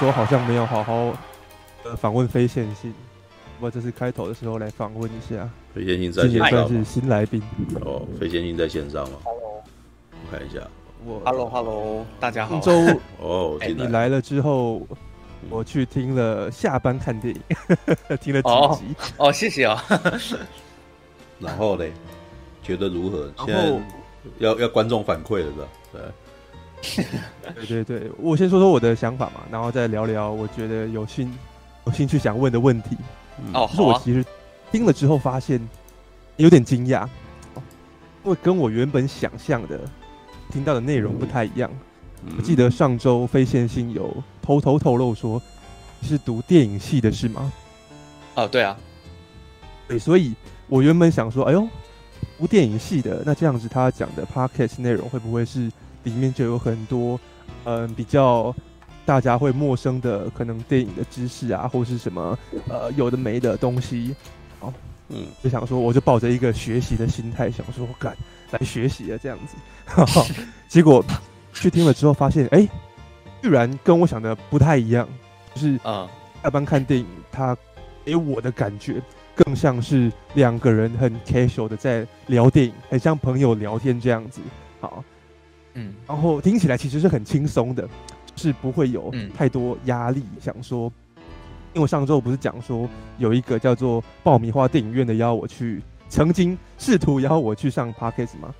周好像没有好好呃访问非线性，我这是开头的时候来访问一下。非线性在线上，算是新来宾哦。非线性在线上吗？Hello，我看一下。我 Hello Hello，大家好。上周 哦，你来了之后，我去听了下班看电影，听了几集。哦，谢谢啊。然后嘞，觉得如何？现在要要观众反馈了是吧？对，对对对，我先说说我的想法嘛，然后再聊聊我觉得有兴有兴趣想问的问题。哦，就是我其实听了之后发现有点惊讶，因为跟我原本想象的听到的内容不太一样。我记得上周非线性有偷偷透露说是读电影系的是吗？哦，对啊，对，所以我原本想说，哎呦，读电影系的，那这样子他讲的 podcast 内容会不会是？里面就有很多，嗯，比较大家会陌生的，可能电影的知识啊，或是什么，呃，有的没的东西，好，嗯，就想说，我就抱着一个学习的心态，想说，干，来学习了这样子，哈哈，结果去听了之后，发现，哎、欸，居然跟我想的不太一样，就是啊，下班看电影，它给我的感觉更像是两个人很 casual 的在聊电影，很像朋友聊天这样子，好。嗯，然后听起来其实是很轻松的，是不会有太多压力。嗯、想说，因为我上周不是讲说有一个叫做爆米花电影院的邀我去，曾经试图邀我去上 podcast 吗？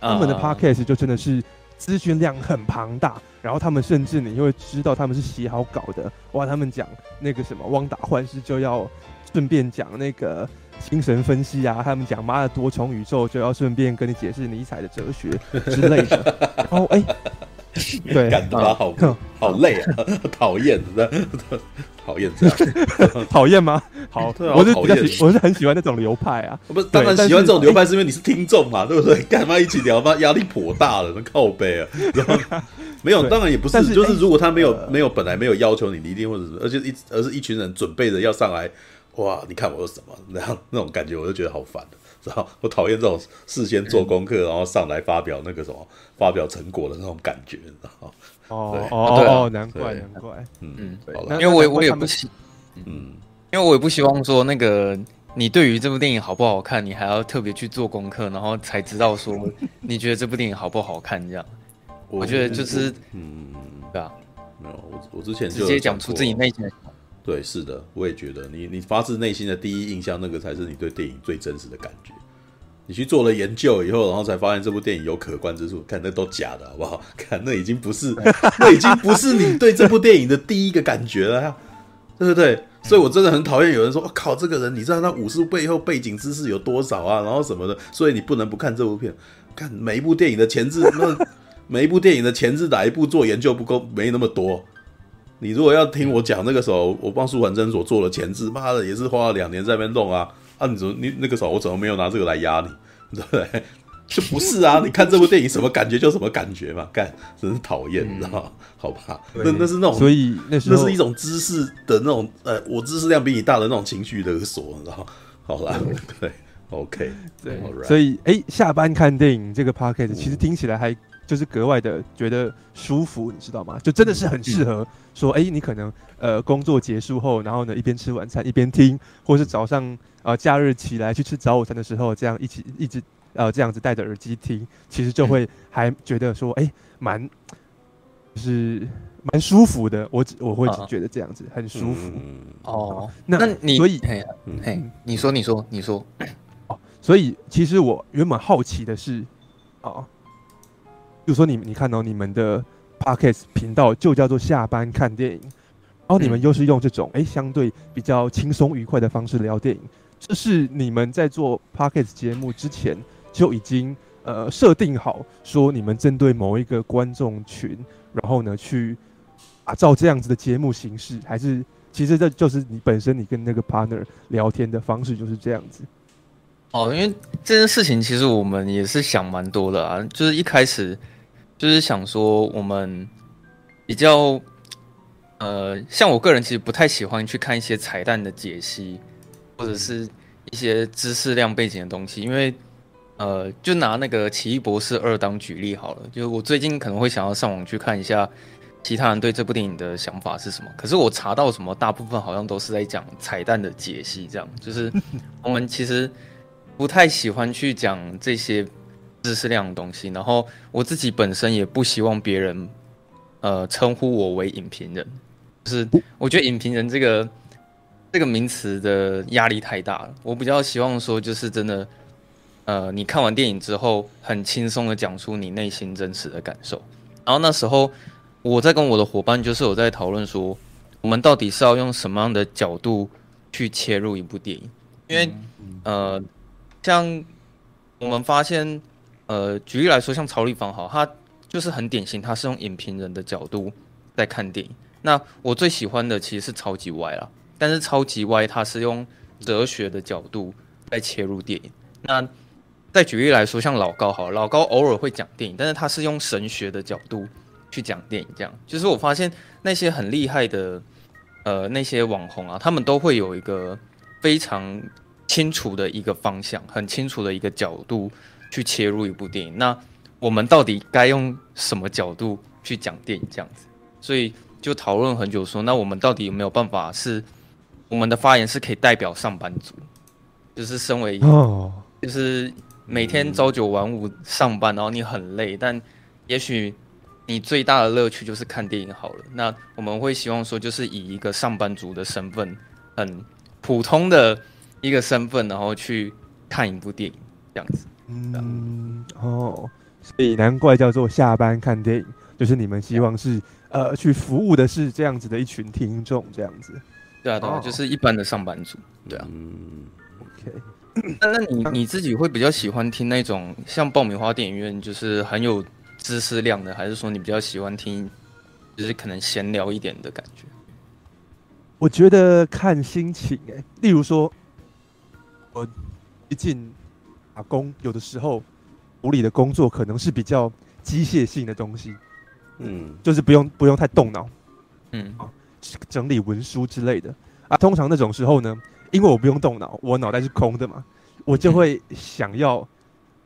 他们的 podcast 就真的是资讯量很庞大，然后他们甚至你会知道他们是写好稿的。哇，他们讲那个什么汪达幻视就要顺便讲那个。精神分析啊，他们讲妈的多重宇宙，就要顺便跟你解释尼采的哲学 之类的。然后哎，对，感到好好累啊，讨厌，讨厌这样，讨厌吗？好，我是比较喜，我是很喜欢那种流派啊。不是，当然喜欢这种流派，是因为你是听众嘛，对不对？干嘛一起聊嘛？压力颇大了，那靠背啊。然后没有，当然也不是，就是如果他没有没有本来没有要求你，你一定或者什么，而且一而是一群人准备着要上来。哇！你看我是什么？那样那种感觉，我就觉得好烦。的，知道？我讨厌这种事先做功课，然后上来发表那个什么发表成果的那种感觉，你知道？哦哦，难怪难怪，嗯，对，因为我我也不希，嗯，因为我也不希望说那个你对于这部电影好不好看，你还要特别去做功课，然后才知道说你觉得这部电影好不好看这样。我觉得就是，嗯，对啊，没有，我我之前就直接讲出自己内心的。对，是的，我也觉得你你发自内心的第一印象，那个才是你对电影最真实的感觉。你去做了研究以后，然后才发现这部电影有可观之处，看那都假的，好不好？看那已经不是，那已经不是你对这部电影的第一个感觉了，对不对？所以我真的很讨厌有人说，我靠，这个人你知道他武术背后背景知识有多少啊？然后什么的，所以你不能不看这部片。看每一部电影的前置，那每一部电影的前置哪一部做研究不够，没那么多。你如果要听我讲那个时候，我帮舒缓诊所做了前置，妈的也是花了两年在那边弄啊啊！你怎么你那个时候我怎么没有拿这个来压你？对不对？就不是啊！你看这部电影什么感觉就什么感觉嘛，干真是讨厌，你知道吗？好吧，那那是那种，所以那那是一种知识的那种呃，我知识量比你大的那种情绪勒索，你知道吗？好啦，对，OK，对，所以哎，下班看电影这个 p o c k e t 其实听起来还。就是格外的觉得舒服，你知道吗？就真的是很适合说，哎、欸，你可能呃工作结束后，然后呢一边吃晚餐一边听，或是早上呃假日起来去吃早午餐的时候，这样一起一直呃这样子戴着耳机听，其实就会还觉得说，哎、欸，蛮就是蛮舒服的。我只我会觉得这样子很舒服。哦，那那你所以嘿，嘿，你说你说你说，哦，所以其实我原本好奇的是，哦。比如说你，你看到、哦、你们的 podcast 频道就叫做下班看电影，然后你们又是用这种哎、嗯、相对比较轻松愉快的方式聊电影，这是你们在做 podcast 节目之前就已经呃设定好，说你们针对某一个观众群，然后呢去打造这样子的节目形式，还是其实这就是你本身你跟那个 partner 聊天的方式就是这样子？哦，因为这件事情其实我们也是想蛮多的啊，就是一开始。就是想说，我们比较，呃，像我个人其实不太喜欢去看一些彩蛋的解析，或者是一些知识量背景的东西，因为，呃，就拿那个《奇异博士二》当举例好了，就是我最近可能会想要上网去看一下《其他人对这部电影的想法是什么。可是我查到什么，大部分好像都是在讲彩蛋的解析，这样就是 我们其实不太喜欢去讲这些知识量的东西。然后我自己本身也不希望别人呃称呼我为影评人，就是我觉得影评人这个这个名词的压力太大了。我比较希望说，就是真的。呃，你看完电影之后，很轻松的讲出你内心真实的感受。然后那时候，我在跟我的伙伴，就是我在讨论说，我们到底是要用什么样的角度去切入一部电影？因为，呃，像我们发现，呃，举例来说，像《曹立芳哈，他就是很典型，他是用影评人的角度在看电影。那我最喜欢的其实是《超级歪》啦，但是《超级歪》它是用哲学的角度在切入电影。那再举例来说，像老高好，老高偶尔会讲电影，但是他是用神学的角度去讲电影。这样，就是我发现那些很厉害的，呃，那些网红啊，他们都会有一个非常清楚的一个方向，很清楚的一个角度去切入一部电影。那我们到底该用什么角度去讲电影？这样子，所以就讨论很久说，说那我们到底有没有办法是我们的发言是可以代表上班族，就是身为哦，就是。每天朝九晚五上班，然后你很累，但也许你最大的乐趣就是看电影好了。那我们会希望说，就是以一个上班族的身份，很普通的一个身份，然后去看一部电影这样子。嗯，哦，所以难怪叫做下班看电影，就是你们希望是呃去服务的是这样子的一群听众这样子。对啊，对啊，就是一般的上班族。对啊。嗯，OK。那那你你自己会比较喜欢听那种像爆米花电影院，就是很有知识量的，还是说你比较喜欢听，就是可能闲聊一点的感觉？我觉得看心情哎、欸，例如说，我一进打工，有的时候屋里的工作可能是比较机械性的东西，嗯，就是不用不用太动脑，嗯啊，整理文书之类的啊，通常那种时候呢。因为我不用动脑，我脑袋是空的嘛，我就会想要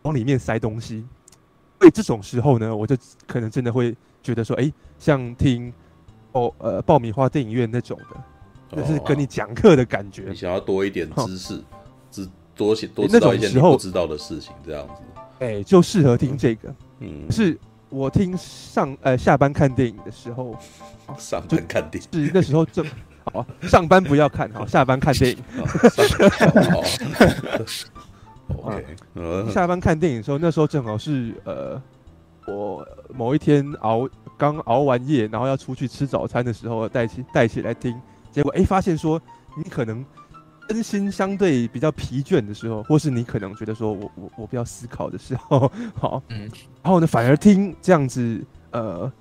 往里面塞东西。所以这种时候呢，我就可能真的会觉得说，哎，像听哦呃爆米花电影院那种的，就是跟你讲课的感觉。你想要多一点知识，知多些多知道一些你不知道的事情，这样子。哎，就适合听这个。嗯，是我听上呃下班看电影的时候，上班看电影是那时候正。好，上班不要看，好，下班看电影。OK，下班看电影的时候，那时候正好是呃，我某一天熬刚熬完夜，然后要出去吃早餐的时候，带起带起来听，结果哎、欸，发现说你可能身心相对比较疲倦的时候，或是你可能觉得说我我我不要思考的时候，好，嗯，然后呢，反而听这样子呃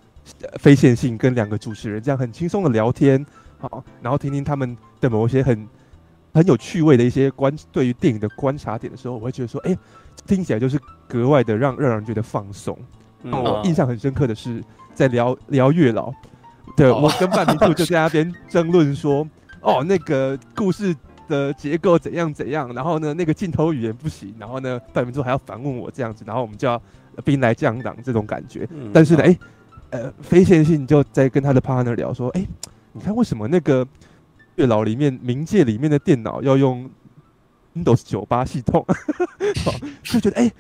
非线性跟两个主持人这样很轻松的聊天。好，然后听听他们的某一些很很有趣味的一些观，对于电影的观察点的时候，我会觉得说，哎，听起来就是格外的让让人觉得放松。嗯、我印象很深刻的是，在聊聊月老，对、哦、我跟半明兔就在那边争论说，哦，那个故事的结构怎样怎样，然后呢，那个镜头语言不行，然后呢，范明珠还要反问我这样子，然后我们就要兵来将挡这种感觉。嗯、但是呢，哎，呃，非线性就在跟他的 partner 聊说，哎。你看，为什么那个月老里面冥界里面的电脑要用 Windows 九八系统？就觉得哎、欸，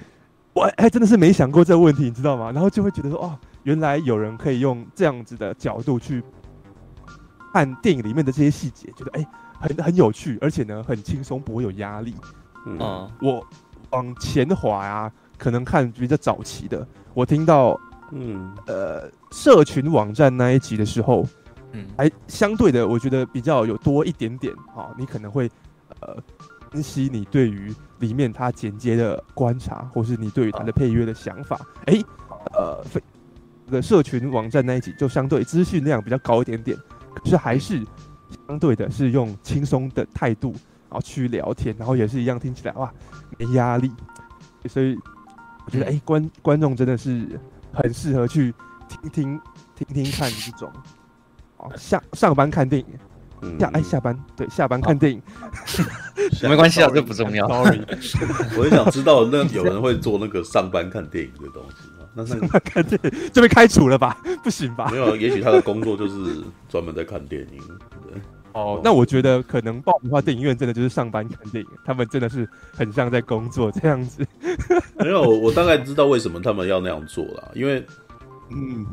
我还真的是没想过这个问题，你知道吗？然后就会觉得说，哦，原来有人可以用这样子的角度去看电影里面的这些细节，觉得哎、欸，很很有趣，而且呢，很轻松，不会有压力。嗯，我往前滑啊，可能看比较早期的，我听到嗯呃社群网站那一集的时候。嗯，还相对的，我觉得比较有多一点点哈，你可能会呃分析你对于里面它剪接的观察，或是你对于它的配乐的想法。哎、欸，呃，非这个社群网站那一集就相对资讯量比较高一点点，可是还是相对的是用轻松的态度然后去聊天，然后也是一样听起来哇没压力，所以我觉得哎、欸、观观众真的是很适合去听听听听看这种。下上班看电影，下哎下班对下班看电影，没关系啊，这不重要。Sorry，我很想知道，那有人会做那个上班看电影的东西吗？那上班看电影就被开除了吧？不行吧？没有，也许他的工作就是专门在看电影。对哦，那我觉得可能爆米花电影院真的就是上班看电影，他们真的是很像在工作这样子。没有，我大概知道为什么他们要那样做了，因为，嗯，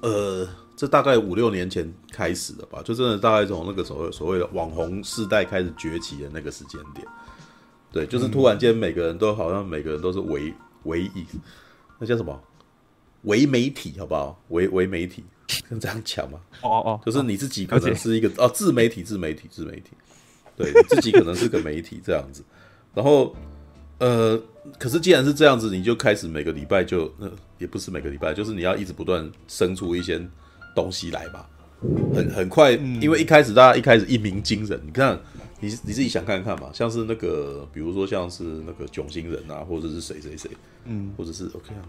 呃，这大概五六年前开始的吧，就真的大概从那个所谓所谓的网红世代开始崛起的那个时间点。对，就是突然间每个人都好像每个人都是唯唯一，那叫什么？唯媒体，好不好？为为媒体。跟这样讲吗？哦哦哦，就是你自己可能是一个哦，自媒体，自媒体，自媒体，对，你自己可能是个媒体这样子。然后呃，可是既然是这样子，你就开始每个礼拜就呃，也不是每个礼拜，就是你要一直不断生出一些东西来吧。很很快，因为一开始大家一开始一鸣惊人，你看你你自己想看看嘛，像是那个比如说像是那个囧星人啊，或者是谁谁谁，嗯，或者是 OK 啊，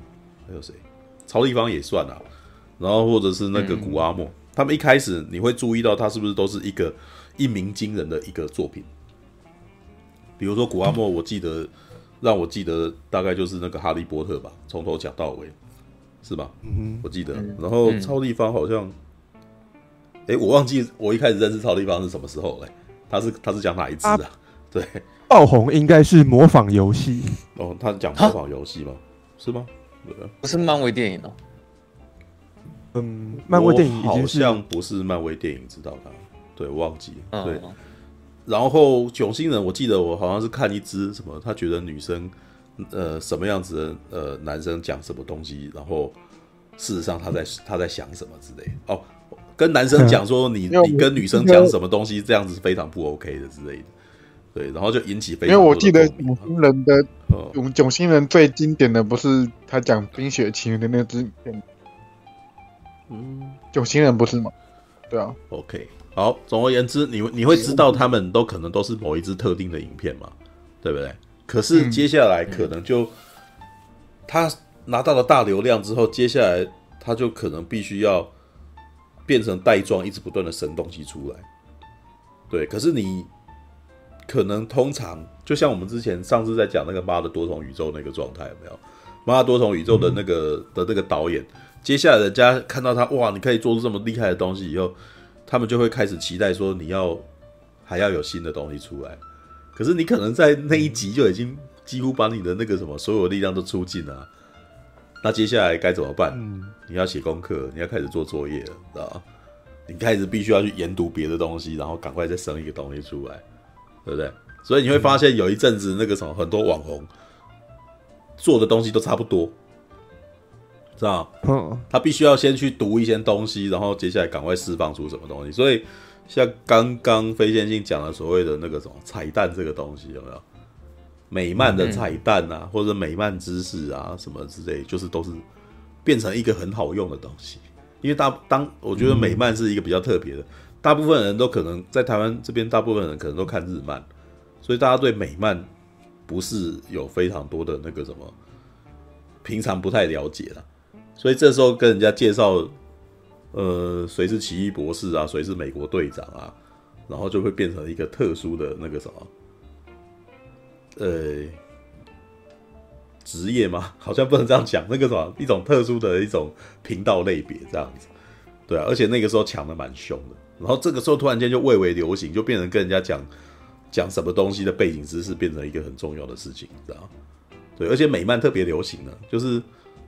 还有谁？超立方也算啊。然后或者是那个古阿莫，嗯、他们一开始你会注意到他是不是都是一个一鸣惊人的一个作品？比如说古阿莫，我记得、嗯、让我记得大概就是那个哈利波特吧，从头讲到尾，是吧？嗯哼，我记得。然后超立方好像，哎、嗯，我忘记我一开始认识曹立方是什么时候嘞？他是他是讲哪一支啊？啊对，爆红应该是模仿游戏哦，他讲模仿游戏吗？是吗？不是漫威电影哦。嗯，漫威电影好像不是漫威电影，知道他？对，忘记了。对，然后囧星人，我记得我好像是看一支什么，他觉得女生呃什么样子的呃男生讲什么东西，然后事实上他在 他在想什么之类的。哦，跟男生讲说你你跟女生讲什么东西，这样子是非常不 OK 的之类的。对，然后就引起非常。因为我记得囧星人的囧囧星人最经典的不是他讲冰雪奇缘的那支片。嗯，囧星人不是吗？对啊。OK，好。总而言之，你你会知道他们都可能都是某一支特定的影片嘛，对不对？可是接下来可能就、嗯、他拿到了大流量之后，接下来他就可能必须要变成袋装，一直不断的生东西出来。对，可是你可能通常就像我们之前上次在讲那个妈的多重宇宙那个状态有没有？妈的多重宇宙的那个、嗯、的那个导演。接下来人家看到他哇，你可以做出这么厉害的东西以后，他们就会开始期待说你要还要有新的东西出来。可是你可能在那一集就已经几乎把你的那个什么所有力量都出尽了，那接下来该怎么办？嗯，你要写功课，你要开始做作业了，知道吗？你开始必须要去研读别的东西，然后赶快再生一个东西出来，对不对？所以你会发现有一阵子那个什么很多网红做的东西都差不多。知道？嗯，他必须要先去读一些东西，然后接下来赶快释放出什么东西。所以，像刚刚飞线性讲的所谓的那个什么彩蛋这个东西，有没有？美漫的彩蛋啊，嗯、或者美漫知识啊，什么之类，就是都是变成一个很好用的东西。因为大当我觉得美漫是一个比较特别的，大部分人都可能在台湾这边，大部分人可能都看日漫，所以大家对美漫不是有非常多的那个什么，平常不太了解了。所以这时候跟人家介绍，呃，谁是奇异博士啊，谁是美国队长啊，然后就会变成一个特殊的那个什么，呃，职业吗？好像不能这样讲，那个什么，一种特殊的一种频道类别这样子，对啊，而且那个时候抢的蛮凶的，然后这个时候突然间就蔚为流行，就变成跟人家讲讲什么东西的背景知识变成一个很重要的事情，知道？对，而且美漫特别流行呢，就是。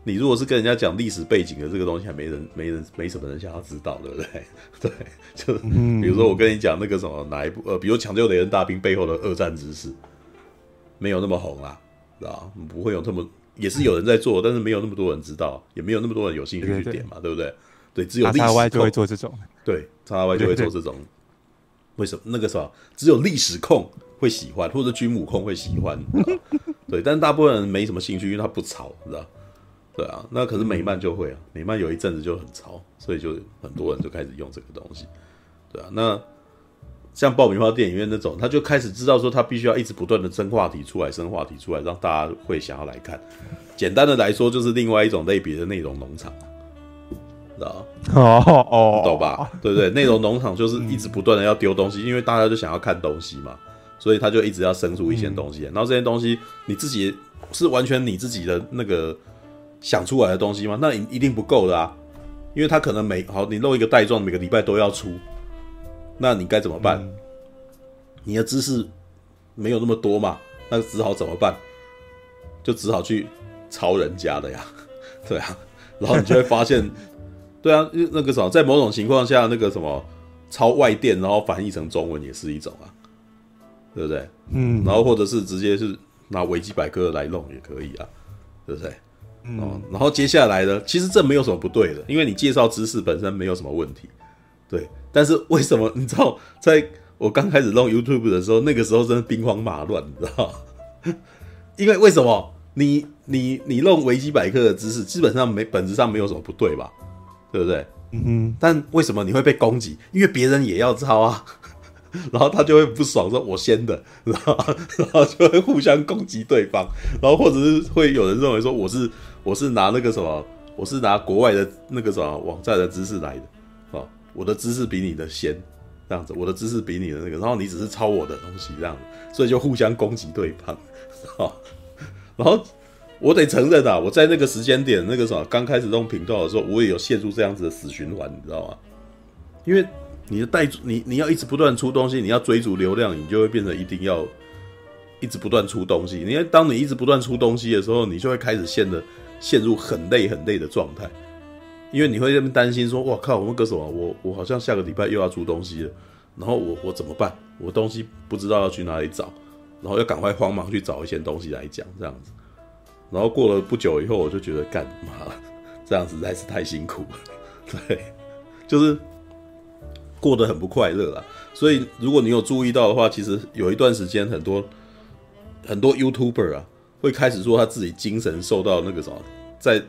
你如果是跟人家讲历史背景的这个东西，还没人、没人、没什么人想要知道，对不对？对，就比如说我跟你讲那个什么哪一部呃，比如抢救雷恩大兵背后的二战知识，没有那么红啦，知道不会有这么，也是有人在做，但是没有那么多人知道，也没有那么多人有兴趣去点嘛，对不对？对，只有历史就会做这种，对，XXY 就会做这种。为什么那个时候只有历史控会喜欢，或者军武控会喜欢？对，但是大部分人没什么兴趣，因为他不潮，知道。对啊，那可是美漫就会啊，美漫有一阵子就很潮，所以就很多人就开始用这个东西。对啊，那像爆米花电影院那种，他就开始知道说他必须要一直不断的生话题出来，生话题出来，让大家会想要来看。简单的来说，就是另外一种类别的内容农场，哦哦，懂吧？对不对？内容农场就是一直不断的要丢东西，因为大家就想要看东西嘛，所以他就一直要生出一些东西。然后这些东西你自己是完全你自己的那个。想出来的东西吗？那一定不够的啊，因为他可能每好你弄一个袋状，每个礼拜都要出，那你该怎么办？嗯、你的知识没有那么多嘛，那只好怎么办？就只好去抄人家的呀，对啊，然后你就会发现，对啊，那个什么，在某种情况下，那个什么抄外电，然后翻译成中文也是一种啊，对不对？嗯，然后或者是直接是拿维基百科来弄也可以啊，对不对？嗯，然后接下来呢，其实这没有什么不对的，因为你介绍知识本身没有什么问题，对。但是为什么你知道，在我刚开始弄 YouTube 的时候，那个时候真的兵荒马乱，你知道吗？因为为什么你你你弄维基百科的知识，基本上没本质上没有什么不对吧？对不对？嗯哼。但为什么你会被攻击？因为别人也要抄啊，然后他就会不爽，说我先的，然 后然后就会互相攻击对方，然后或者是会有人认为说我是我是拿那个什么，我是拿国外的那个什么网站的知识来的啊，我的知识比你的先。这样子，我的知识比你的那个，然后你只是抄我的东西，这样子，所以就互相攻击对方，然后我得承认啊，我在那个时间点，那个什么刚开始弄频道的时候，我也有陷入这样子的死循环，你知道吗？因为你的带你你要一直不断出东西，你要追逐流量，你就会变成一定要一直不断出东西。因为当你一直不断出东西的时候，你就会开始陷的陷入很累很累的状态。因为你会这么担心，说：“哇靠，我们歌手啊，我我好像下个礼拜又要出东西了，然后我我怎么办？我东西不知道要去哪里找，然后要赶快慌忙去找一些东西来讲，这样子。然后过了不久以后，我就觉得干嘛这样实在是太辛苦了，对，就是过得很不快乐啦。所以如果你有注意到的话，其实有一段时间，很多很多 YouTuber 啊，会开始说他自己精神受到那个什么在。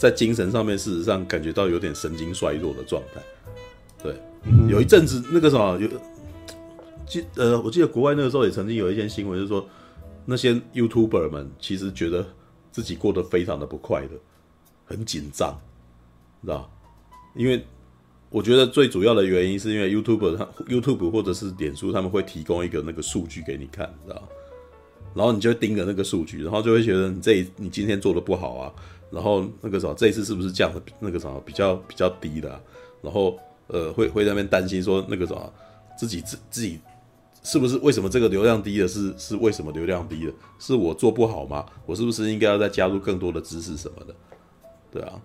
在精神上面，事实上感觉到有点神经衰弱的状态。对，有一阵子那个什么，有记呃，我记得国外那个时候也曾经有一件新闻，就是说那些 YouTuber 们其实觉得自己过得非常的不快乐，很紧张，知道？因为我觉得最主要的原因是因为 YouTuber 他 YouTube 或者是脸书他们会提供一个那个数据给你看，知道？然后你就盯着那个数据，然后就会觉得你这你今天做的不好啊。然后那个什么，这一次是不是降的那个什么比较比较低的？然后呃，会会在那边担心说那个什么，自己自自己是不是为什么这个流量低的是是为什么流量低的？是我做不好吗？我是不是应该要再加入更多的知识什么的？对啊，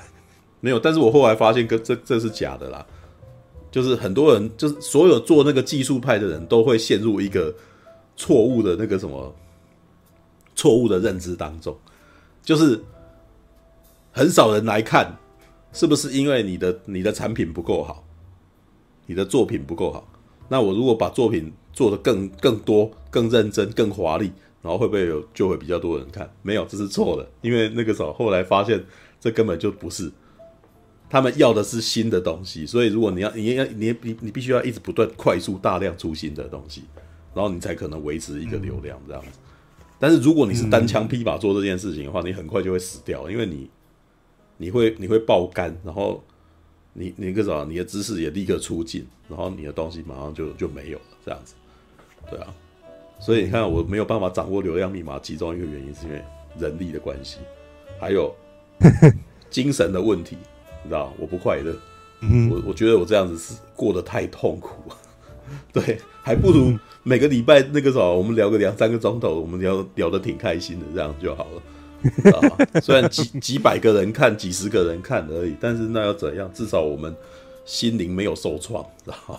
没有。但是我后来发现，跟这这是假的啦。就是很多人，就是所有做那个技术派的人都会陷入一个错误的那个什么错误的认知当中，就是。很少人来看，是不是因为你的你的产品不够好，你的作品不够好？那我如果把作品做得更更多、更认真、更华丽，然后会不会有就会比较多人看？没有，这是错的。因为那个时候后来发现，这根本就不是，他们要的是新的东西。所以如果你要你要你你你必须要一直不断快速大量出新的东西，然后你才可能维持一个流量这样子。但是如果你是单枪匹马做这件事情的话，你很快就会死掉，因为你。你会你会爆肝，然后你你个什么，你的知识也立刻出尽，然后你的东西马上就就没有了，这样子，对啊，所以你看我没有办法掌握流量密码，其中一个原因是因为人力的关系，还有 精神的问题，你知道，我不快乐，我我觉得我这样子是过得太痛苦，对，还不如每个礼拜那个什么，我们聊个两三个钟头，我们聊聊得挺开心的，这样就好了。啊，虽然几 几百个人看，几十个人看而已，但是那又怎样？至少我们心灵没有受创，知道吗？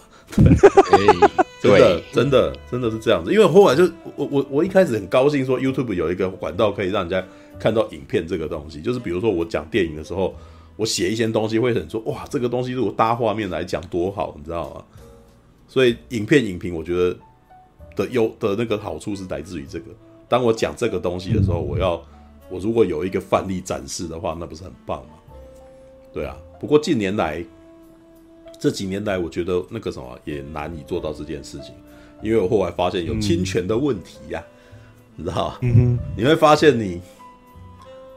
对，真的，真的，真的是这样子。因为后来就我我我一开始很高兴说，YouTube 有一个管道可以让人家看到影片这个东西，就是比如说我讲电影的时候，我写一些东西会很说，哇，这个东西如果搭画面来讲多好，你知道吗？所以影片影评，我觉得的优的那个好处是来自于这个。当我讲这个东西的时候，我要。我如果有一个范例展示的话，那不是很棒吗？对啊，不过近年来这几年来，我觉得那个什么也难以做到这件事情，因为我后来发现有侵权的问题呀、你、知道嗯，你会发现你，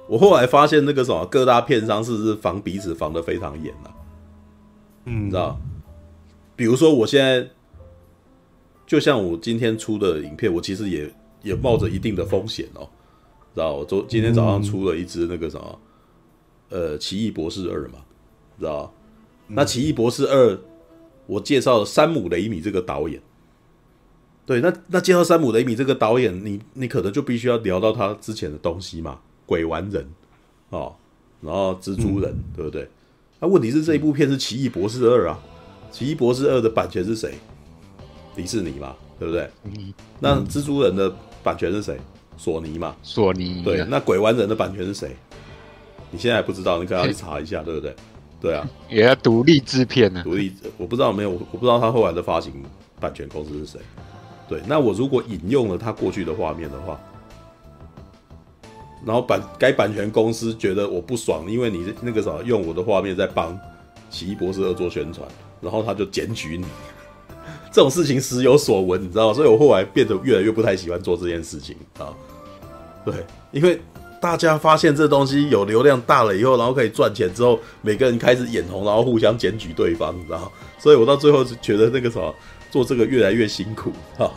我后来发现那个什么各大片商是不是防彼此防得非常严啊？嗯，你知道，比如说我现在，就像我今天出的影片，我其实也也冒着一定的风险哦。知道我昨今天早上出了一只那个什么，呃《奇异博士二》嘛，知道？那《奇异博士二》，我介绍了山姆雷米这个导演。对，那那介绍山姆雷米这个导演，你你可能就必须要聊到他之前的东西嘛，鬼玩人哦，然后蜘蛛人，嗯、对不对？那问题是这一部片是《奇异博士二》啊，《奇异博士二》的版权是谁？迪士尼嘛，对不对？嗯、那蜘蛛人的版权是谁？索尼嘛，索尼。对，那鬼玩人的版权是谁？你现在还不知道，你可能要去查一下，对不对？对啊，也要独立制片呢。独立，我不知道没有，我不知道他后来的发行版权公司是谁。对，那我如果引用了他过去的画面的话，然后版该版权公司觉得我不爽，因为你那个啥用我的画面在帮《奇异博士二》做宣传，然后他就检举你。这种事情时有所闻，你知道吗？所以我后来变得越来越不太喜欢做这件事情啊。对，因为大家发现这东西有流量大了以后，然后可以赚钱之后，每个人开始眼红，然后互相检举对方，你知道？所以我到最后就觉得那个什么。做这个越来越辛苦哈，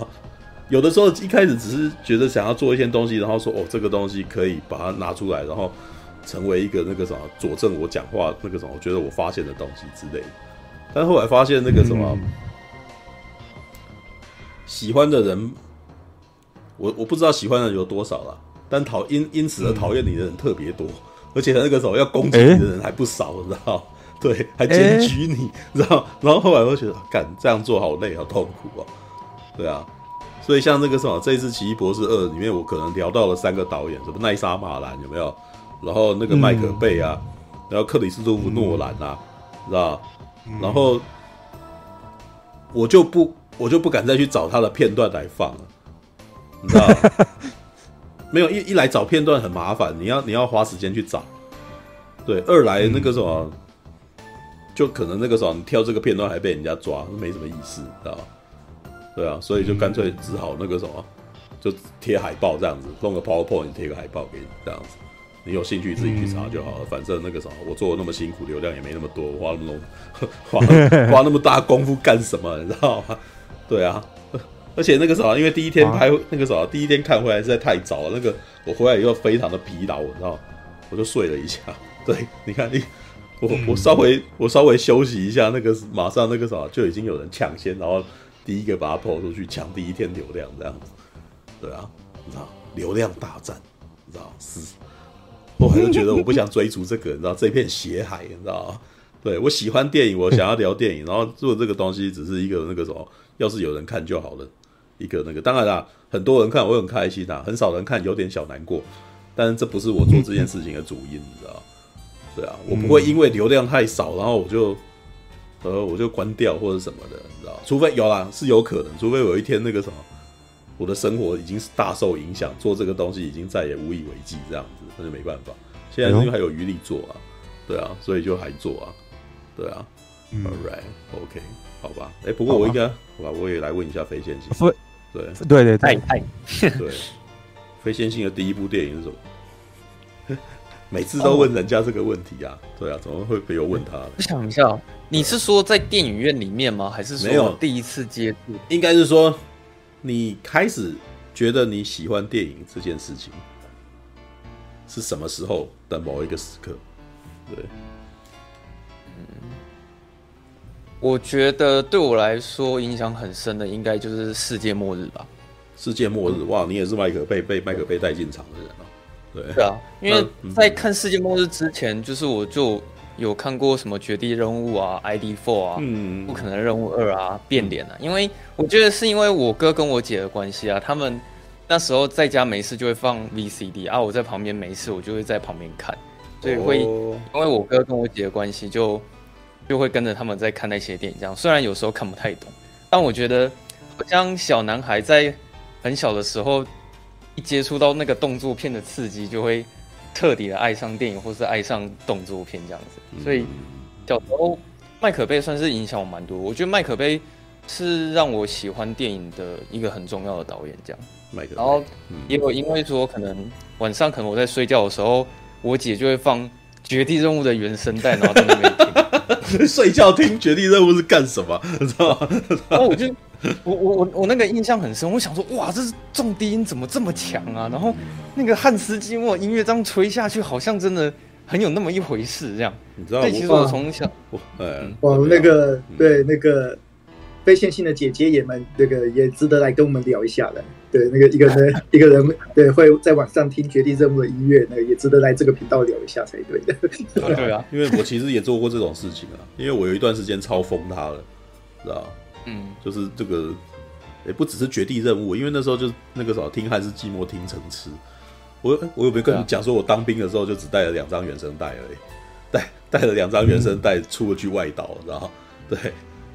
有的时候一开始只是觉得想要做一些东西，然后说哦，这个东西可以把它拿出来，然后成为一个那个什么佐证我讲话那个什么，我觉得我发现的东西之类的。但后来发现那个什么，喜欢的人，我我不知道喜欢的人有多少了，但讨因因此而讨厌你的人特别多，而且那个时候要攻击你的人还不少，你知道。对，还检举你，欸、然后，然后后来我觉得，干这样做好累，好痛苦哦。对啊，所以像那个什么，这一次《奇异博士二》里面，我可能聊到了三个导演，什么奈莎马兰有没有？然后那个麦可贝啊，然后克里斯多夫诺兰啊，知道？然后我就不，我就不敢再去找他的片段来放了，你知道？没有一一来找片段很麻烦，你要你要花时间去找。对，二来那个什么。嗯就可能那个什么你跳这个片段还被人家抓，没什么意思，知道吧？对啊，所以就干脆只好那个什么，就贴海报这样子，弄个 PowerPoint 贴个海报给你这样子，你有兴趣自己去查就好了。反正那个什么，我做的那么辛苦，流量也没那么多，花那么多 花花那么大功夫干什么？你知道吗？对啊，而且那个时候，因为第一天拍那个时候，第一天看回来实在太早了，那个我回来以后非常的疲劳，你知道，我就睡了一下。对，你看你。我我稍微我稍微休息一下，那个马上那个啥就已经有人抢先，然后第一个把它抛出去抢第一天流量这样子，对啊，你知道流量大战，你知道是，我还是觉得我不想追逐这个，你知道这片血海，你知道？对，我喜欢电影，我想要聊电影，然后做这个东西只是一个那个什么，要是有人看就好了，一个那个当然啦，很多人看我很开心啊，很少人看有点小难过，但是这不是我做这件事情的主因，你知道。对啊，我不会因为流量太少，然后我就，呃，我就关掉或者什么的，你知道？除非有啦，是有可能，除非有一天那个什么，我的生活已经是大受影响，做这个东西已经再也无以为继，这样子，那就没办法。现在因为还有余力做啊，对啊，所以就还做啊，对啊。嗯、All right，OK，、好吧。哎，不过我应该，好吧，我也来问一下非线性。对对对对，对，非线性的第一部电影是什么？每次都问人家这个问题啊，对啊，怎么会没有问他？我想一下，你是说在电影院里面吗？还是没有第一次接触？应该是说你开始觉得你喜欢电影这件事情是什么时候的某一个时刻？对，我觉得对我来说影响很深的，应该就是世界末日吧。世界末日，哇，你也是麦克贝被麦克贝带进场的人啊。对，对啊，因为在看世界末日之前，就是我就有看过什么绝地任务啊、ID Four 啊、嗯、不可能任务二啊、变脸啊。因为我觉得是因为我哥跟我姐的关系啊，他们那时候在家没事就会放 VCD 啊，我在旁边没事我就会在旁边看，所以会因为我哥跟我姐的关系，就就会跟着他们在看那些电影。这样虽然有时候看不太懂，但我觉得好像小男孩在很小的时候一。接触到那个动作片的刺激，就会彻底的爱上电影，或是爱上动作片这样子。所以小时候麦可贝算是影响我蛮多。我觉得麦可贝是让我喜欢电影的一个很重要的导演。这样，然后也有因为说，可能晚上可能我在睡觉的时候，我姐就会放《绝地任务》的原声带，然后在那边听。睡觉听《绝地任务》是干什么？你知道吗？然 后我就。我我我我那个印象很深，我想说，哇，这是重低音怎么这么强啊？然后那个汉斯季默音乐这样吹下去，好像真的很有那么一回事，这样。你知道，对，其实我从小，我，嗯，哦，那个，对，那个非线性的姐姐也蛮，那个也值得来跟我们聊一下的。对，那个一个人，一个人，对，会在网上听绝地任务的音乐，那个也值得来这个频道聊一下才对的。对啊，因为我其实也做过这种事情啊，因为我有一段时间超疯他了，知道嗯，就是这个，也不只是绝地任务，因为那时候就那个什么听还是寂寞听成痴。我我有没有跟你讲说，我当兵的时候就只带了两张原声带而已，带带了两张原声带出了去外岛，知道对，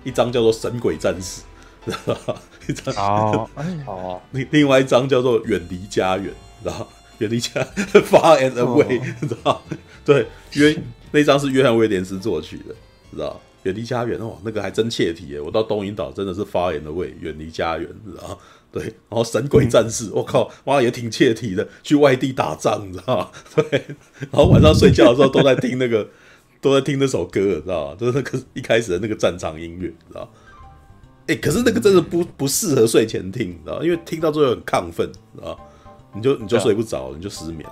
一张叫做《神鬼战士》，知道一张哦，哦，另另外一张叫做《远离家园》，知道远离家 Far and Away，知道对，约那张是约翰威廉斯作曲的，知道远离家园哦，那个还真切题耶，我到东引岛真的是 Far and Away，远离家园，知道对，然后神鬼战士，我、嗯、靠，妈也挺切题的，去外地打仗，你知道吗？对，然后晚上睡觉的时候都在听那个，都在听那首歌，你知道吗？就是那个一开始的那个战场音乐，知道吗？哎，可是那个真的不不适合睡前听，知道吗？因为听到最后很亢奋，知道吗？你就你就睡不着，你就失眠，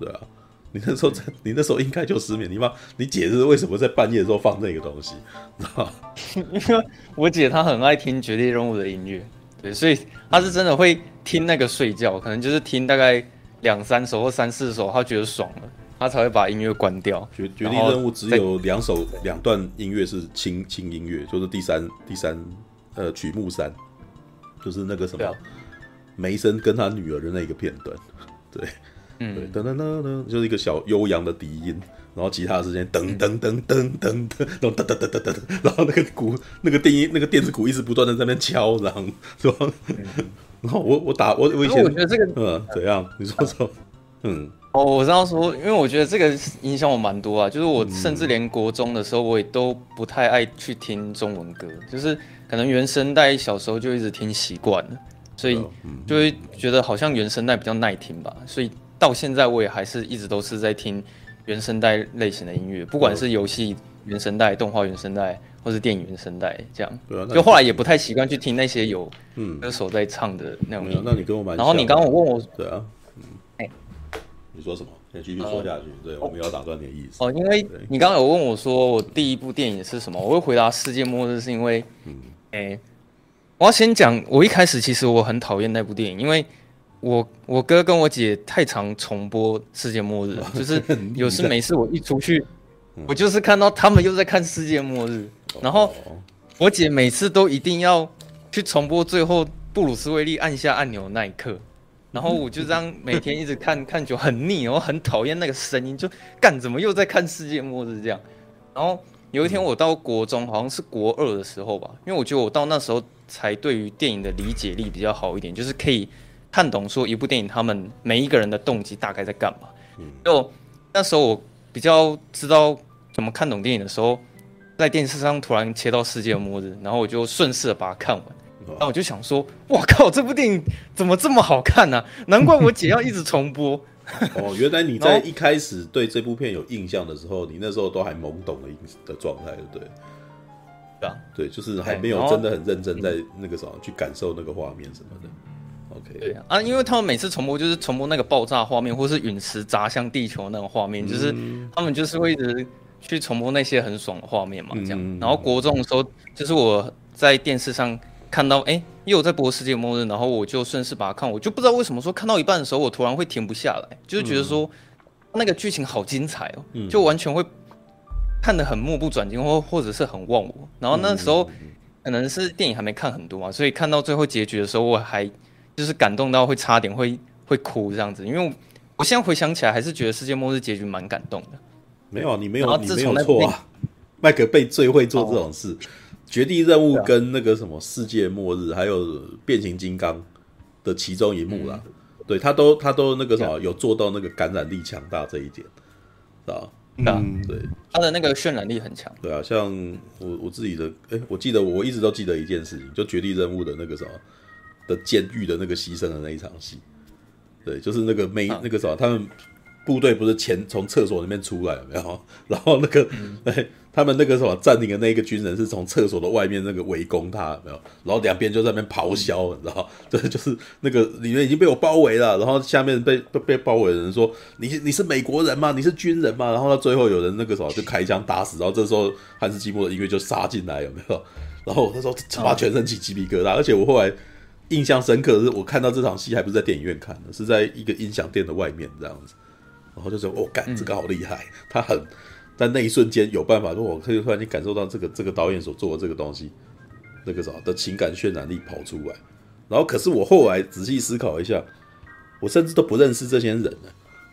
对啊。你那时候在，你那时候应该就失眠。你妈，你姐是为什么在半夜的时候放那个东西，知道吗？因为我姐她很爱听绝地任务的音乐。对，所以她是真的会听那个睡觉，可能就是听大概两三首或三四首，她觉得爽了，他才会把音乐关掉。决决定任务只有两首两段音乐是轻轻音乐，就是第三第三呃曲目三，就是那个什么梅森跟他女儿的那个片段，对，嗯，对，噔噔噔噔，就是一个小悠扬的笛音。然后其他时间噔噔噔噔噔噔，然后噔噔噔噔噔，然后那个鼓那个电音那个电子鼓一直不断的在那边敲，然后是吧？然后我我打我我以前我觉得这个嗯怎样？你说说嗯哦，我知道说，因为我觉得这个影响我蛮多啊，就是我甚至连国中的时候我也都不太爱去听中文歌，就是可能原声带小时候就一直听习惯了，所以就会觉得好像原声带比较耐听吧，所以到现在我也还是一直都是在听。原声带类型的音乐，不管是游戏原声带、动画原声带，或是电影原声带，这样。对啊。就后来也不太习惯去听那些有歌手在唱的那种音乐。嗯。那你跟我蛮。然后你刚刚我问我。对啊。你说什么？先继续说下去。对，我们要打断你的意思。哦，因为你刚刚有问我说我第一部电影是什么，我会回答《世界末日》，是因为，嗯，哎，我要先讲，我一开始其实我很讨厌那部电影，因为。我我哥跟我姐太常重播《世界末日》，就是有事没事我一出去，我就是看到他们又在看《世界末日》，然后我姐每次都一定要去重播最后布鲁斯威利按下按钮那一刻，然后我就这样每天一直看 看就很腻，然后很讨厌那个声音，就干怎么又在看《世界末日》这样。然后有一天我到国中，好像是国二的时候吧，因为我觉得我到那时候才对于电影的理解力比较好一点，就是可以。看懂说一部电影，他们每一个人的动机大概在干嘛？嗯，就那时候我比较知道怎么看懂电影的时候，在电视上突然切到世界末日，然后我就顺势的把它看完。然后我就想说，哇靠，这部电影怎么这么好看呢？难怪我姐要一直重播。哦，原来你在一开始对这部片有印象的时候，你那时候都还懵懂的的状态，对不对？对啊，对，就是还没有真的很认真在那个什么去感受那个画面什么的。Okay. 对啊，因为他们每次重播就是重播那个爆炸画面，或是陨石砸向地球那种画面，嗯，就是他们就是会一直去重播那些很爽的画面嘛，这样，嗯。然后国中的时候，就是我在电视上看到，哎，又有在播《世界末日》，然后我就顺势把它看，我就不知道为什么说看到一半的时候，我突然会停不下来，就是觉得说那个剧情好精彩哦，就完全会看得很目不转睛，或或者是很忘我。然后那时候可能是电影还没看很多嘛，所以看到最后结局的时候，我还。就是感动到会差点会会哭这样子，因为我现在回想起来，还是觉得世界末日结局蛮感动的。没有，你没有，你没有错啊！麦克贝最会做这种事，哦，绝地任务跟那个什么世界末日，还有变形金刚的其中一幕啦，嗯、对他都他都那个什么有做到那个感染力强大这一点，是吧？嗯，对，他的那个渲染力很强。对啊，像我我自己的，哎，我记得我一直都记得一件事情，就绝地任务的那个什么。的监狱的那个牺牲的那一场戏，对，就是那个没、啊、那个什么，他们部队不是前从厕所里面出来了没有？然后那个、他们那个什么占领的那个军人是从厕所的外面那个围攻他，有没有？然后两边就在那边咆哮，你知道对，就是那个里面已经被我包围了，然后下面被被被包围的人说：“你你是美国人吗？你是军人吗？”然后到最后有人那个什么就开枪打死，然后这时候汉斯季默的音乐就杀进来，有没有？然后那时候他全身起鸡皮疙瘩，而且我后来印象深刻的是，我看到这场戏还不是在电影院看的，是在一个音响店的外面这样子，然后就说：“哦，干这个好厉害，他很。”在那一瞬间有办法，说我可以突然间感受到这个这个导演所做的这个东西，那个啥的情感渲染力跑出来。然后，可是我后来仔细思考一下，我甚至都不认识这些人了，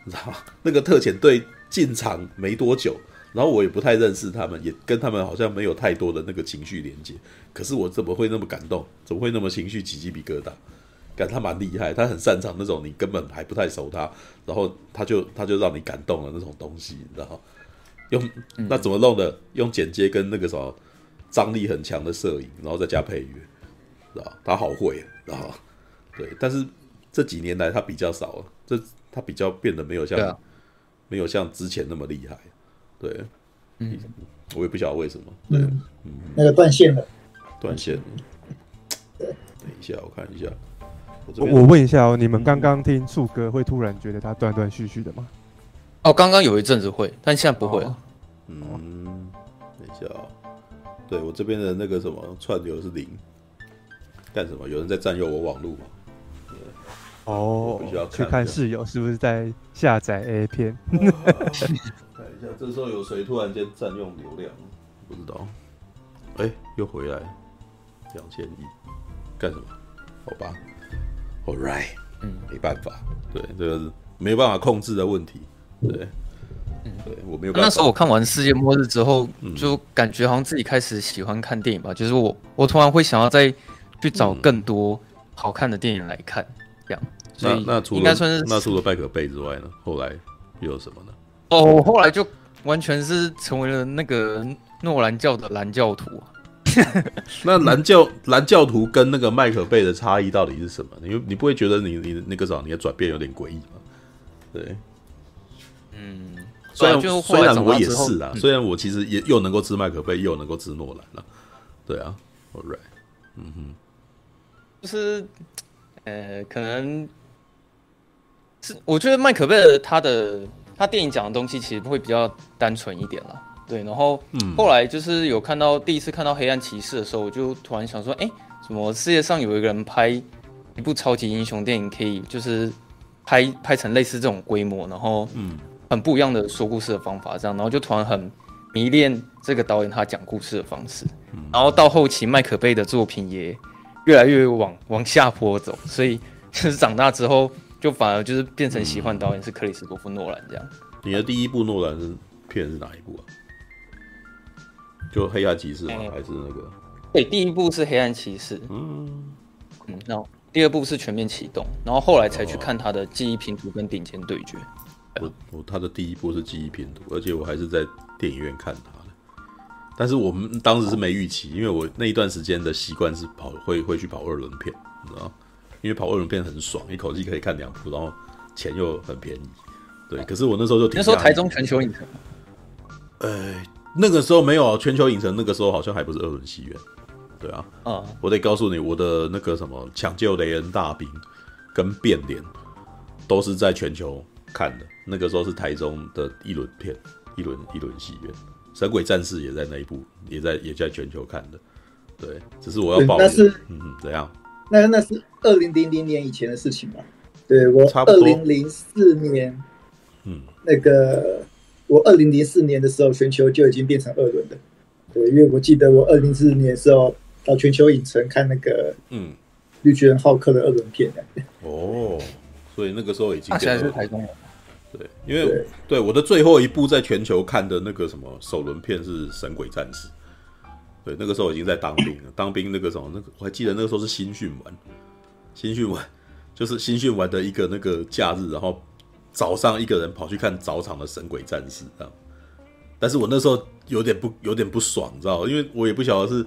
你知道？那个特遣队进场没多久，然后我也不太认识他们，也跟他们好像没有太多的那个情绪连接。可是我怎么会那么感动？怎么会那么情绪起鸡皮疙瘩？感他蛮厉害，他很擅长那种你根本还不太熟他，然后他就他就让你感动了那种东西，你知道吗？用那怎么弄的？用剪接跟那个什么张力很强的摄影，然后再加配乐，知道他好会，知道对，但是这几年来他比较少了，这他比较变得没有像、啊、没有像之前那么厉害。对，嗯，我也不晓得为什么。对，嗯，嗯那个断线了，断线了。等一下，我看一下。我我问一下哦，你们刚刚听树哥会突然觉得他断断续续的吗？哦，刚刚有一阵子会，但现在不会了。嗯，等一下哦。对，我这边的那个什么串流是零，干什么？有人在占用我网络吗？哦，去看室友是不是在下载 A 片？看一下，这时候有谁突然间占用流量？不知道。哎、欸，又回来两千亿，干什么？好吧，All right，嗯，没办法，对，这个是没办法控制的问题。对，嗯，对我没有。那时候我看完《世界末日》之后，就感觉好像自己开始喜欢看电影吧。就是我，我突然会想要再去找更多好看的电影来看，这样。所以那那应该算是那除了《麦克贝》之外呢？后来又有什么呢？哦，我后来就完全是成为了那个诺兰教的蓝教徒。那蓝教蓝教徒跟那个麦克贝的差异到底是什么？你你不会觉得你你那个啥你的转变有点诡异吗？对。嗯，虽然虽然我也是啊，虽然我其实也又能够吃麦可贝，又能够吃诺兰了，对啊，All right，嗯哼，就是呃，可能是我觉得麦可贝的他的他电影讲的东西其实会比较单纯一点啦，对，然后后来就是有看到第一次看到黑暗骑士的时候，我就突然想说，哎、欸，什么世界上有一个人拍一部超级英雄电影，可以就是拍拍成类似这种规模，然后嗯。很不一样的说故事的方法，这样，然后就突然很迷恋这个导演他讲故事的方式，然后到后期麦可贝的作品也越来越往 往下坡走，所以就是长大之后就反而就是变成喜欢导演是克里斯多夫诺兰这样。你的第一部诺兰是片是哪一部啊？就黑暗骑士吗？还是那个？对，第一部是黑暗骑士，嗯嗯，然后第二部是全面启动，然后后来才去看他的记忆拼图跟顶尖对决。我我他的第一部是记忆拼图，而且我还是在电影院看他的。但是我们当时是没预期，因为我那一段时间的习惯是跑会会去跑二轮片，你知道？因为跑二轮片很爽，一口气可以看两部，然后钱又很便宜。对，可是我那时候就听说台中全球影城，呃，那个时候没有全球影城，那个时候好像还不是二轮戏院。对啊，嗯，我得告诉你，我的那个什么抢救雷恩大兵跟变脸都是在全球看的。那个时候是台中的一轮片，一轮一轮戏院，《神鬼战士》也在那一部，也在也在全球看的。对，只是我要保，那是嗯，怎样？那那是二零零零年以前的事情嘛？对，我二零零四年，嗯，那个我二零零四年的时候，全球就已经变成二轮的。对，因为我记得我二零零四年的时候到全球影城看那个嗯，绿巨人浩克的二轮片。哦，所以那个时候已经现在是台中了。对，因为对，对我的最后一部在全球看的那个什么首轮片是《神鬼战士》。对，那个时候已经在当兵了，当兵那个什么，那个我还记得那个时候是新训完，新训完就是新训完的一个那个假日，然后早上一个人跑去看早场的《神鬼战士》这样。但是我那时候有点不有点不爽，你知道，因为我也不晓得是。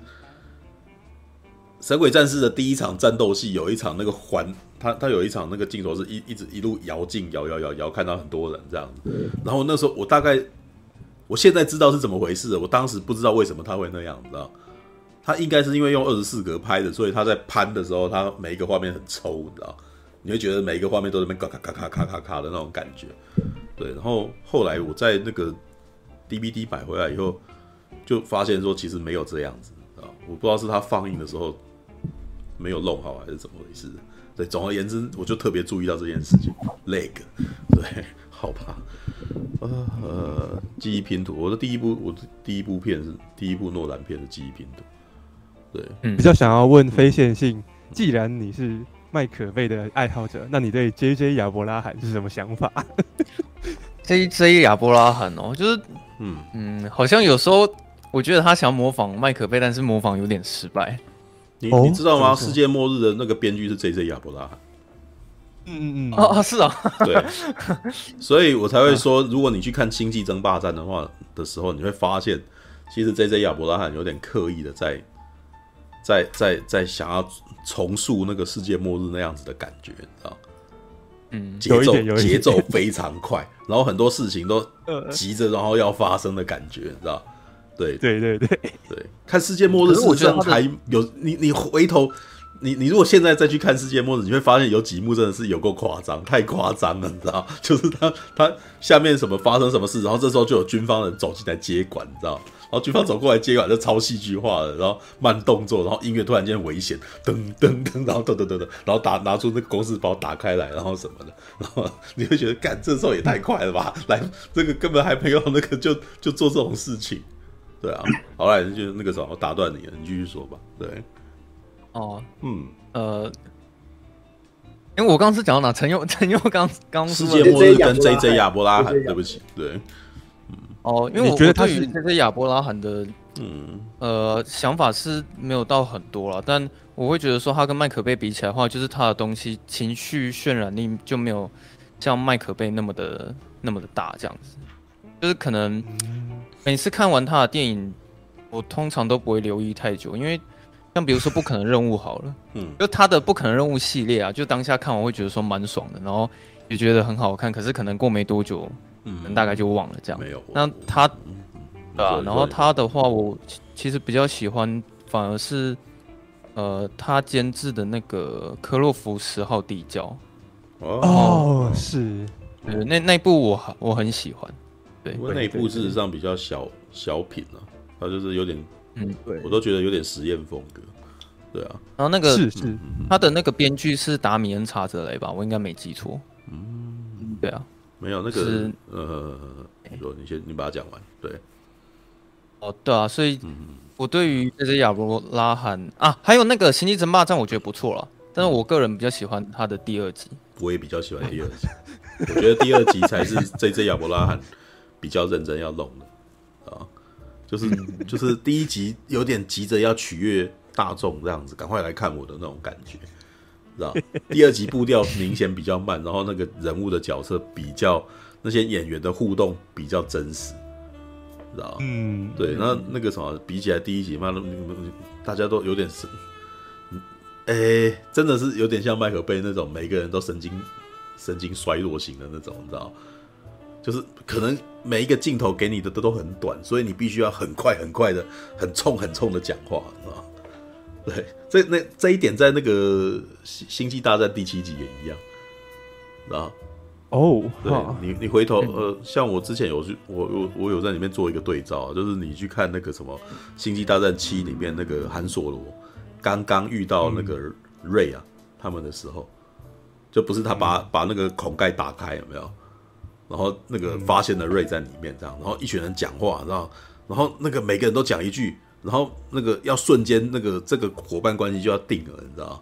神鬼战士的第一场战斗戏有一场那个环，他他有一场那个镜头是一一直一路摇镜摇摇摇摇，看到很多人这样子。然后那时候我大概我现在知道是怎么回事了，我当时不知道为什么他会那样，你知道？他应该是因为用二十四格拍的，所以他在攀的时候，他每一个画面很抽，你知道？你会觉得每一个画面都在那边咔咔咔咔咔咔咔的那种感觉。对，然后后来我在那个 DVD 买回来以后，就发现说其实没有这样子，啊，我不知道是他放映的时候没有弄好还是怎么回事。对，总而言之，我就特别注意到这件事情。leg，对，好吧，呃，记忆拼图，我的第一部，我的第一部片是第一部诺兰片的记忆拼图。对，嗯，比较想要问非线性，既然你是麦可贝的爱好者，那你对 J J 亚伯拉罕是什么想法？J J 亚伯拉罕哦，就是，嗯嗯，好像有时候我觉得他想要模仿麦可贝，但是模仿有点失败。你你知道吗？世界末日的那个编剧是 J J 亚伯拉罕。嗯嗯嗯，哦是啊，对，所以我才会说，如果你去看《星际争霸战》的话的时候，你会发现，其实 J J 亚伯拉罕有点刻意的在。在在在想要重塑那个世界末日那样子的感觉，你知道？嗯，节奏节奏非常快，然后很多事情都急着，然后要发生的感觉，你知道？对对对对对，看世界末日，事实上还有你你回头，你你如果现在再去看世界末日，你会发现有几幕真的是有够夸张，太夸张了，你知道？就是他他下面什么发生什么事，然后这时候就有军方人走进来接管，你知道？然后军方走过来接管，就超戏剧化的，然后慢动作，然后音乐突然间危险，噔噔噔，然后噔噔噔噔，然后打拿出那个公式包打开来，然后什么的，然后 你会觉得，干这时候也太快了吧？来，这个根本还没有那个就就做这种事情，对啊，好了就那个时候我打断你了，你继续说吧。对，哦，嗯，呃，因为我刚刚是讲到哪？陈佑，陈佑刚刚世界末日跟 J J 亚伯拉罕，对不起，对。哦，因为我觉得他对于这些亚伯拉罕的，嗯，呃，想法是没有到很多了，但我会觉得说他跟麦可贝比起来的话，就是他的东西情绪渲染力就没有像麦可贝那么的那么的大，这样子，就是可能每次看完他的电影，我通常都不会留意太久，因为像比如说不可能任务好了，嗯，就他的不可能任务系列啊，就当下看完会觉得说蛮爽的，然后也觉得很好看，可是可能过没多久。嗯，大概就忘了这样。没有。那他，对啊，然后他的话，我其实比较喜欢，反而是，呃，他监制的那个《科洛弗十号地窖》。哦，是。呃，那那部我我很喜欢。对。那一部事实上比较小小品啊，他就是有点，嗯，对，我都觉得有点实验风格。对啊。然后那个是是，他的那个编剧是达米恩·查泽雷吧？我应该没记错。嗯，对啊。没有那个是呃，你说你先你把它讲完，对。哦，对啊，所以我对于这些亚伯拉罕啊，还有那个《星际争霸战》，我觉得不错了。但是我个人比较喜欢他的第二集。我也比较喜欢第二集，我觉得第二集才是这这亚伯拉罕比较认真要弄的啊，就是就是第一集有点急着要取悦大众这样子，赶快来看我的那种感觉。知道第二集步调明显比较慢，然后那个人物的角色比较那些演员的互动比较真实，知道嗯，对，那那个什么比起来第一集嘛，大家都有点神，哎、欸，真的是有点像麦克贝那种，每个人都神经神经衰弱型的那种，你知道？就是可能每一个镜头给你的都都很短，所以你必须要很快很快的、很冲很冲的讲话，知道？对，这那这一点在那个《星星际大战》第七集也一样，啊，哦，对你你回头呃，像我之前有去，我我我有在里面做一个对照，就是你去看那个什么《星际大战七》里面那个韩索罗刚刚遇到那个瑞啊他们的时候，就不是他把把那个孔盖打开有没有？然后那个发现了瑞在里面这样，然后一群人讲话，然后然后那个每个人都讲一句。然后那个要瞬间那个这个伙伴关系就要定了，你知道？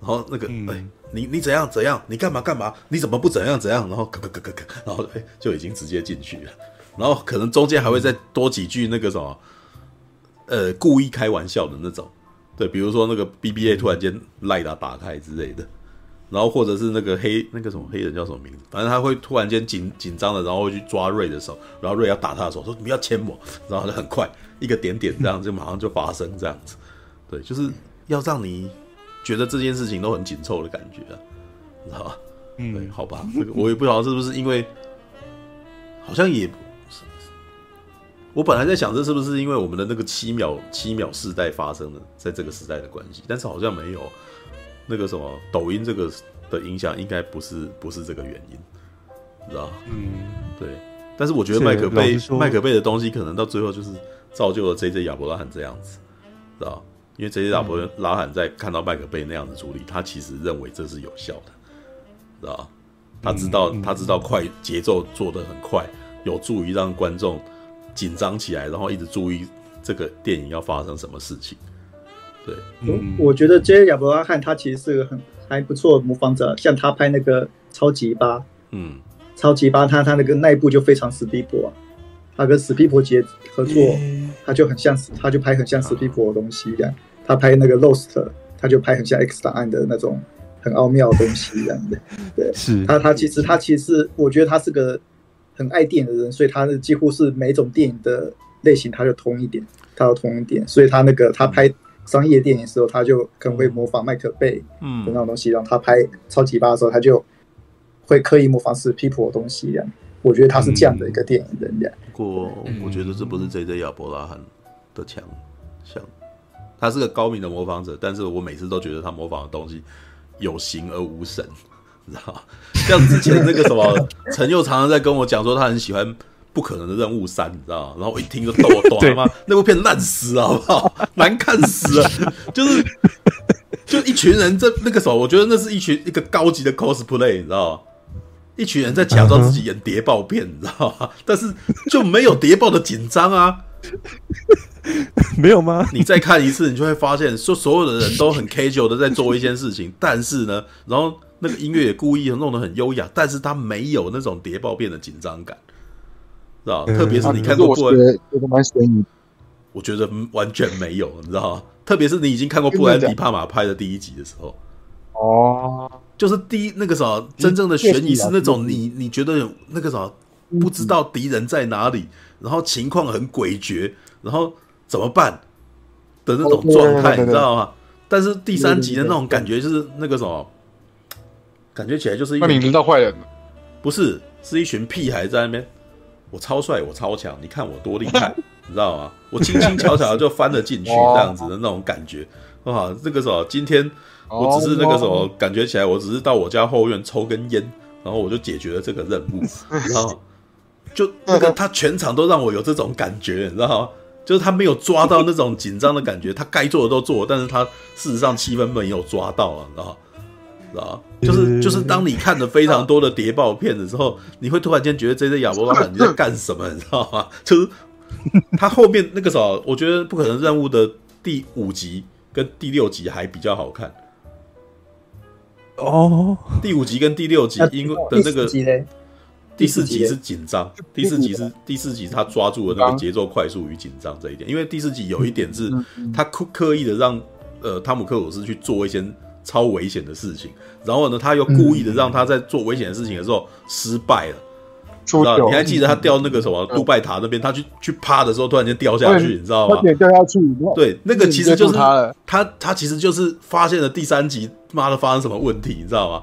然后那个哎、嗯欸，你你怎样怎样？你干嘛干嘛？你怎么不怎样怎样？然后咯咯咯咯咯，然后哎、欸、就已经直接进去了。然后可能中间还会再多几句那个什么，呃，故意开玩笑的那种，对，比如说那个 BBA 突然间赖打打开之类的。然后或者是那个黑那个什么黑人叫什么名字？反正他会突然间紧紧张的，然后会去抓瑞的手，然后瑞要打他的手，说你不要牵我，然后就很快一个点点这样就马上就发生这样子，对，就是要让你觉得这件事情都很紧凑的感觉，你知道吧？嗯，好吧，这个我也不知道是不是因为好像也我本来在想，这是不是因为我们的那个七秒七秒世代发生的，在这个时代的关系？但是好像没有那个什么抖音这个的影响，应该不是不是这个原因，知道？嗯，对。但是我觉得麦可贝麦可贝的东西，可能到最后就是造就了 J J 亚伯拉罕这样子，知道？因为 J J 亚伯拉罕在看到麦可贝那样子处理，他其实认为这是有效的，知道？他知道他知道快节奏做得很快，有助于让观众。紧张起来，然后一直注意这个电影要发生什么事情。对，嗯，我觉得 J. 亚伯拉罕他其实是个很还不错的模仿者，像他拍那个超级八，嗯，超级八，他他那个那一部就非常史蒂博啊，他跟史蒂博杰合作，嗯，他就很像，他就拍很像史蒂博的东西一样，他拍那个 Lost，他就拍很像 X 档案的那种很奥妙的东西一样的。对，是他他其实他其实我觉得他是个。很爱电影的人，所以他是几乎是每种电影的类型，他就通一点，他要通一点。所以他那个他拍商业电影的时候，他就可能会模仿麦克贝嗯的那种东西，然后他拍超级八的时候，他就会刻意模仿史匹柏的东西。这样，我觉得他是这样的一个电影人。这样，不过我觉得这不是 J.J. 亚伯拉罕的强项，他是个高明的模仿者，但是我每次都觉得他模仿的东西有形而无神。你知道，像之前那个什么，陈佑常常在跟我讲说他很喜欢《不可能的任务三》，你知道吗？然后我一听就抖抖他妈，那部片烂死了，好不好？难看死了，就是就一群人在那个时候，我觉得那是一群一个高级的 cosplay，你知道吗？一群人在假装自己演谍报片，你知道吗？但是就没有谍报的紧张啊，没有吗？你再看一次，你就会发现，说所有的人都很 casual 的在做一件事情，但是呢，然后。那个音乐也故意弄得很优雅，但是他没有那种谍报片的紧张感，知道？嗯、特别是你看过布兰，我觉得完全没有，你知道？特别是你已经看过布兰迪帕马拍的第一集的时候，哦，就是第一那个时候真正的悬疑是那种你你觉得有那个时候不知道敌人在哪里，然后情况很诡谲，然后怎么办的那种状态，你知道吗？但是第三集的那种感觉就是那个什么。感觉起来就是一群，那你知道坏人？不是，是一群屁孩在那边。我超帅，我超强，你看我多厉害，你知道吗？我轻轻巧巧的就翻了进去，这样子的那种感觉。哇，这个时候今天我只是那个时候感觉起来，我只是到我家后院抽根烟，然后我就解决了这个任务，然后？就那个他全场都让我有这种感觉，你知道吗？就是他没有抓到那种紧张的感觉，他该做的都做，但是他事实上气氛没有抓到啊，你知道吗？啊，就是就是，当你看了非常多的谍报片的时候，你会突然间觉得这些亚伯拉罕你在干什么，你知道吗？就是他后面那个时候，我觉得不可能任务的第五集跟第六集还比较好看。哦，第五集跟第六集因为的那个第四集是紧张，第四集是第四集他抓住了那个节奏快速与紧张这一点，因为第四集有一点是他刻刻意的让呃汤姆克鲁斯去做一些。超危险的事情，然后呢，他又故意的让他在做危险的事情的时候失败了。知道？你还记得他掉那个什么杜拜塔那边，他去去趴的时候，突然间掉下去，你知道吗？掉下去。对，那个其实就是他，他他其实就是发现了第三集，妈的发生什么问题，你知道吗？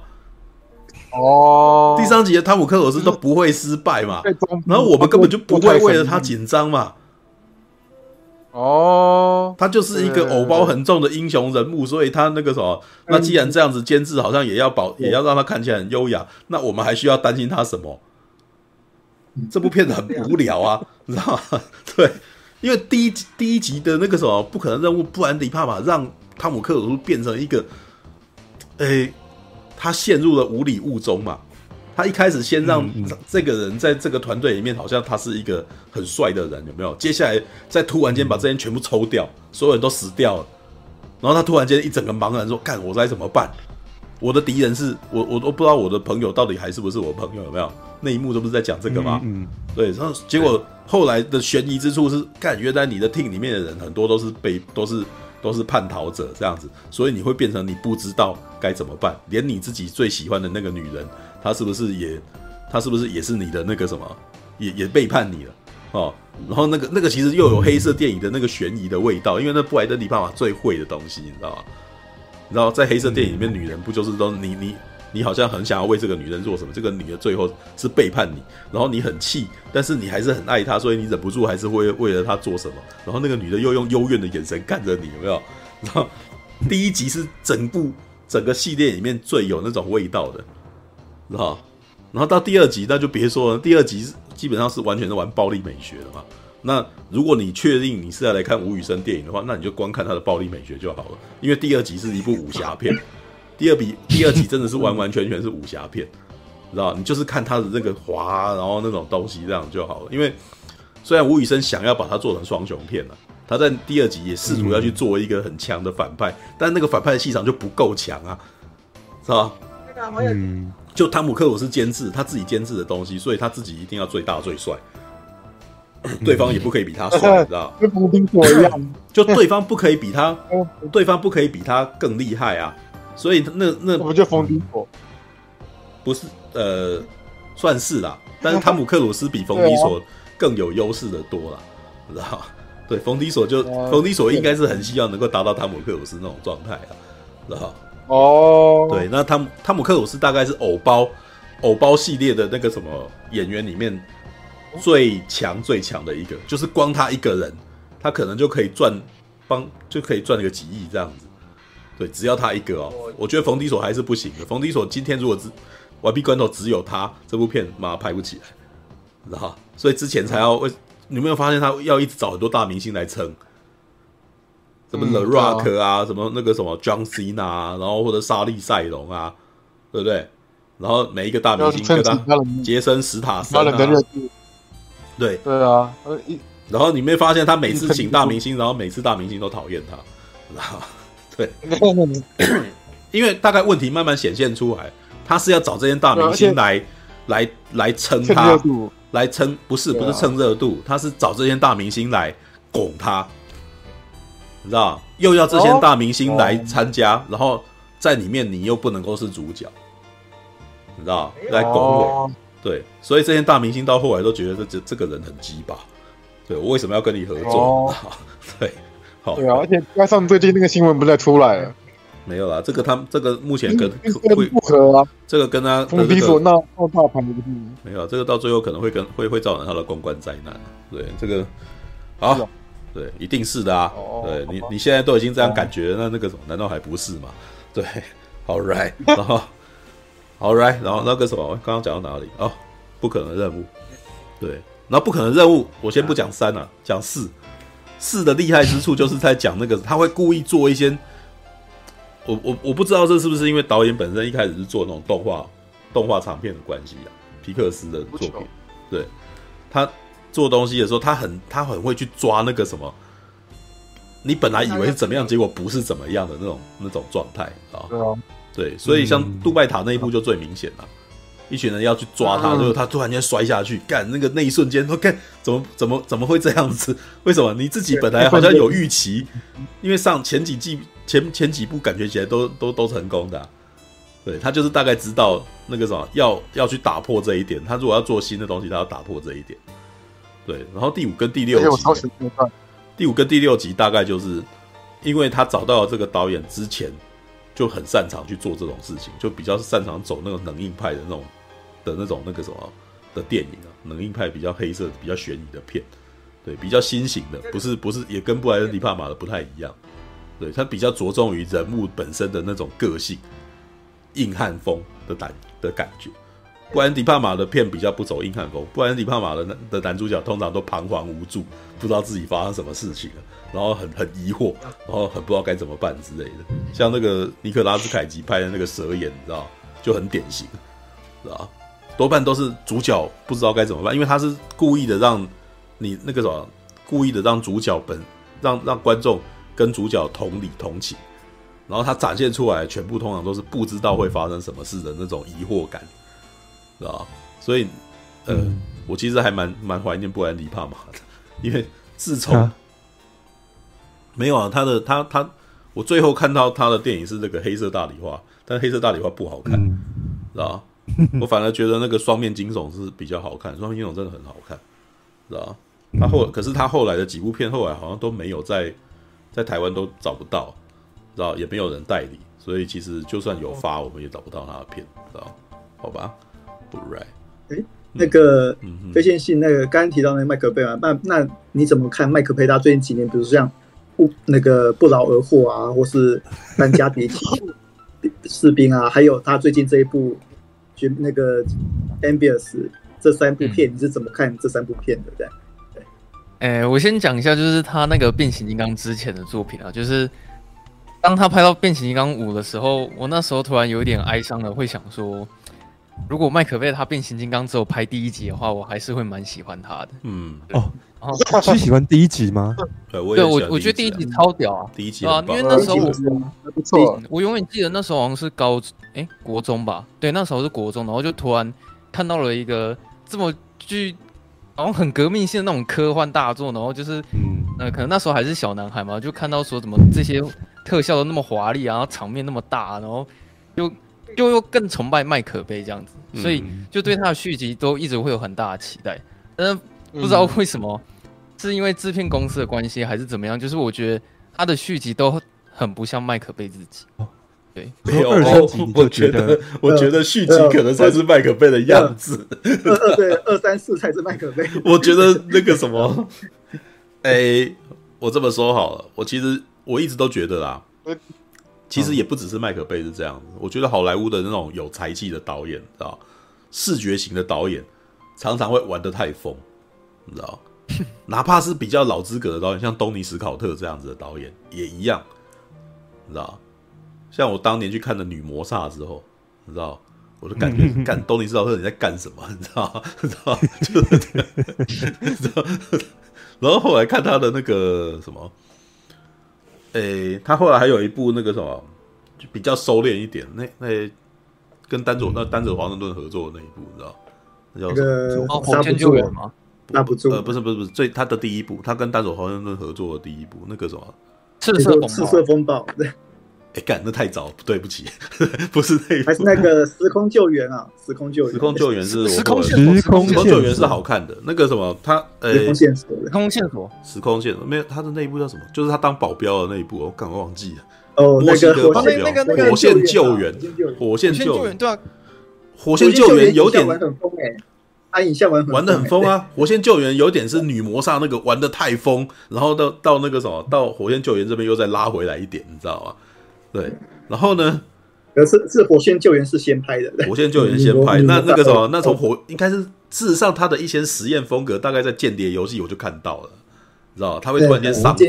哦，第三集的汤姆克鲁斯都不会失败嘛，然后我们根本就不会为了他紧张嘛。哦，他就是一个偶包很重的英雄人物，所以他那个什么，那既然这样子监制好像也要保，也要让他看起来很优雅，那我们还需要担心他什么？这部片子很无聊啊，你知道吗？对，因为第一集第一集的那个什么不可能任务，布兰迪帕玛让汤姆克鲁斯变成一个，诶，他陷入了无礼物中嘛。他一开始先让这个人在这个团队里面，好像他是一个很帅的人，有没有？接下来再突然间把这些人全部抽掉，所有人都死掉了，然后他突然间一整个茫然说：“干，我该怎么办？我的敌人是我，我都不知道我的朋友到底还是不是我朋友，有没有？那一幕都不是在讲这个吗？嗯，对。然后结果后来的悬疑之处是，干，原来你的 team 里面的人很多都是被都是都是叛逃者这样子，所以你会变成你不知道该怎么办，连你自己最喜欢的那个女人。他是不是也，他是不是也是你的那个什么，也也背叛你了哦？然后那个那个其实又有黑色电影的那个悬疑的味道，因为那布莱德李爸爸最会的东西，你知道吗？你知道在黑色电影里面，女人不就是都你你你好像很想要为这个女人做什么，这个女的最后是背叛你，然后你很气，但是你还是很爱她，所以你忍不住还是会为了她做什么。然后那个女的又用幽怨的眼神看着你，有没有？然后第一集是整部整个系列里面最有那种味道的，知道？然后到第二集那就别说了，第二集基本上是完全是玩暴力美学的嘛。那如果你确定你是要来看吴宇森电影的话，那你就光看他的暴力美学就好了，因为第二集是一部武侠片，第二比第二集真的是完完全全是武侠片，知道？你就是看他的那个滑，然后那种东西这样就好了。因为虽然吴宇森想要把它做成双雄片了，他在第二集也试图要去做一个很强的反派，但那个反派的气场就不够强啊，是吧？嗯，就汤姆克鲁斯监制他自己监制的东西，所以他自己一定要最大最帅。对方也不可以比他帅，你知道？跟冯迪索一样，就对方不可以比他，对方不可以比他更厉害啊！所以那那不就冯迪索？不是，呃，算是啦。但是汤姆克鲁斯比冯迪索更有优势的多了，知道？对，冯迪索就冯迪索应该是很希望能够达到汤姆克鲁斯那种状态啊，知道？哦，对，那汤汤姆克鲁斯大概是偶包偶包系列的那个什么演员里面。最强最强的一个，就是光他一个人，他可能就可以赚，帮就可以赚个几亿这样子。对，只要他一个哦，我觉得冯迪索还是不行的。冯迪索今天如果只完璧关头只有他，这部片妈拍不起来，知道？所以之前才要为，你有没有发现他要一直找很多大明星来撑？什么 The Rock 啊，什么那个什么 John Cena 啊，然后或者莎莉赛隆啊，对不对？然后每一个大明星跟他杰森史塔森啊。对。对啊，然后你没发现他每次请大明星，然后每次大明星都讨厌他，然 后对，因为大概问题慢慢显现出来，他是要找这些大明星来来来撑他，来撑不是不是蹭热度，他是找这些大明星来拱他，你知道？又要这些大明星来参加，然后在里面你又不能够是主角，你知道？来拱我。对，所以这些大明星到后来都觉得这这这个人很鸡巴，对，我为什么要跟你合作？哦、对，好，对啊，而且加上最近那个新闻不再出来了，没有啦，这个他这个目前跟会不合啊，这个跟他冯迪索闹闹大盘的不是？没有，这个到最后可能会跟会会造成他的公关灾难。对，这个好，哦、对，一定是的啊。哦、对你你现在都已经这样感觉，哦、那那个什么，难道还不是吗？对，好，right，然后。好，right，然后那个什么，刚刚讲到哪里？哦，不可能任务，对，那不可能任务，我先不讲三了，讲四。四的厉害之处就是在讲那个，他会故意做一些，我我我不知道这是不是因为导演本身一开始是做那种动画动画长片的关系啊，皮克斯的作品，对，他做东西的时候，他很他很会去抓那个什么，你本来以为是怎么样，结果不是怎么样的那种那种状态啊。对啊。对，所以像杜拜塔那一部就最明显了，一群人要去抓他，最后他突然间摔下去，干那个那一瞬间，都 干怎么怎么怎么会这样子？为什么你自己本来好像有预期？因为上前几季前前几部感觉起来都都都成功的，对，他就是大概知道那个什么要要去打破这一点。他如果要做新的东西，他要打破这一点。对，然后第五跟第六集，第五跟第六集大概就是因为他找到了这个导演之前。就很擅长去做这种事情，就比较擅长走那种冷硬派的那种的那种那个什么的电影啊，冷硬派比较黑色、比较悬疑的片，对，比较新型的，不是不是也跟布莱恩迪帕玛的不太一样，对，他比较着重于人物本身的那种个性，硬汉风的感的感觉。布莱恩迪帕玛的片比较不走硬汉风，布莱恩迪帕玛的男的男主角通常都彷徨无助，不知道自己发生什么事情了。然后很很疑惑，然后很不知道该怎么办之类的，像那个尼可拉斯凯奇拍的那个蛇眼，你知道，就很典型，知道多半都是主角不知道该怎么办，因为他是故意的让你那个什么，故意的让主角本让让观众跟主角同理同情，然后他展现出来全部通常都是不知道会发生什么事的那种疑惑感，知道所以，呃，嗯、我其实还蛮蛮怀念布兰迪帕玛的，因为自从、啊没有啊，他的他他，我最后看到他的电影是那个黑色大理花，但黑色大理花不好看，嗯、知道 我反而觉得那个双面惊悚是比较好看，双面惊悚真的很好看，知道他后可是他后来的几部片后来好像都没有在在台湾都找不到，知道也没有人代理，所以其实就算有发，我们也找不到他的片，知道？好吧，Right。哎，那个非线性那个刚刚提到那个麦克贝嘛，那那你怎么看麦克贝他最近几年，比如像不那个不劳而获啊，或是搬家别姬 士兵啊，还有他最近这一部就那个 Ambience 这三部片，你是怎么看这三部片的？对。哎，我先讲一下，就是他那个变形金刚之前的作品啊，就是当他拍到变形金刚五的时候，我那时候突然有一点哀伤了，会想说，如果麦可贝他变形金刚只有拍第一集的话，我还是会蛮喜欢他的。嗯，哦，然后是喜欢第一集吗？对，我对我我觉得第一集超屌啊，第一集啊，因为那时候我不错，我永远记得那时候好像是高哎国中吧，对，那时候是国中，然后就突然看到了一个这么具。然后很革命性的那种科幻大作，然后就是，嗯，呃，可能那时候还是小男孩嘛，就看到说怎么这些特效都那么华丽，然后场面那么大，然后又又又更崇拜麦可贝这样子，所以就对他的续集都一直会有很大的期待。但是不知道为什么，是因为制片公司的关系还是怎么样，就是我觉得他的续集都很不像麦可贝自己。对，没有，我觉得，我觉得 续集可能才是麦可贝的样子。二二对，二三四才是麦可贝。我觉得那个什么，哎，我这么说好了，我其实我一直都觉得啦，其实也不只是麦克贝是这样子。我觉得好莱坞的那种有才气的导演，知道，视觉型的导演常常会玩的太疯，你知道，哪怕是比较老资格的导演，像东尼史考特这样子的导演也一样，你知道。像我当年去看的《女魔煞》之后，你知道，我就感觉 干东尼史考特你在干什么？你知道？你知道？就是，知道？然后后来看他的那个什么，诶，他后来还有一部那个什么，就比较收敛一点，那那跟丹佐那丹佐华盛顿合作的那一部，你知道？那叫什么？哦，火线救援吗？那不做？呃，不是不是不是，最他的第一部，他跟丹佐华盛顿合作的第一部，那个什么？赤色赤色风暴。对。哎，干，那太早，对不起，不是那，还是那个时空救援啊，时空救援，时空救援是时空时空救援是好看的，那个什么，他呃，时空线索，时空线索，时空线索，没有他的那一部叫什么？就是他当保镖的那一部，我刚刚忘记了。哦，那个火线那个那个火线救援，火线救援，对啊，火线救援有点玩很疯哎，他影像玩玩的很疯啊，火线救援有点是女魔煞那个玩的太疯，然后到到那个什么，到火线救援这边又再拉回来一点，你知道吗？对。然后呢？可是是火线救援是先拍的，火线救援先拍。那那个什么，那从火应该是事实上他的一些实验风格，大概在间谍游戏我就看到了，你知道他会突然间上字，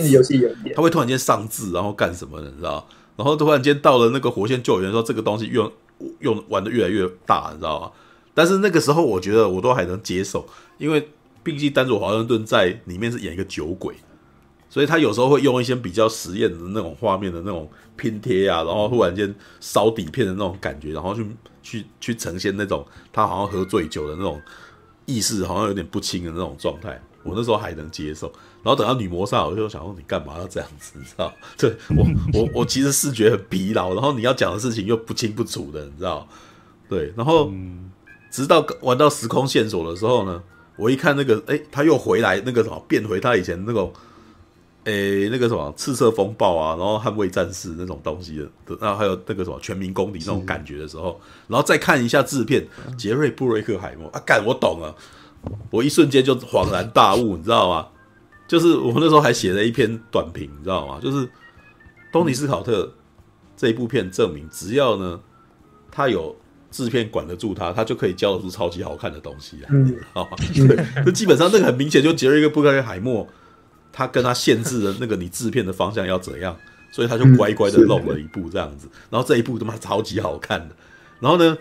他会突然间上字，然后干什么的，你知道？然后突然间到了那个火线救援，说这个东西用用玩的越来越大，你知道吗？但是那个时候我觉得我都还能接受，因为毕竟丹佐华盛顿在里面是演一个酒鬼。所以他有时候会用一些比较实验的那种画面的那种拼贴啊，然后忽然间烧底片的那种感觉，然后去去去呈现那种他好像喝醉酒的那种意识，好像有点不清的那种状态。我那时候还能接受，然后等到女魔煞，我就想说你干嘛要这样子，你知道？对我我 我其实视觉很疲劳，然后你要讲的事情又不清不楚的，你知道？对，然后直到玩到时空线索的时候呢，我一看那个，哎，他又回来那个什么，变回他以前那种。诶、欸，那个什么赤色风暴啊，然后捍卫战士那种东西的，然后还有那个什么全民公敌那种感觉的时候，然后再看一下制片杰瑞布瑞克海默啊，干我懂了，我一瞬间就恍然大悟，你知道吗？就是我那时候还写了一篇短评，你知道吗？就是东尼斯考特这一部片证明，只要呢他有制片管得住他，他就可以交得出超级好看的东西啊，嗯，好，对，就基本上那个很明显，就杰瑞布瑞克海默。他跟他限制了那个你制片的方向要怎样，所以他就乖乖的弄了一部这样子，然后这一部他妈超级好看的，然后呢，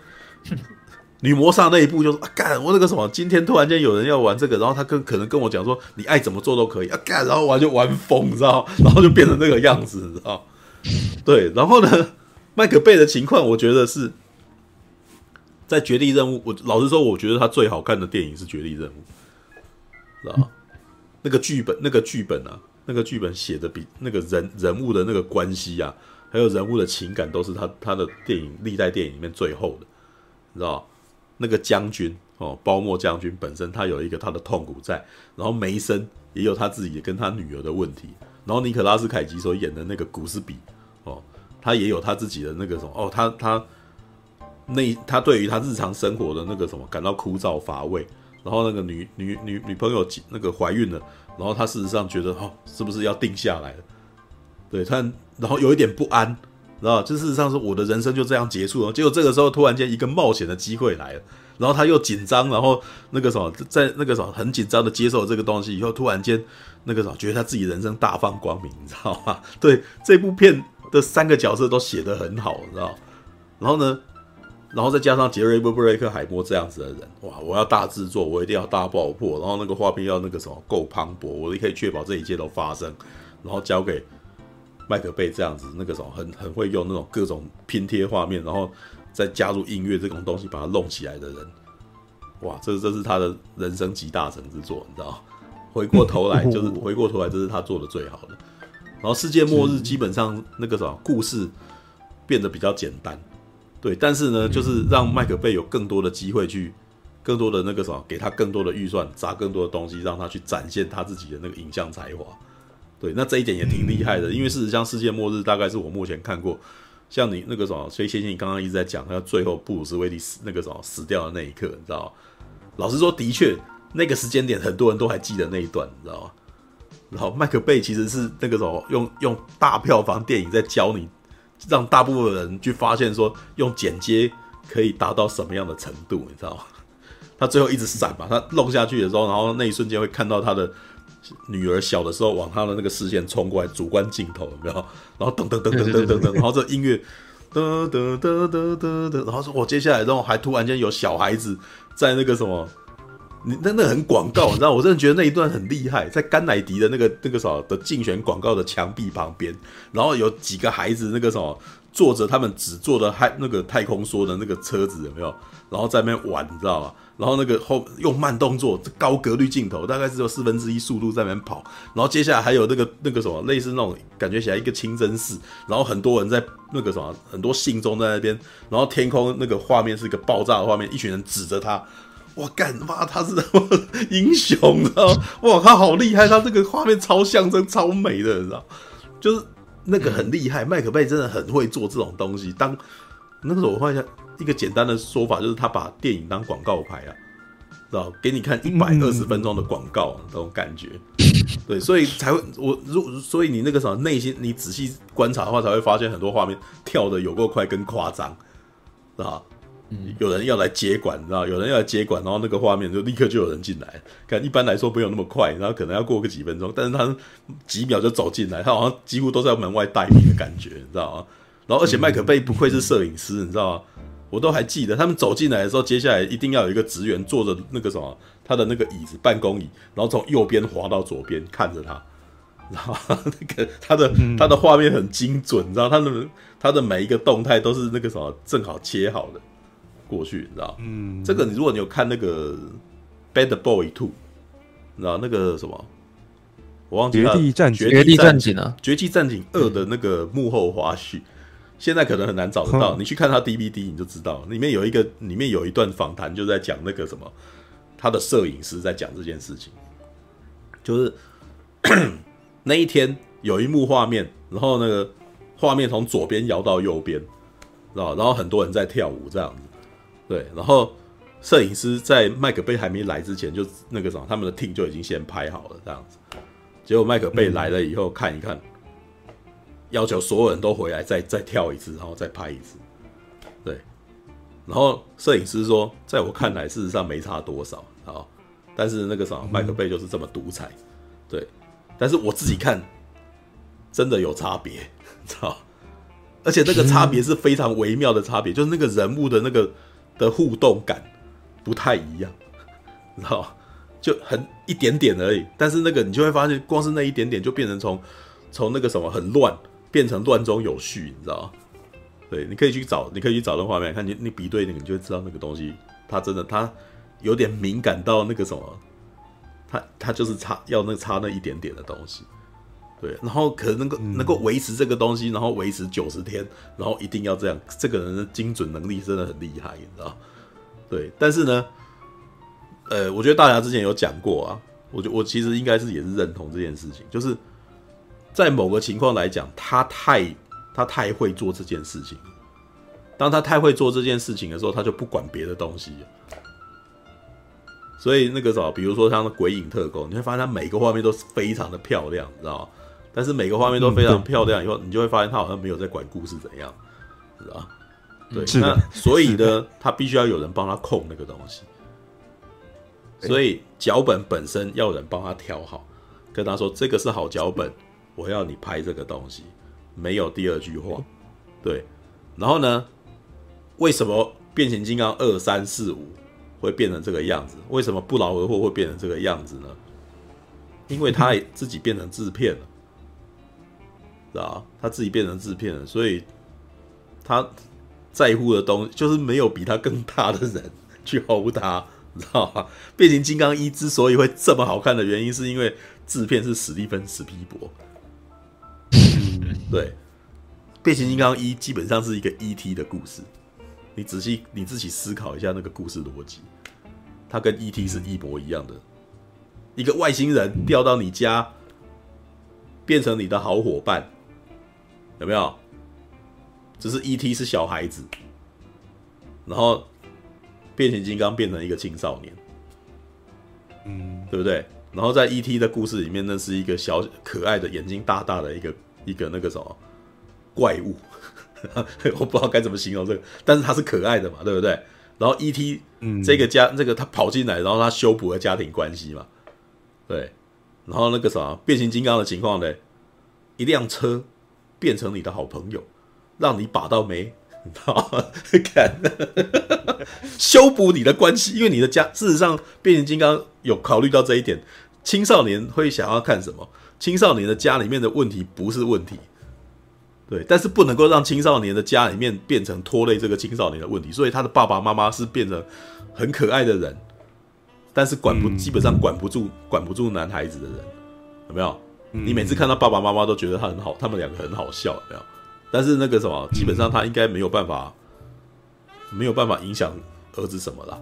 女魔煞那一部就是啊干我那个什么，今天突然间有人要玩这个，然后他跟可能跟我讲说你爱怎么做都可以。啊干，然后玩就玩疯，你知道，然后就变成那个样子，你知道，对，然后呢，麦克贝的情况，我觉得是在绝地任务，我老实说，我觉得他最好看的电影是绝地任务，知道。那个剧本，那个剧本啊，那个剧本写的比那个人人物的那个关系啊，还有人物的情感，都是他他的电影历代电影里面最后的，你知道？那个将军哦，包莫将军本身他有一个他的痛苦在，然后梅森也有他自己跟他女儿的问题，然后尼可拉斯凯奇所演的那个古斯比哦，他也有他自己的那个什么哦，他他那他对于他日常生活的那个什么感到枯燥乏味，然后那个女女女女朋友那个怀孕了，然后他事实上觉得哦，是不是要定下来了？对他，然后有一点不安，知道就事实上是我的人生就这样结束了。结果这个时候突然间一个冒险的机会来了，然后他又紧张，然后那个什么，在那个什么很紧张的接受这个东西以后，突然间那个什么觉得他自己人生大放光明，你知道吗？对，这部片的三个角色都写得很好，你知道。然后呢，然后再加上杰瑞·布瑞克海默这样子的人，哇，我要大制作，我一定要大爆破，然后那个画面要那个什么够磅礴，我也可以确保这一切都发生，然后交给。麦克贝这样子，那个时候很很会用那种各种拼贴画面，然后再加入音乐这种东西，把它弄起来的人，哇，这这是他的人生集大成之作，你知道？回过头来就是回过头来，这是他做的最好的。然后世界末日基本上那个什么故事变得比较简单，对，但是呢，就是让麦克贝有更多的机会去，更多的那个什么，给他更多的预算，砸更多的东西，让他去展现他自己的那个影像才华。对，那这一点也挺厉害的，因为事实上，世界末日大概是我目前看过，像你那个什么，所以谢谢你刚刚一直在讲，他最后布鲁斯威利死那个什么死掉的那一刻，你知道吗？老实说，的确那个时间点很多人都还记得那一段，你知道吗？然后麦克贝其实是那个什么用用大票房电影在教你，让大部分人去发现说用剪接可以达到什么样的程度，你知道吗？他最后一直闪嘛，他弄下去的时候，然后那一瞬间会看到他的。女儿小的时候往他的那个视线冲过来，主观镜头有没有？然后噔噔噔噔噔噔噔，然后这音乐噔噔噔噔噔噔，然后说我接下来，然后还突然间有小孩子在那个什么，你那那很广告，你知道？我真的觉得那一段很厉害，在甘乃迪的那个那个什么的竞选广告的墙壁旁边，然后有几个孩子那个什么坐着他们只坐的太那个太空梭的那个车子有没有？然后在那边玩，你知道吗？然后那个后用慢动作，高格率镜头，大概只有四分之一速度在那边跑。然后接下来还有那个那个什么，类似那种感觉起来一个清真寺，然后很多人在那个什么，很多信众在那边。然后天空那个画面是一个爆炸的画面，一群人指着他，哇干妈他是英雄啊！哇他好厉害，他这个画面超象征、超美的，你知道？就是那个很厉害，麦克贝真的很会做这种东西。当那个时候我换一下。一个简单的说法就是他把电影当广告牌啊，知道？给你看一百二十分钟的广告，那种感觉，对，所以才会我如所以你那个什么内心，你仔细观察的话，才会发现很多画面跳的有够快跟夸张，知有人要来接管，你知道？有人要来接管，然后那个画面就立刻就有人进来。看一般来说没有那么快，然后可能要过个几分钟，但是他几秒就走进来，他好像几乎都在门外待命的感觉，你知道吗？然后而且麦克贝不愧是摄影师，你知道吗？我都还记得，他们走进来的时候，接下来一定要有一个职员坐着那个什么，他的那个椅子，办公椅，然后从右边滑到左边看着他，然后那个他的他的画面很精准，你知道，他的他的每一个动态都是那个什么正好切好的过去，你知道，嗯，这个你如果你有看那个《Bad Boy Two》，你知道？那个什么，我忘记了，绝地战绝地战警。啊，绝地战警二的那个幕后花絮。现在可能很难找得到，你去看他 DVD 你就知道，里面有一个，里面有一段访谈，就在讲那个什么，他的摄影师在讲这件事情，就是 那一天有一幕画面，然后那个画面从左边摇到右边，知道，然后很多人在跳舞这样子，对，然后摄影师在麦克贝还没来之前，就那个什么，他们的 team 就已经先拍好了这样子，结果麦克贝来了以后看一看。要求所有人都回来再再跳一次，然后再拍一次，对。然后摄影师说，在我看来，事实上没差多少啊。但是那个什么，麦克贝就是这么独裁，对。但是我自己看，真的有差别，知道？而且那个差别是非常微妙的差别，就是那个人物的那个的互动感不太一样，知道？就很一点点而已。但是那个你就会发现，光是那一点点就变成从从那个什么很乱。变成乱中有序，你知道？对，你可以去找，你可以去找那画面，看你你比对那个，你就会知道那个东西，它真的它有点敏感到那个什么，它它就是差要那差那一点点的东西，对，然后可能能够、嗯、能够维持这个东西，然后维持九十天，然后一定要这样，这个人的精准能力真的很厉害，你知道？对，但是呢，呃，我觉得大家之前有讲过啊，我觉我其实应该是也是认同这件事情，就是。在某个情况来讲，他太他太会做这件事情。当他太会做这件事情的时候，他就不管别的东西。所以那个什么，比如说像《鬼影特工》，你会发现它每个画面都是非常的漂亮，你知道吗？但是每个画面都非常漂亮以后，你就会发现他好像没有在管故事怎样，知道吧？对，那所以呢，他必须要有人帮他控那个东西。所以脚本本身要有人帮他挑好，跟他说这个是好脚本，我要你拍这个东西，没有第二句话。对，然后呢？为什么变形金刚二三四五会变成这个样子？为什么不劳而获会变成这个样子呢？因为他自己变成制片了，知道他自己变成制片人，所以他在乎的东西就是没有比他更大的人去 hold 他，知道吗？变形金刚一之所以会这么好看的原因，是因为制片是史蒂芬史皮博。对，变形金刚一基本上是一个 ET 的故事。你仔细你自己思考一下那个故事逻辑，它跟 E.T. 是一模一样的。一个外星人掉到你家，变成你的好伙伴，有没有？只是 E.T. 是小孩子，然后变形金刚变成一个青少年，嗯，对不对？然后在 E.T. 的故事里面，那是一个小可爱的眼睛大大的一个一个那个什么怪物。我不知道该怎么形容这个，但是它是可爱的嘛，对不对？然后 E.T. 这个家，这个他跑进来，然后他修补了家庭关系嘛，对。然后那个啥，变形金刚的情况呢？一辆车变成你的好朋友，让你把到没，你知道吗？看，修补你的关系，因为你的家，事实上，变形金刚有考虑到这一点，青少年会想要看什么？青少年的家里面的问题不是问题。对，但是不能够让青少年的家里面变成拖累这个青少年的问题，所以他的爸爸妈妈是变成很可爱的人，但是管不基本上管不住管不住男孩子的人，有没有？你每次看到爸爸妈妈都觉得他很好，他们两个很好笑，有没有？但是那个什么，基本上他应该没有办法，没有办法影响儿子什么啦，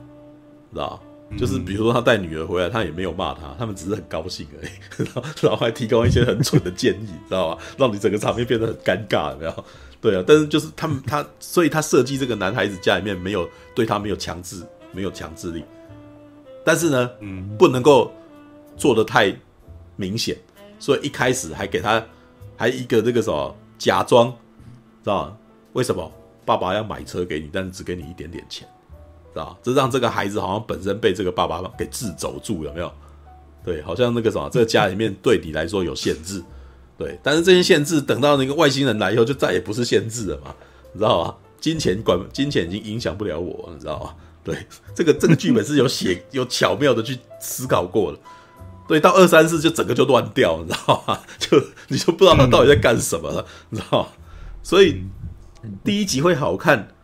知道？就是比如说他带女儿回来，他也没有骂他，他们只是很高兴而已，然后然后还提供一些很蠢的建议，知道吧？让你整个场面变得很尴尬，有没有？对啊，但是就是他们他，所以他设计这个男孩子家里面没有对他没有强制，没有强制力，但是呢，嗯，不能够做的太明显，所以一开始还给他还一个那个什么假装，知道？为什么爸爸要买车给你，但是只给你一点点钱？啊，这让这个孩子好像本身被这个爸爸给制肘住，有没有？对，好像那个什么，这个家里面对你来说有限制，对。但是这些限制等到那个外星人来以后，就再也不是限制了嘛，你知道吗？金钱管，金钱已经影响不了我，你知道吗？对，这个这个剧本是有写有巧妙的去思考过了。对，到二三四就整个就乱掉，你知道吗？就你就不知道他到底在干什么了，你知道吗？所以第一集会好看，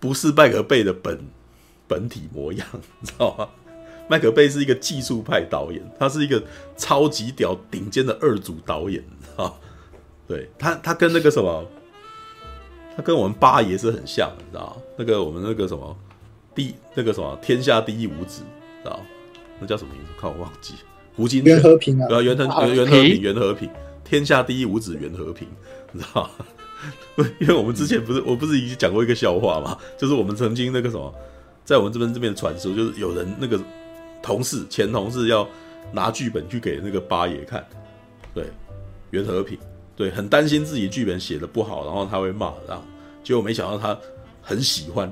不是麦克贝的本。本体模样，你知道吗？麦克贝是一个技术派导演，他是一个超级屌、顶尖的二组导演，你知道？对他，他跟那个什么，他跟我们八爷是很像，你知道？那个我们那个什么第那个什么天下第一五子，知道？那叫什么名字？看我忘记。胡金銓，袁和平啊，对啊，袁和袁和平，袁和平，天下第一五子袁和平，你知道吗？因为我们之前不是，我不是已经讲过一个笑话吗？就是我们曾经那个什么。在我们这边这边传说，就是有人那个同事前同事要拿剧本去给那个八爷看，对，袁和平，对，很担心自己剧本写的不好，然后他会骂，然后结果没想到他很喜欢，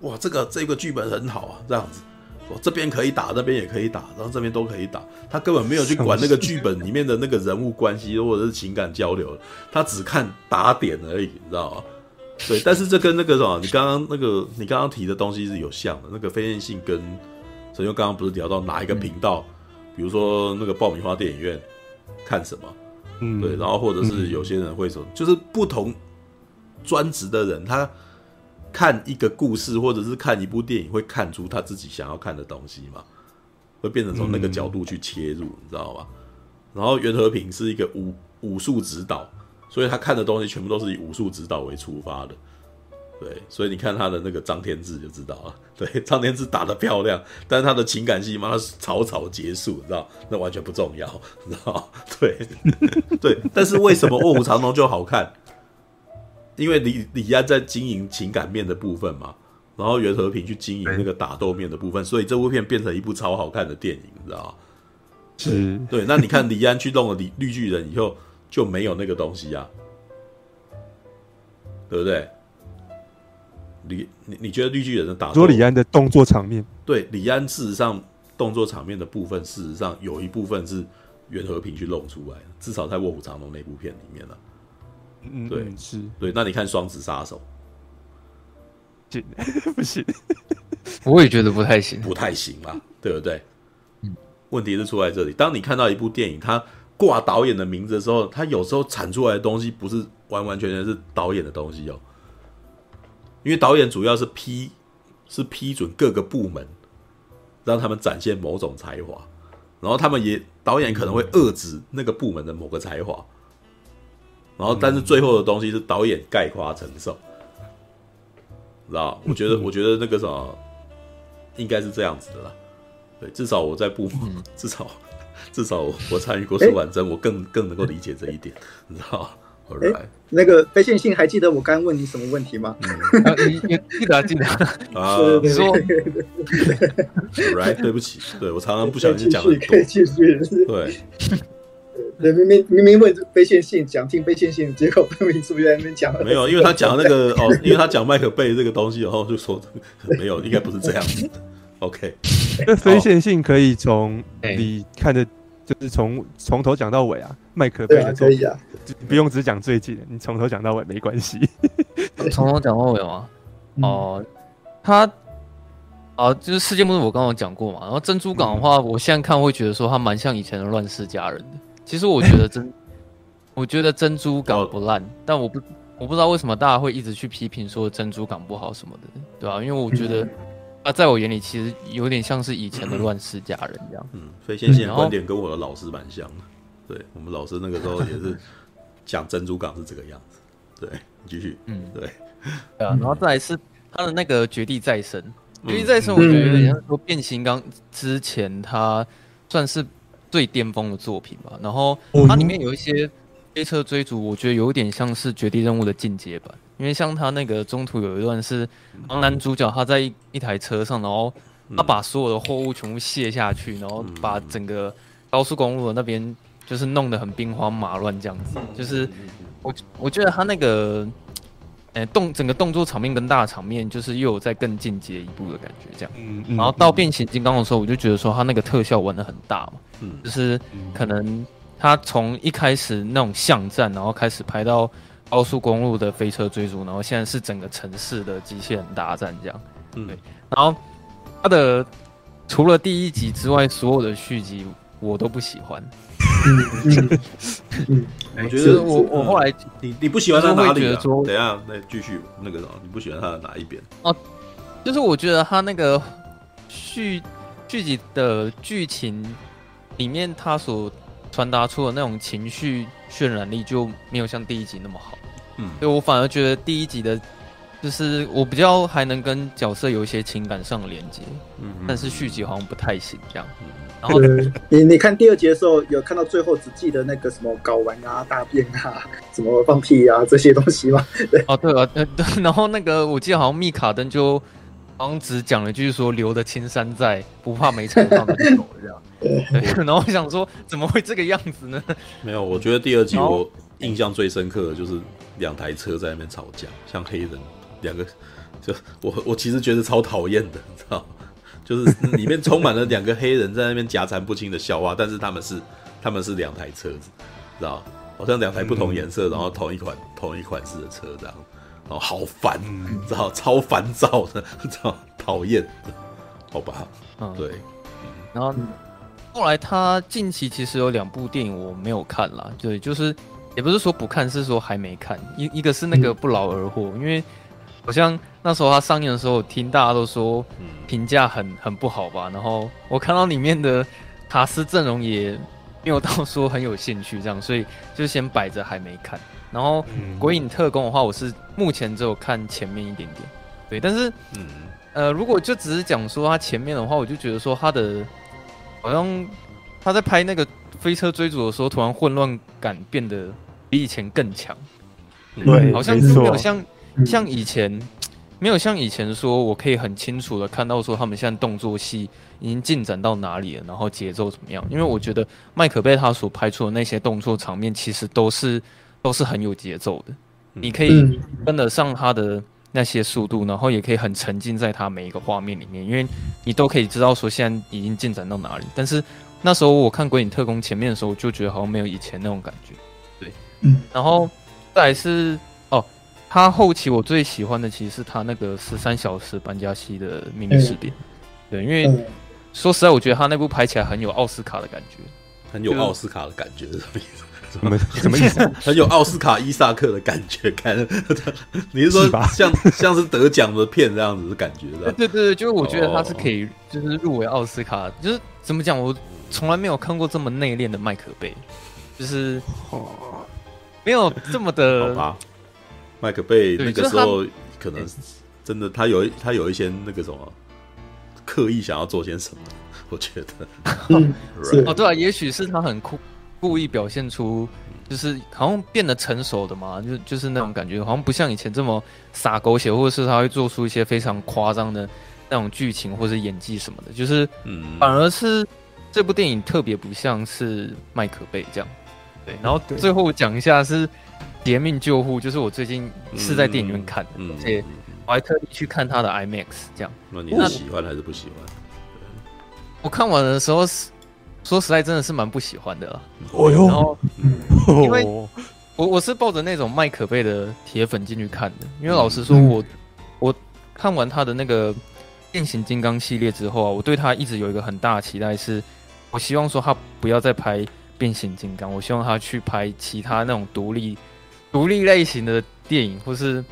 哇，这个这个剧本很好啊，这样子，我这边可以打，那边也可以打，然后这边都可以打，他根本没有去管那个剧本里面的那个人物关系或者是情感交流，他只看打点而已，你知道吗？对，但是这跟那个什么，你刚刚那个你刚刚提的东西是有像的。那个非线性跟陈兄刚刚不是聊到哪一个频道，嗯、比如说那个爆米花电影院看什么，嗯，对，然后或者是有些人会说，嗯、就是不同专职的人，他看一个故事或者是看一部电影，会看出他自己想要看的东西嘛，会变成从那个角度去切入，你知道吗？然后袁和平是一个武武术指导。所以他看的东西全部都是以武术指导为出发的，对，所以你看他的那个张天志就知道了，对，张天志打得漂亮，但是他的情感戏嘛，他草草结束，你知道，那完全不重要，你知道，对，对，但是为什么卧虎藏龙就好看？因为李李安在经营情感面的部分嘛，然后袁和平去经营那个打斗面的部分，所以这部片变成一部超好看的电影，你知道吗？是，对。那你看李安去弄了绿绿巨人以后，就没有那个东西啊，对不对？李你你觉得绿巨人的打斗？说李安的动作场面，对李安事实上动作场面的部分，事实上有一部分是袁和平去弄出来的，至少在《卧虎藏龙》那部片里面了。嗯，对，是对。那你看《双子杀手》，不行，我也觉得不太行，不太行嘛，对不对？嗯，问题是出在这里。当你看到一部电影，它挂导演的名字的时候，它有时候产出来的东西不是完完全全是导演的东西哦，因为导演主要是批，是批准各个部门让他们展现某种才华，然后他们也导演可能会遏制那个部门的某个才华。然后，但是最后的东西是导演概括承受，知道？我觉得，我觉得那个什么，应该是这样子的啦。对，至少我在部门，至少 至少我参与过苏婉珍，我更更能够理解这一点，你知道？Alright，那个非线性还记得我刚问你什么问题吗？你你记得记得啊？说，Right，对不起，对我常常不小心讲很多，可以继续，对。对，明明明明问非线性，讲听非线性，结果分明是不是在那边讲？没有，因为他讲那个哦，因为他讲麦克贝这个东西，然后就说没有，应该不是这样子的。OK，那非线性可以从你看的，就是从从头讲到尾啊。麦克贝的可以啊，不用只讲最近的，你从头讲到尾没关系。从头讲到尾吗？哦，他啊，就是世界末日，我刚刚有讲过嘛。然后珍珠港的话，我现在看会觉得说他蛮像以前的乱世佳人的。其实我觉得珍，我觉得珍珠港不烂，但我不我不知道为什么大家会一直去批评说珍珠港不好什么的，对吧、啊？因为我觉得啊，在我眼里其实有点像是以前的乱世佳人这样。嗯，非线性的观点跟我的老师蛮像的。对，我们老师那个时候也是讲珍珠港是这个样子。对，继续。嗯，对。对啊，然后再来是他的那个绝地再生，绝地再生我觉得有点像说变形金刚之前他算是。最巅峰的作品吧，然后它里面有一些飞车追逐，我觉得有点像是绝地任务的进阶版，因为像他那个中途有一段是，男主角他在一一台车上，然后他把所有的货物全部卸下去，然后把整个高速公路的那边就是弄得很兵荒马乱这样子，就是我我觉得他那个。哎，动整个动作场面跟大场面，就是又有在更进阶一步的感觉，这样。嗯嗯。然后到变形金刚的时候，我就觉得说他那个特效玩的很大嘛，嗯，就是可能他从一开始那种巷战，然后开始拍到高速公路的飞车追逐，然后现在是整个城市的机器人大战这样。嗯，对。然后他的除了第一集之外，所有的续集我都不喜欢。嗯嗯，我觉得我我后来你你不喜欢他哪里啊？等一下，那继续那个什么，你不喜欢他的哪一边？哦，就是我觉得他那个续续集的剧情里面，他所传达出的那种情绪渲染力就没有像第一集那么好。嗯，所以我反而觉得第一集的，就是我比较还能跟角色有一些情感上的连接。嗯，但是续集好像不太行这样。然后你你看第二集的时候，有看到最后只记得那个什么睾丸啊、大便啊、什么放屁啊这些东西吗？对哦，对啊，对，然后那个我记得好像密卡登就好像只讲了一句说留得青山在，不怕没柴烧的狗这样。对，然后我想说怎么会这个样子呢？没有，我觉得第二集我印象最深刻的就是两台车在那边吵架，像黑人两个，就我我其实觉得超讨厌的，你知道。就是里面充满了两个黑人在那边夹缠不清的笑话，但是他们是他们是两台车子，知道好像两台不同颜色，然后同一款同一款式的车这样，然后好烦，知道超烦躁的，知道讨厌，好吧，嗯，对，然后后来他近期其实有两部电影我没有看啦，对，就是也不是说不看，是说还没看，一一个是那个不劳而获，因为。好像那时候他上映的时候，我听大家都说评价很很不好吧。然后我看到里面的卡斯阵容也没有到说很有兴趣这样，所以就先摆着还没看。然后《鬼影特工》的话，我是目前只有看前面一点点。对，但是呃，如果就只是讲说他前面的话，我就觉得说他的好像他在拍那个飞车追逐的时候，突然混乱感变得比以前更强。对，好像没有像像以前，没有像以前说，我可以很清楚的看到说他们现在动作戏已经进展到哪里了，然后节奏怎么样。因为我觉得麦可贝他所拍出的那些动作场面，其实都是都是很有节奏的，你可以跟得上他的那些速度，然后也可以很沉浸在他每一个画面里面，因为你都可以知道说现在已经进展到哪里。但是那时候我看《鬼影特工》前面的时候，我就觉得好像没有以前那种感觉，对，嗯，然后再来是。他后期我最喜欢的其实是他那个十三小时搬家戏的秘密试点，对，因为说实在，我觉得他那部拍起来很有奥斯卡的感觉，很有奥斯卡的感觉是什么意思？什么什么意思？很有奥斯卡伊萨克的感觉，看，你是说像像是得奖的片这样子的感觉？对对对，就是我觉得他是可以就是入围奥斯卡，就是怎么讲，我从来没有看过这么内敛的麦克贝，就是没有这么的。麦克贝那个时候可能真的，他有他有一些那个什么刻意想要做些什么，我觉得。嗯、哦，对啊，也许是他很酷故意表现出，就是好像变得成熟的嘛，就就是那种感觉，好像不像以前这么洒狗血，或者是他会做出一些非常夸张的那种剧情或者演技什么的，就是，反而是这部电影特别不像是麦克贝这样。对，然后最后讲一下是。夺命救护就是我最近是在电影院看的，而且我还特意去看他的 IMAX，这样。那你是喜欢还是不喜欢？我看完的时候是，说实在真的是蛮不喜欢的了。哦哟，然后因为我我是抱着那种麦可贝的铁粉进去看的，因为老实说我，我我看完他的那个变形金刚系列之后啊，我对他一直有一个很大的期待，是我希望说他不要再拍变形金刚，我希望他去拍其他那种独立。独立类型的电影，或是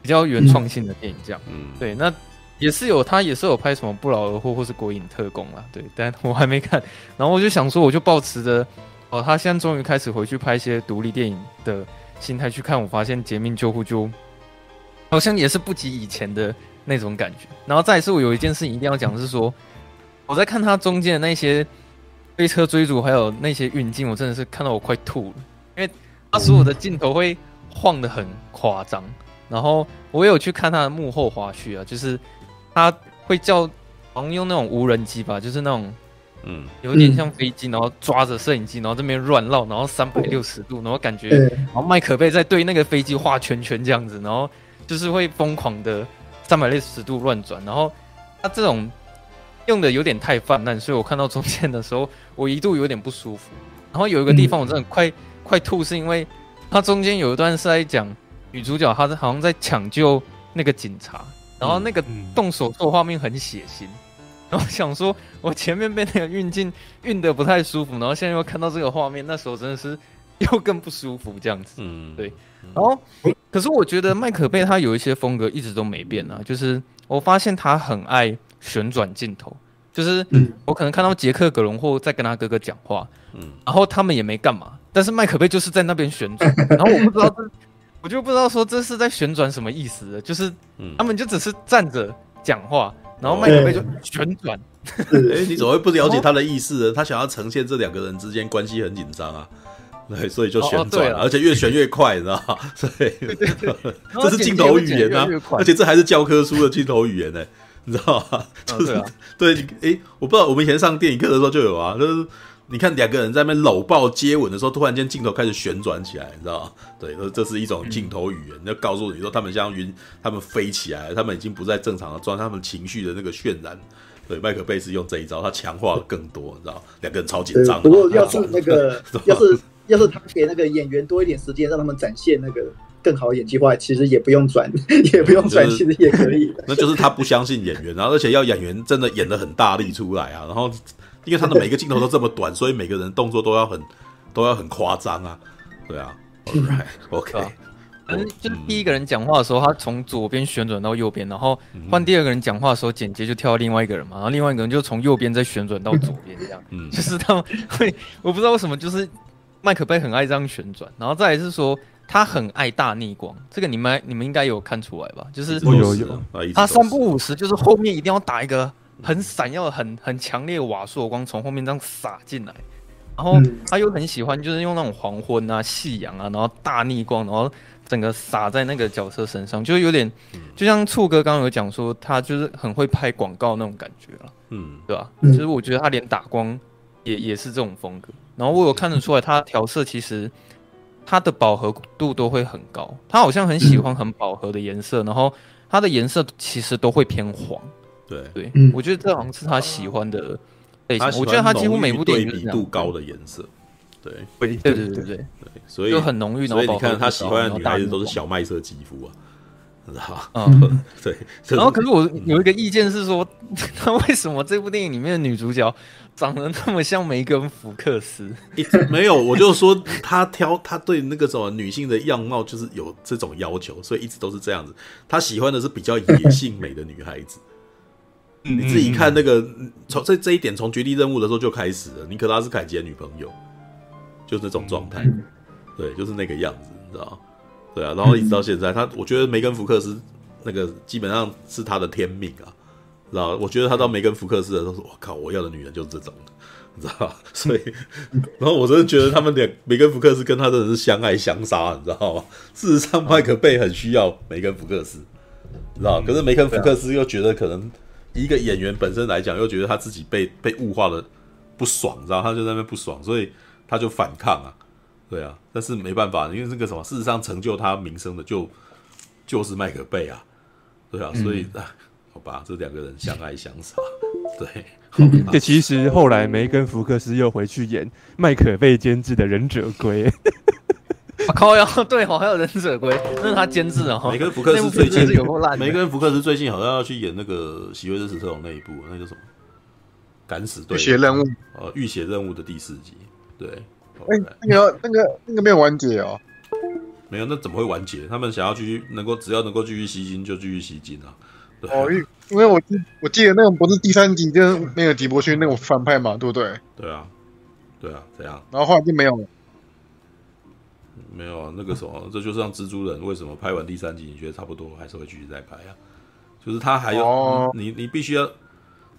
比较原创性的电影，这样，嗯，对，那也是有，他也是有拍什么《不劳而获》或是《鬼影特工》啦，对，但我还没看，然后我就想说，我就抱持着，哦，他现在终于开始回去拍一些独立电影的心态去看，我发现《劫命救护》就好像也是不及以前的那种感觉，然后再一次，我有一件事情一定要讲，是说我在看他中间的那些飞车追逐，还有那些运镜，我真的是看到我快吐了，因为。他所有的镜头会晃得很夸张，然后我有去看他的幕后花絮啊，就是他会叫，好像用那种无人机吧，就是那种，嗯，有点像飞机，然后抓着摄影机，然后这边乱绕，然后三百六十度，然后感觉，然后麦可贝在对那个飞机画圈圈这样子，然后就是会疯狂的三百六十度乱转，然后他这种用的有点太泛滥，所以我看到中间的时候，我一度有点不舒服，然后有一个地方我真的快。快吐是因为他中间有一段是在讲女主角，她是好像在抢救那个警察，然后那个动手做画面很血腥，然后想说我前面被那个运镜运的不太舒服，然后现在又看到这个画面，那时候真的是又更不舒服这样子。嗯，对。然后可是我觉得麦可贝他有一些风格一直都没变啊，就是我发现他很爱旋转镜头，就是我可能看到杰克·葛伦霍在跟他哥哥讲话，嗯，然后他们也没干嘛。但是麦可贝就是在那边旋转，然后我不知道这，我就不知道说这是在旋转什么意思，就是他们就只是站着讲话，然后麦可贝就旋转。哎，你怎么会不了解他的意思呢？他想要呈现这两个人之间关系很紧张啊，对，所以就旋转，而且越旋越快，你知道吗？对，这是镜头语言啊，而且这还是教科书的镜头语言呢，你知道吗？就是对，哎，我不知道我们以前上电影课的时候就有啊，就是。你看两个人在那边搂抱接吻的时候，突然间镜头开始旋转起来，你知道吗？对，这是一种镜头语言，要告诉你说他们像云，他们飞起来，他们已经不在正常的状态，他们情绪的那个渲染。对，麦克贝斯用这一招，他强化了更多，你知道两个人超紧张。不过要是那个，要是要是他给那个演员多一点时间，让他们展现那个更好的演技的话，其实也不用转，也不用转，其实也可以。那就是他不相信演员，然后而且要演员真的演的很大力出来啊，然后。因为他的每个镜头都这么短，所以每个人动作都要很都要很夸张啊，对啊，Right，OK，反正就第一个人讲话的时候，他从左边旋转到右边，然后换第二个人讲话的时候，剪接就跳到另外一个人嘛，然后另外一个人就从右边再旋转到左边，这样，嗯，就是他们会，我不知道为什么，就是麦克贝很爱这样旋转，然后再来是说他很爱大逆光，这个你们你们应该有看出来吧？就是有有，他三不五时就是后面一定要打一个。很闪耀、很很强烈瓦数的光从后面这样洒进来，然然后他又很喜欢，就是用那种黄昏啊、夕阳啊，然后大逆光，然后整个洒在那个角色身上，就有点，就像醋哥刚刚有讲说，他就是很会拍广告那种感觉了，嗯，对吧？其实我觉得他连打光也也是这种风格。然后我有看得出来，他调色其实他的饱和度都会很高，他好像很喜欢很饱和的颜色，然后它的颜色其实都会偏黄。对对，我觉得这好像是他喜欢的类型。我觉得他几乎每部电影对比度高的颜色，对，对对对对对，所以就很浓郁。所以你看他喜欢的女孩子都是小麦色肌肤啊，知道吧？嗯，对。然后可是我有一个意见是说，他为什么这部电影里面的女主角长得那么像梅根·福克斯？没有，我就说他挑他对那个什么女性的样貌就是有这种要求，所以一直都是这样子。他喜欢的是比较野性美的女孩子。你自己看那个，从这这一点，从绝地任务的时候就开始了。尼可拉斯凯奇的女朋友，就是这种状态，对，就是那个样子，你知道吗？对啊，然后一直到现在，他我觉得梅根福克斯那个基本上是他的天命啊，知道？我觉得他到梅根福克斯的时候说，我靠，我要的女人就是这种的，你知道吧？所以，然后我真的觉得他们俩梅根福克斯跟他真的是相爱相杀，你知道吗？事实上，麦克贝很需要梅根福克斯，知道？可是梅根福克斯又觉得可能。一个演员本身来讲，又觉得他自己被被物化的不爽，知道？他就在那边不爽，所以他就反抗啊，对啊。但是没办法，因为这个什么，事实上成就他名声的就就是麦克贝啊，对啊。所以，嗯、好吧，这两个人相爱相杀，对。这其实后来梅根福克斯又回去演麦可贝监制的《忍者龟》。靠呀，对，哦，还有忍者龟，那是他监制啊。梅根福克斯最近有烂。梅根福克斯最近好像要去演那个喜威斯史特种那一部，那叫什么？敢死队。浴血任务。呃，浴血任务的第四集。对。哎、欸，那个那个那个没有完结哦。没有，那怎么会完结？他们想要继续，能够只要能够继续吸金就继续吸金啊。对。哦，因因为我记我记得那个不是第三集就那个吉伯逊那个反派嘛，对不对？对啊。对啊，怎样。然后后来就没有了。没有啊，那个什么，这就是让蜘蛛人为什么拍完第三集，你觉得差不多还是会继续再拍啊？就是他还有、oh. 你，你必须要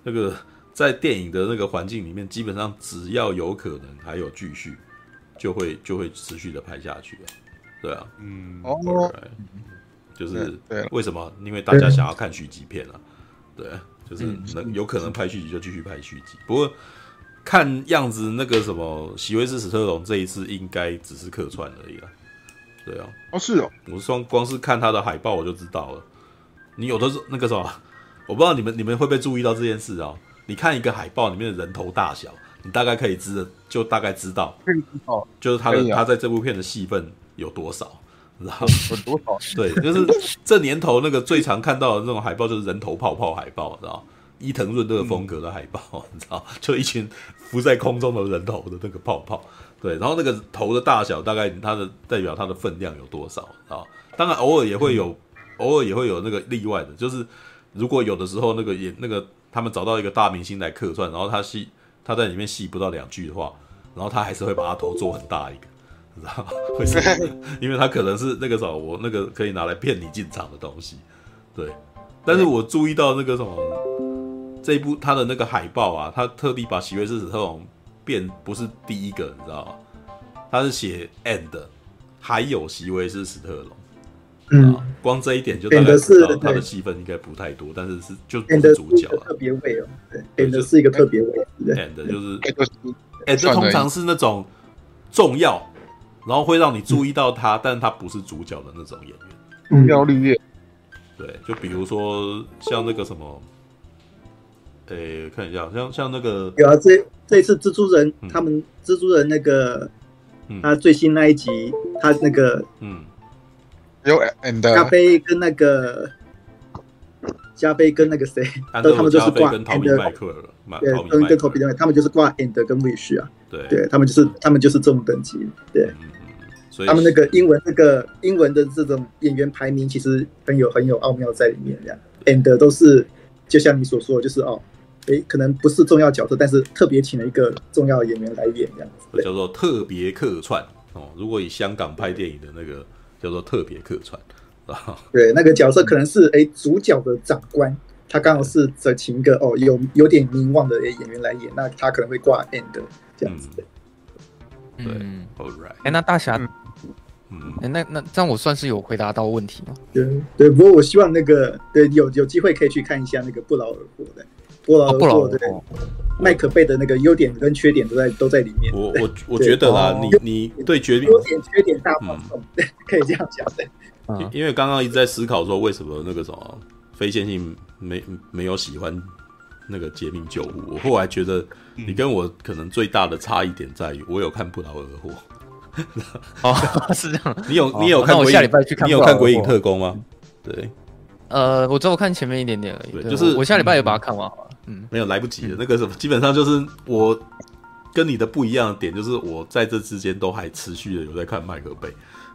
那个在电影的那个环境里面，基本上只要有可能还有继续，就会就会持续的拍下去啊。对啊，嗯，哦，就是为什么？因为大家想要看续集片啊。对，就是能有可能拍续集就继续拍续集，不过。看样子，那个什么席维斯史特龙这一次应该只是客串而已了。对啊，哦是哦，我光光是看他的海报我就知道了。你有的是那个什么，我不知道你们你们会不会注意到这件事啊？你看一个海报里面的人头大小，你大概可以知，就大概知道，就是他的他在这部片的戏份有多少，知道有多少？对，就是这年头那个最常看到的那种海报就是人头泡泡海报，知道伊藤润这个风格的海报，嗯、你知道，就一群浮在空中的人头的那个泡泡，对，然后那个头的大小大概它的代表它的分量有多少啊？当然偶尔也会有，嗯、偶尔也会有那个例外的，就是如果有的时候那个演那个他们找到一个大明星来客串，然后他戏他在里面戏不到两句的话，然后他还是会把他头做很大一个，你知道吗？为什么？因为他可能是那个什么，我那个可以拿来骗你进场的东西，对。但是我注意到那个什么。这一部他的那个海报啊，他特地把席维斯史特龙变不是第一个，你知道吗？他是写 and 还有席维斯史特龙，嗯，光这一点就大概知道他的戏份应该不太多，但是是就不是主角啊，特别位哦，对，and 是一个特别位，and 就是 and 通常是那种重要，然后会让你注意到他，但他不是主角的那种演员，要绿叶，对，就比如说像那个什么。诶、欸，看一下，像像那个有啊，这这一次蜘蛛人、嗯、他们蜘蛛人那个，嗯、他最新那一集，他那个嗯，有 and 加菲跟那个加菲跟那个谁，都他们就是挂 and 对，跟跟托比他们就是挂 and 跟 wish 啊，对，对他们就是他们就是这种等级，对，嗯、所以。他们那个英文那个英文的这种演员排名其实很有很有奥妙在里面，这样。And 都是就像你所说，就是哦。诶，可能不是重要角色，但是特别请了一个重要演员来演这样子，叫做特别客串哦。如果以香港拍电影的那个叫做特别客串啊，对，那个角色可能是诶主角的长官，他刚好是这请一个哦有有点名望的演员来演，那他可能会挂 end 这样子的。对，All right。哎，那大侠，嗯，哎，那那这样我算是有回答到问题吗？对对，不过我希望那个对有有机会可以去看一下那个不劳而获的不劳而获对麦克贝的那个优点跟缺点都在都在里面。我我我觉得啦，你你对绝命优点缺点大放送，可以这样讲的。因为刚刚一直在思考说，为什么那个什么非线性没没有喜欢那个劫命救护？我后来觉得，你跟我可能最大的差异点在于，我有看不劳而获。哦，是这样。你有你有看？我下礼拜去看。你有看《鬼影特工》吗？对。呃，我只有看前面一点点而已。对，就是我下礼拜也把它看完了。嗯，没有来不及了。那个什么，基本上就是我跟你的不一样的点，就是我在这之间都还持续的有在看麦克贝。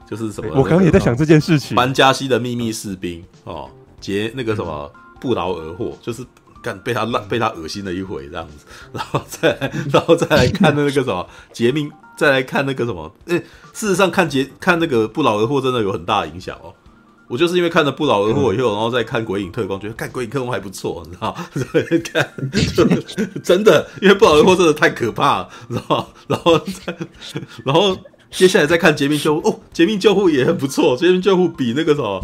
就是什么？我刚刚也在想这件事情。班加西的秘密士兵哦，劫那个什么不劳而获，就是干被他烂被他恶心了一回这样子，然后再然后再来看那个什么杰命，再来看那个什么。诶，事实上看杰看那个不劳而获真的有很大的影响哦。我就是因为看了不劳而获以后，然后再看鬼影特工，觉得看鬼影特工还不错，你知道？看真的，因为不劳而获真的太可怕了，知道？然后再然后。接下来再看《绝命救护》哦，《绝命救护》也很不错，《绝命救护》比那个什么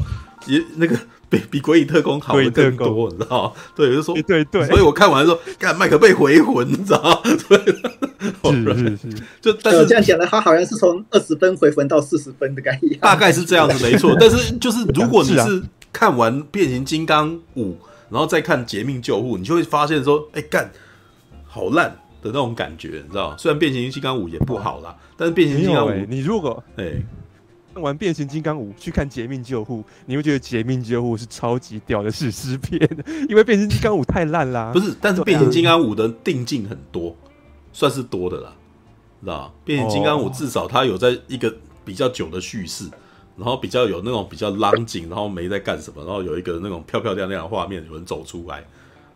也那个比比《鬼影特工》好的更多，你知道吗？对，就是说对对，所以我看完之后，看麦克被回魂，你知道 对？是是是，就但是这样讲的，他好像是从二十分回魂到四十分的概念，大概是这样子，没错。但是就是如果你是看完《变形金刚五》，然后再看《劫命救护》，你就会发现说，哎干，好烂。的那种感觉，你知道？虽然变形金刚五也不好啦，但是变形金刚五，欸，你如果哎、欸、看完变形金刚五去看绝命救护，你会觉得绝命救护是超级屌的史诗片，因为变形金刚五太烂啦。不是，但是变形金刚五的定镜很多，算是多的啦，知道？变形金刚五至少它有在一个比较久的叙事，然后比较有那种比较浪景，然后没在干什么，然后有一个那种漂漂亮亮的画面，有人走出来，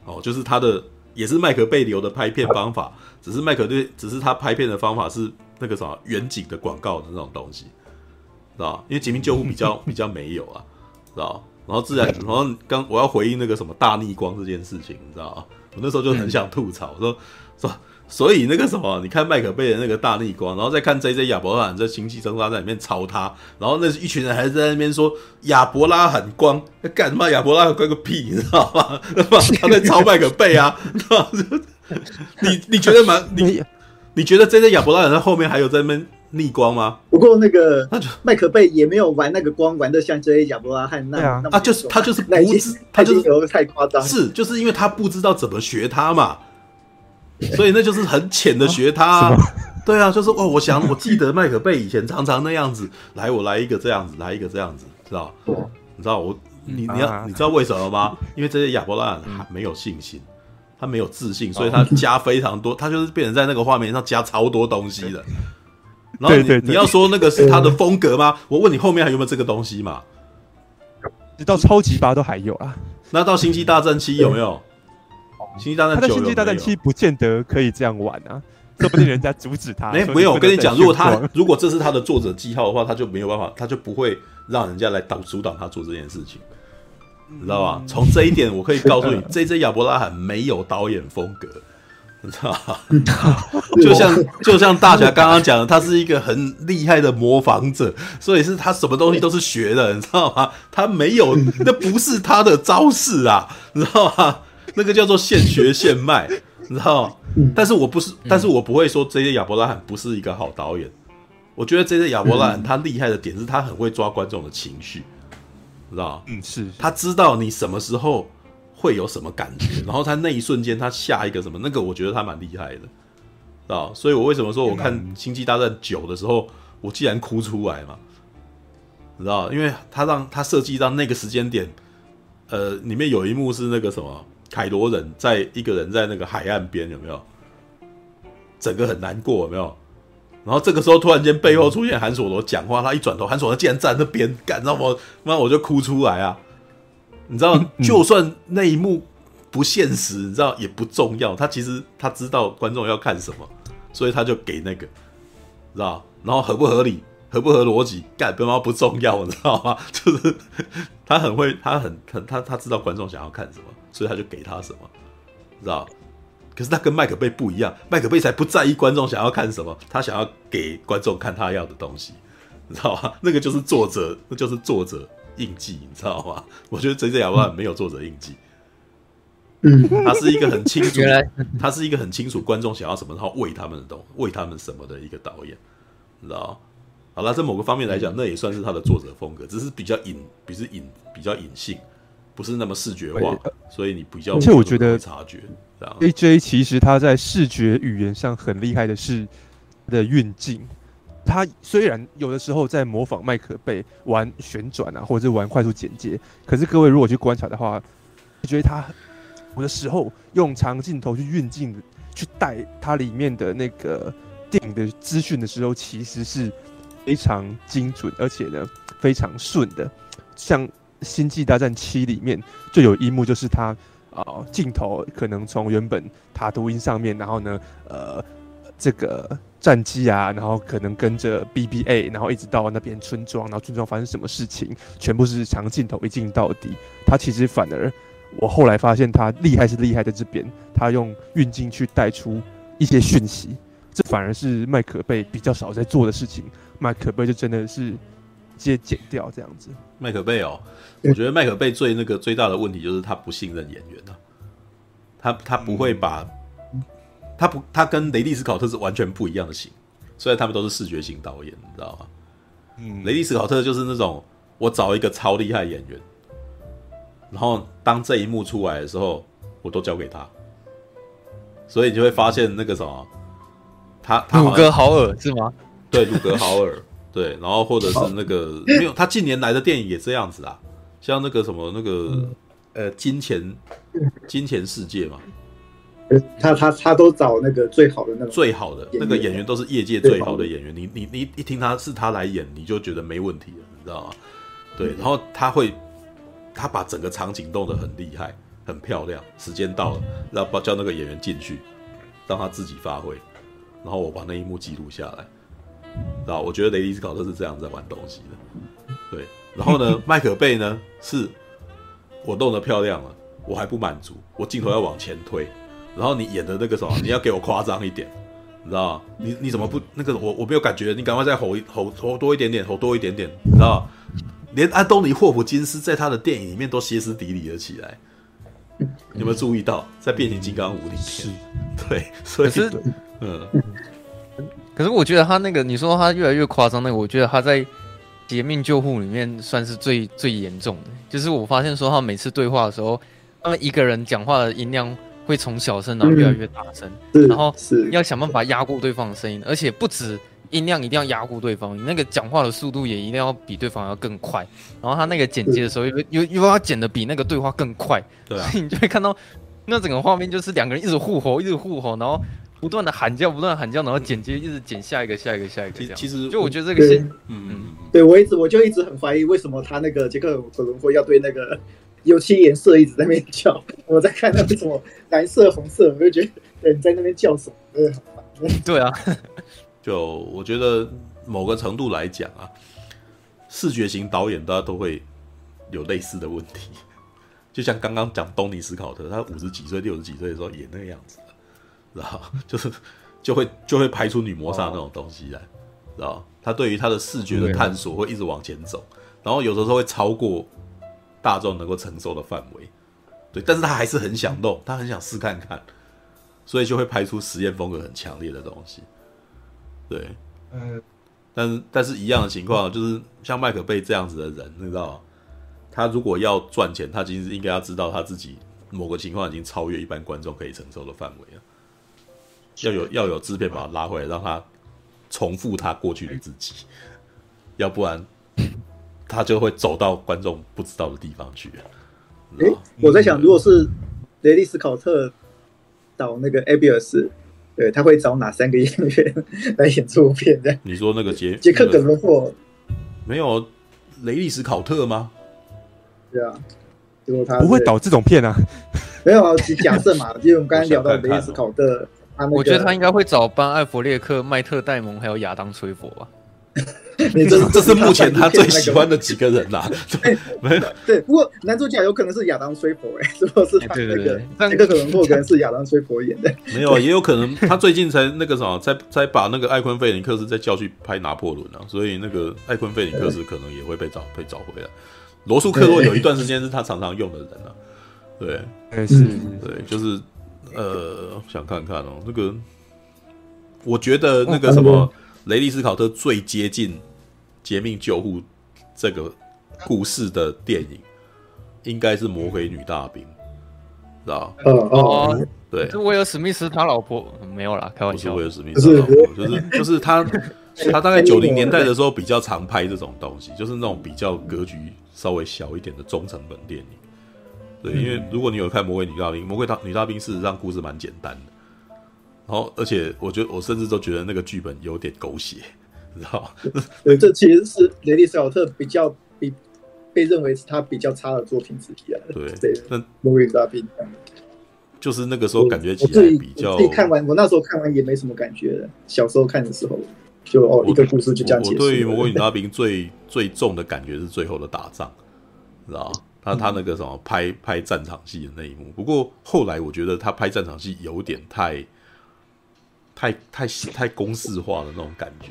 哦，就是它的。也是麦克贝流的拍片方法，只是麦克对，只是他拍片的方法是那个什么远景的广告的那种东西，知道？因为劫命救护比较 比较没有啊，知道？然后自然，然后刚我要回应那个什么大逆光这件事情，你知道？我那时候就很想吐槽，说 说。所以那个什么，你看麦克贝的那个大逆光，然后再看 J J 亚伯拉罕在星际争霸在里面抄他，然后那一群人还在那边说亚伯拉罕光，干什么亚伯拉罕光个屁，你知道吗？他在抄麦克贝啊，你你觉得蛮你你觉得 J J 亚伯拉罕在后面还有在那边逆光吗？不过那个麦克贝也没有玩那个光玩的像 J J 亚伯拉罕那样啊，就是他就是不知他就是太夸张，是就是因为他不知道怎么学他嘛。所以那就是很浅的学他，啊，对啊，就是哦，我想我记得麦克贝以前常常那样子，来我来一个这样子，来一个这样子，知道？你知道我你你要你知道为什么吗？因为这些亚伯拉罕还没有信心，他没有自信，所以他加非常多，他就是变成在那个画面上加超多东西的。然后你你要说那个是他的风格吗？我问你后面还有没有这个东西嘛？直到超级八都还有啊，那到星际大战七有没有？星际大战他的星际大战七不见得可以这样玩啊，说不定人家阻止他。哎，没有，我跟你讲，如果他如果这是他的作者记号的话，他就没有办法，他就不会让人家来导阻挡他做这件事情，你知道吧？从这一点，我可以告诉你，J J 亚伯拉罕没有导演风格，你知道吧？就像就像大侠刚刚讲的，他是一个很厉害的模仿者，所以是他什么东西都是学的，你知道吗？他没有，那不是他的招式啊，你知道吗？那个叫做现学现卖，你知道吗？但是我不是，但是我不会说 J.J. 亚伯拉罕不是一个好导演。我觉得 J.J. 亚伯拉罕他厉害的点是他很会抓观众的情绪，知道吗？嗯，是他知道你什么时候会有什么感觉，然后他那一瞬间他下一个什么，那个我觉得他蛮厉害的，知道？所以我为什么说我看《星际大战九》的时候，我竟然哭出来嘛？你知道？因为他让他设计到那个时间点，呃，里面有一幕是那个什么。凯罗人在一个人在那个海岸边有没有？整个很难过有没有？然后这个时候突然间背后出现韩索罗讲话，他一转头，韩索罗竟然站在那边，干，那么那我就哭出来啊！你知道，就算那一幕不现实，你知道也不重要。他其实他知道观众要看什么，所以他就给那个，知道？然后合不合理，合不合逻辑，干，他妈不重要，你知道吗？就是他很会，他很很他他知道观众想要看什么。所以他就给他什么，知道？可是他跟麦克贝不一样，麦克贝才不在意观众想要看什么，他想要给观众看他要的东西，你知道吗？那个就是作者，那就是作者印记，你知道吗？我觉得 J.J. 亚伯兰没有作者印记，嗯，他是一个很清楚，他是一个很清楚观众想要什么，然后为他们的东，为他们什么的一个导演，你知道吗？好了，在某个方面来讲，那也算是他的作者风格，只是比较隐，比是隐，比较隐性，不是那么视觉化，所以你比较，而且我觉得察觉。AJ 其实他在视觉语言上很厉害的是的运镜，他虽然有的时候在模仿麦可贝玩旋转啊，或者是玩快速剪接，可是各位如果去观察的话，你觉得他有的时候用长镜头去运镜，去带它里面的那个电影的资讯的时候，其实是非常精准，而且呢非常顺的。像《星际大战七》里面就有一幕，就是他。啊，镜头可能从原本塔图因上面，然后呢，呃，这个战机啊，然后可能跟着 BBA，然后一直到那边村庄，然后村庄发生什么事情，全部是长镜头一镜到底。他其实反而，我后来发现他厉害是厉害在这边，他用运镜去带出一些讯息，这反而是麦可贝比较少在做的事情。麦可贝就真的是。直接剪掉这样子。麦可贝哦，我觉得麦可贝最那个最大的问题就是他不信任演员啊，他他不会把，他不他跟雷利斯考特是完全不一样的型，虽然他们都是视觉型导演，你知道吗？嗯，雷利斯考特就是那种我找一个超厉害演员，然后当这一幕出来的时候，我都交给他，所以你就会发现那个什么，他他鲁格豪尔是吗？对，鲁格豪尔。对，然后或者是那个没有，他近年来的电影也这样子啊，像那个什么那个呃金钱金钱世界嘛，他他他都找那个最好的那个最好的那个演员都是业界最好的演员，你你你一听他是他来演，你就觉得没问题了，你知道吗？对，然后他会他把整个场景弄得很厉害，很漂亮，时间到了，然后叫那个演员进去，让他自己发挥，然后我把那一幕记录下来。知道，我觉得雷迪斯考特是这样在玩东西的，对。然后呢，麦可贝呢，是我弄得漂亮了，我还不满足，我镜头要往前推，然后你演的那个什么，你要给我夸张一点，你知道吗？你你怎么不那个？我我没有感觉，你赶快再吼一吼吼多一点点，吼多一点点，你知道吗？连安东尼霍普金斯在他的电影里面都歇斯底里了起来，有没有注意到？在变形金刚五里面，是，对，所以是嗯。可是我觉得他那个，你说他越来越夸张，那个我觉得他在《劫命救护》里面算是最最严重的。就是我发现说他每次对话的时候，他们一个人讲话的音量会从小声然后越来越大声，嗯、然后要想办法压过对方的声音，而且不止音量一定要压过对方，你那个讲话的速度也一定要比对方要更快。然后他那个剪接的时候又又又要剪得比那个对话更快，对啊，所以你就会看到那整个画面就是两个人一直互吼，一直互吼，然后。不断的喊叫，不断的喊叫，然后剪接一直剪下一个，下一个，下一个。其实，其实就我觉得这个是，嗯嗯，对我一直我就一直很怀疑，为什么他那个杰克·可伦霍要对那个油漆颜色一直在那边叫。我在看那个什么蓝色、红色，我就觉得你在那边叫什么？真的很烦。对啊，就我觉得某个程度来讲啊，视觉型导演大家都会有类似的问题。就像刚刚讲东尼·斯考特，他五十几岁、六十几岁的时候也那个样子。知道，就是就会就会拍出女魔杀那种东西来，知道？他对于他的视觉的探索会一直往前走，然后有的时候会超过大众能够承受的范围，对。但是他还是很想弄，他很想试看看，所以就会拍出实验风格很强烈的东西，对。嗯，但是但是一样的情况就是像麦克贝这样子的人，你知道，他如果要赚钱，他其实应该要知道他自己某个情况已经超越一般观众可以承受的范围了。要有要有制片把他拉回来，让他重复他过去的自己，要不然他就会走到观众不知道的地方去。哎、欸，我在想，如果是雷利斯考特导那个 Abyss，对，他会找哪三个演员来演这部片？的？你说那个杰杰克·葛伦霍没有雷利斯考特吗？对啊，如果他不会导这种片啊？没有啊，假设嘛，因为我们刚才聊到雷利斯考特。我觉得他应该会找班艾弗列克、麦特戴蒙还有亚当崔佛吧。你这这是目前他最 喜欢的几个人啦。对，没有对。不过男主角有可能是亚当·崔佛，哎，如果是他那个那个可能或可能是亚当·崔佛演的。没有，也有可能他最近才那个什么，才才把那个艾昆·费林克斯再叫去拍拿破仑啊，所以那个艾昆·费林克斯可能也会被找被找回来。罗素·克洛有一段时间是他常常用的人啊。对，哎是，对，就是呃，想看看哦，那个。我觉得那个什么雷利斯考特最接近《劫命救护》这个故事的电影，应该是《魔鬼女大兵》，知道吧？哦。哦，对，是威尔史密斯他老婆？没有啦，开玩笑，不是威尔史密斯他老婆，就是就是他 他大概九零年代的时候比较常拍这种东西，就是那种比较格局稍微小一点的中成本电影。对，因为如果你有看《魔鬼女大兵》，《魔鬼大女大兵》事实上故事蛮简单的。然后，而且我觉得，我甚至都觉得那个剧本有点狗血，你知道这其实是雷利·斯考特比较比被认为是他比较差的作品之一啊。对，对，那魔鬼大兵就是那个时候感觉起来比较。自己看完，我那时候看完也没什么感觉的。小时候看的时候，就哦，一个故事就这样结束。我对于魔鬼女大兵最最重的感觉是最后的打仗，知道吗？他他那个什么拍拍战场戏的那一幕。不过后来我觉得他拍战场戏有点太。太太太公式化的那种感觉，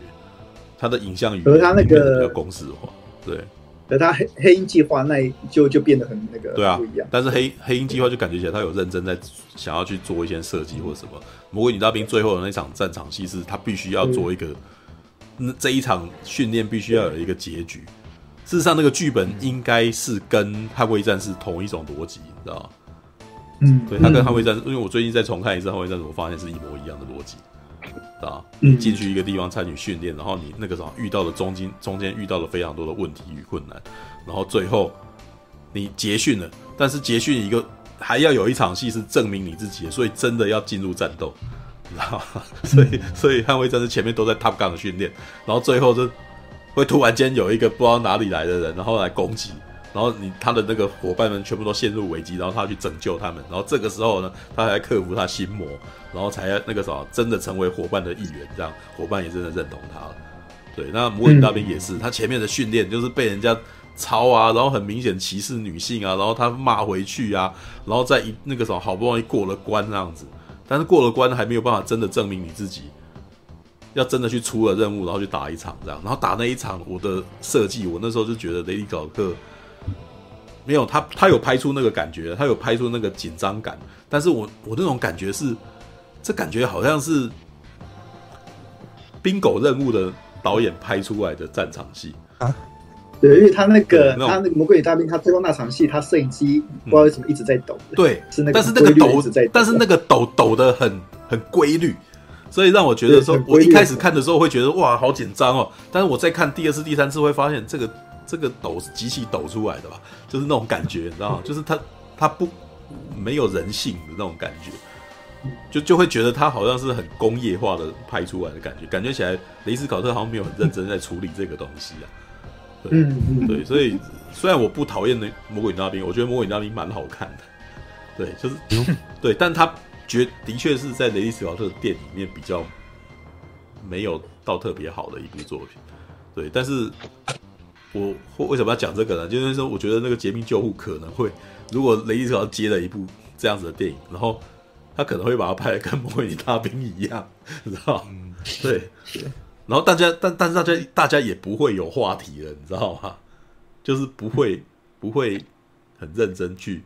他的影像语言他那个比较公式化，对。而他黑黑鹰计划那就就变得很那个对啊不一样。但是黑黑鹰计划就感觉起来他有认真在想要去做一些设计或者什么。魔鬼女大兵最后的那场战场戏是他必须要做一个，那这一场训练必须要有一个结局。事实上，那个剧本应该是跟捍卫战士同一种逻辑，你知道吗？嗯，对，他跟捍卫战士，因为我最近再重看一次捍卫战士，我发现是一模一样的逻辑。啊，你进去一个地方参与训练，然后你那个时候遇到了中间中间遇到了非常多的问题与困难，然后最后你结训了，但是结训一个还要有一场戏是证明你自己的，所以真的要进入战斗，知道吗？所以所以捍卫战士前面都在 Top Gun 的训练，然后最后就会突然间有一个不知道哪里来的人，然后来攻击。然后你他的那个伙伴们全部都陷入危机，然后他去拯救他们，然后这个时候呢，他还克服他心魔，然后才那个什么真的成为伙伴的一员，这样伙伴也真的认同他了。对，那魔女大兵也是，他前面的训练就是被人家抄啊，然后很明显歧视女性啊，然后他骂回去啊，然后在一那个什么好不容易过了关那样子，但是过了关还没有办法真的证明你自己，要真的去出了任务，然后去打一场这样，然后打那一场我的设计，我那时候就觉得雷利·考特。没有他，他有拍出那个感觉，他有拍出那个紧张感。但是我我那种感觉是，这感觉好像是《冰狗任务》的导演拍出来的战场戏啊。对，因为他那个他那个魔鬼大兵，他最后那场戏，他摄影机不知道为什么一直在抖。对，是那个，但是那个抖，但是那个抖抖的很很规律，所以让我觉得说，我一开始看的时候会觉得哇，好紧张哦。但是我再看第二次、第三次，会发现这个。这个抖是机器抖出来的吧？就是那种感觉，你知道吗？就是他他不没有人性的那种感觉，就就会觉得他好像是很工业化的拍出来的感觉，感觉起来雷斯考特好像没有很认真在处理这个东西啊。对，嗯、对，所以虽然我不讨厌那魔鬼女大兵，我觉得魔鬼女大兵蛮好看的。对，就是 对，但他觉的确是在雷斯考特的店里面比较没有到特别好的一部作品。对，但是。我为什么要讲这个呢？就是说，我觉得那个《杰命救护》可能会，如果雷利斯考特接了一部这样子的电影，然后他可能会把它拍的跟《魔鬼女大兵》一样，你知道？嗯，对。然后大家，但但是大家大家也不会有话题了，你知道吗？就是不会不会很认真去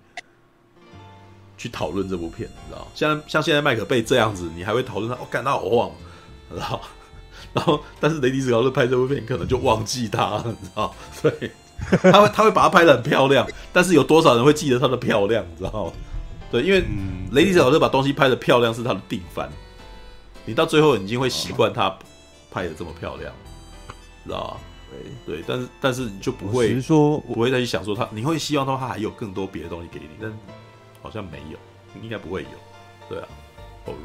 去讨论这部片，你知道？像像现在麦克贝这样子，你还会讨论他？我感到好忘，你知道？然后，但是雷迪斯考特拍这部片，可能就忘记他了，你知道？对，他会他会把它拍的很漂亮，但是有多少人会记得他的漂亮，你知道？对，因为雷迪斯考特把东西拍的漂亮是他的定番，你到最后已经会习惯他拍的这么漂亮，知道？对对，但是但是你就不会，说不会再去想说他，你会希望说他还有更多别的东西给你，但好像没有，应该不会有，对啊。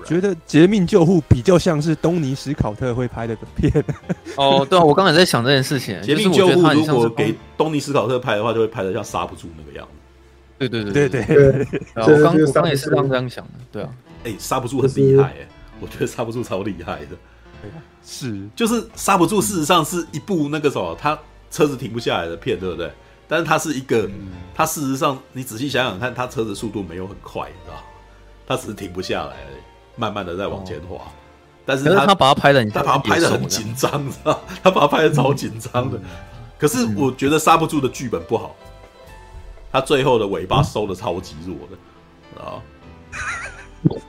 觉得《劫命救护》比较像是东尼史考特会拍的片。哦，对啊，我刚才在想这件事情，《劫命救护》如果给东尼史考特拍的话，就会拍的像刹不住那个样子。对对对对对，对。我刚我刚也是刚这样想的，对啊。哎，刹不住很厉害哎，我觉得刹不住超厉害的。是，就是刹不住。事实上是一部那个什么，他车子停不下来的片，对不对？但是它是一个，它事实上你仔细想想看，它车子速度没有很快，你知道？它只是停不下来，慢慢的在往前滑。但是他他把它拍的，他把它拍的很紧张，知道？他把它拍的超紧张的。可是我觉得刹不住的剧本不好，他最后的尾巴收的超级弱的啊。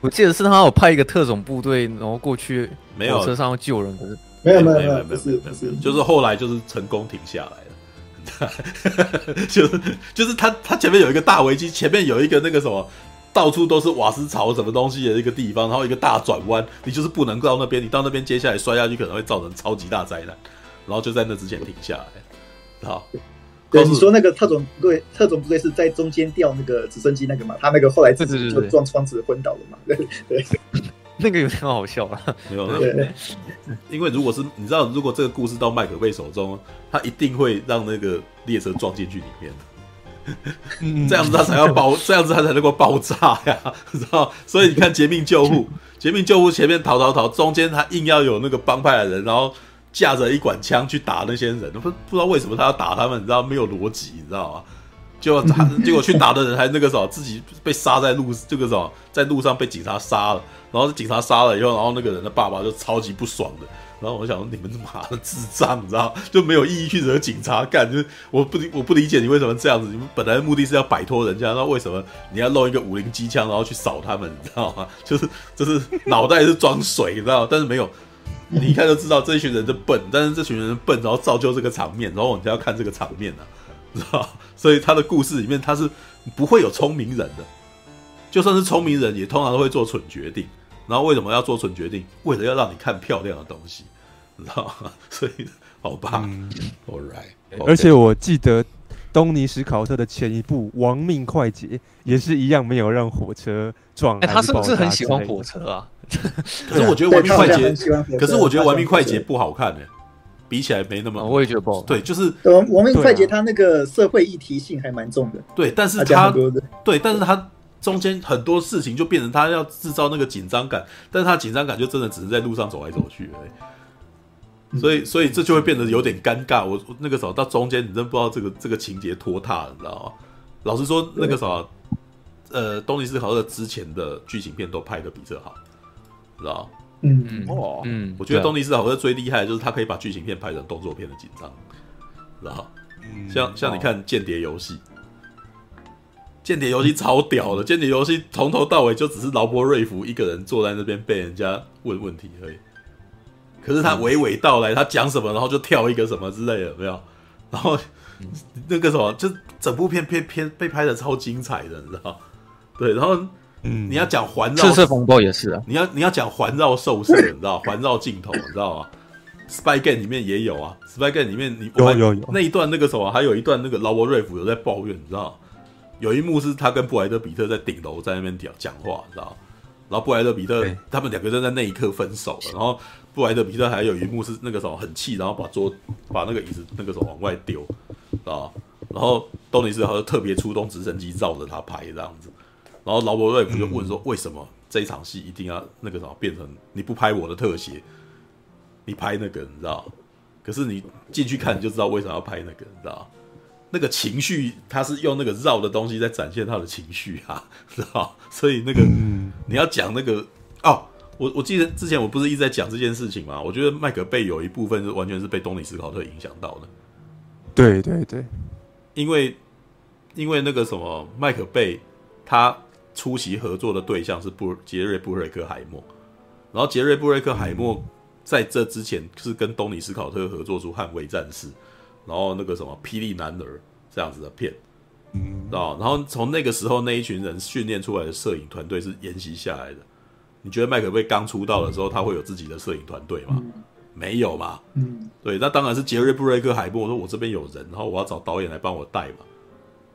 我记得是他有派一个特种部队，然后过去没有车上要救人，可是没有没有没有没有没有没有，就是后来就是成功停下来了，就是就是他他前面有一个大危机，前面有一个那个什么，到处都是瓦斯槽什么东西的一个地方，然后一个大转弯，你就是不能到那边，你到那边接下来摔下去可能会造成超级大灾难，然后就在那之前停下来，好。对，你说那个特种部队，特种部队是在中间调那个直升机那个嘛？他那个后来自己就撞窗子昏倒了嘛？对 对，那个有点好笑啊。没有，因为如果是你知道，如果这个故事到麦可贝手中，他一定会让那个列车撞进去里面，这样子他才要爆，这样子他才能够爆炸呀，知道？所以你看《绝命救护》，《绝命救护》前面逃逃逃，中间他硬要有那个帮派的人，然后。架着一管枪去打那些人，不不知道为什么他要打他们，你知道没有逻辑，你知道吗？结果他结果去打的人还那个时候自己被杀在路这个时候在路上被警察杀了，然后警察杀了以后，然后那个人的爸爸就超级不爽的，然后我想说你们他妈的智障，你知道就没有意义去惹警察干，就是我不理我不理解你为什么这样子，你们本来的目的是要摆脱人家，那为什么你要弄一个五零机枪然后去扫他们，你知道吗？就是就是脑袋是装水，你知道，但是没有。你一看就知道这一群人的笨，但是这群人笨，然后造就这个场面，然后我们就要看这个场面呢、啊，知道？所以他的故事里面他是不会有聪明人的，就算是聪明人，也通常都会做蠢决定。然后为什么要做蠢决定？为了要让你看漂亮的东西，知道吗？所以好吧、嗯、，All right，、okay. 而且我记得东尼史考特的前一部《亡命快捷》也是一样，没有让火车撞。哎、欸，他是不是很喜欢火车啊？可是我觉得《亡命快捷》，可是我觉得《亡命快捷》不好看呢、欸，比起来没那么、哦。我也觉得不好。对，就是《亡命快捷》，它那个社会议题性还蛮重的。对，但是它对，但是它中间很多事情就变成他要制造那个紧张感，但是他紧张感就真的只是在路上走来走去而已。所以，所以这就会变得有点尴尬。我那个时候到中间，你真不知道这个这个情节拖沓，你知道吗？老实说，那个时候，呃，东尼斯考特之前的剧情片都拍的比这好。知道？嗯嗯哦，嗯，我觉得东尼斯考特最厉害的就是他可以把剧情片拍成动作片的紧张，知道？嗯，像像你看《间谍游戏》，《间谍游戏》超屌的，《间谍游戏》从头到尾就只是劳勃瑞福一个人坐在那边被人家问问题而已。可是他娓娓道来，他讲什么，然后就跳一个什么之类的，有没有？然后那个什么，就整部片片片被拍的超精彩的，你知道？对，然后。嗯，你要讲环绕，赤色风暴也是啊。你要你要讲环绕兽射，你知道环绕镜头，你知道吗？Spy Game 里面也有啊，Spy Game 里面你有有有那一段那个什么，还有一段那个劳勃瑞福有在抱怨，你知道？有一幕是他跟布莱德比特在顶楼在那边讲讲话，你知道？然后布莱德比特他们两个人在那一刻分手了，然后布莱德比特还有一幕是那个什么很气，然后把桌把那个椅子那个什么往外丢，啊，然后东尼斯他就特别出动直升机绕着他拍这样子。然后劳勃瑞福就问说：“为什么这一场戏一定要那个什么变成你不拍我的特写，你拍那个你知道？可是你进去看你就知道为什么要拍那个你知道？那个情绪他是用那个绕的东西在展现他的情绪啊，知道？所以那个你要讲那个哦，我我记得之前我不是一直在讲这件事情嘛？我觉得麦克贝有一部分是完全是被东尼斯考特影响到的。对对对，因为因为那个什么麦克贝他。出席合作的对象是布杰瑞布瑞克海默，然后杰瑞布瑞克海默在这之前是跟东尼斯考特合作出《捍卫战士》，然后那个什么《霹雳男儿》这样子的片，嗯，啊，然后从那个时候那一群人训练出来的摄影团队是沿袭下来的。你觉得麦可贝刚出道的时候他会有自己的摄影团队吗？没有嘛，嗯，对，那当然是杰瑞布瑞克海默说：“我这边有人，然后我要找导演来帮我带嘛。”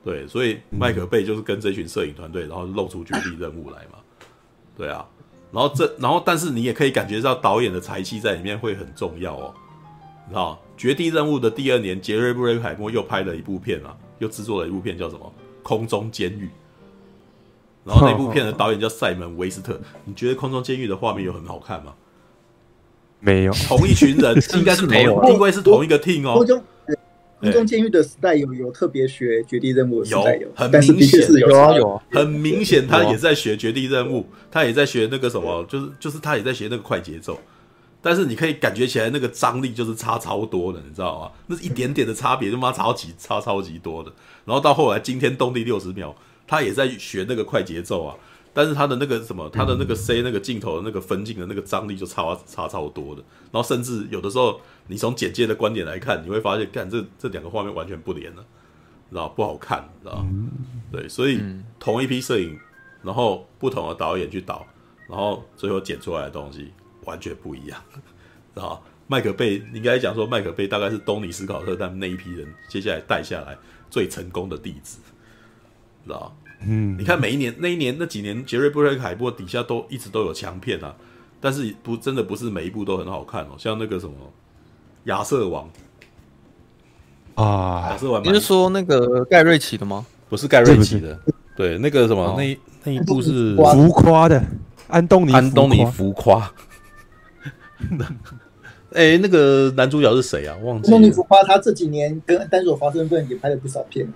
对，所以麦可贝就是跟这群摄影团队，然后露出绝地任务来嘛。对啊，然后这，然后但是你也可以感觉到导演的才气在里面会很重要哦。你知道，绝地任务的第二年，杰瑞布瑞克海默又拍了一部片啊，又制作了一部片叫什么《空中监狱》。然后那部片的导演叫塞门威斯特。你觉得《空中监狱》的画面有很好看吗？没有。同一群人，应该是没有，应该是同一个 team 哦。空中监狱的时代有有特别学绝地任务的时代有，很明显。有。啊有，很明显他也在学绝地任务，他也在学那个什么，就是就是他也在学那个快节奏，但是你可以感觉起来那个张力就是差超多的，你知道吗？那一点点的差别，就妈超级差超级多的。然后到后来惊天动地六十秒，他也在学那个快节奏啊。但是他的那个什么，他的那个 C 那个镜头的那个分镜的那个张力就差差超多的，然后甚至有的时候你从简介的观点来看，你会发现，干这这两个画面完全不连了，知道不好看，知道？对，所以同一批摄影，然后不同的导演去导，然后最后剪出来的东西完全不一样，知 道？麦克贝应该讲说，麦克贝大概是东尼斯考特他们那一批人接下来带下来最成功的弟子，知道？嗯，你看每一年那一年那几年，杰瑞布瑞克海默底下都一直都有强片啊，但是不真的不是每一部都很好看哦，像那个什么亚瑟王啊，亚瑟王，你是说那个盖瑞奇的吗？不是盖瑞奇的，对，那个什么、哦、那那一部是浮夸的安东尼安东尼浮夸。哎、欸，那个男主角是谁啊？忘记了。安东尼浮夸，他这几年跟丹佐华盛顿也拍了不少片。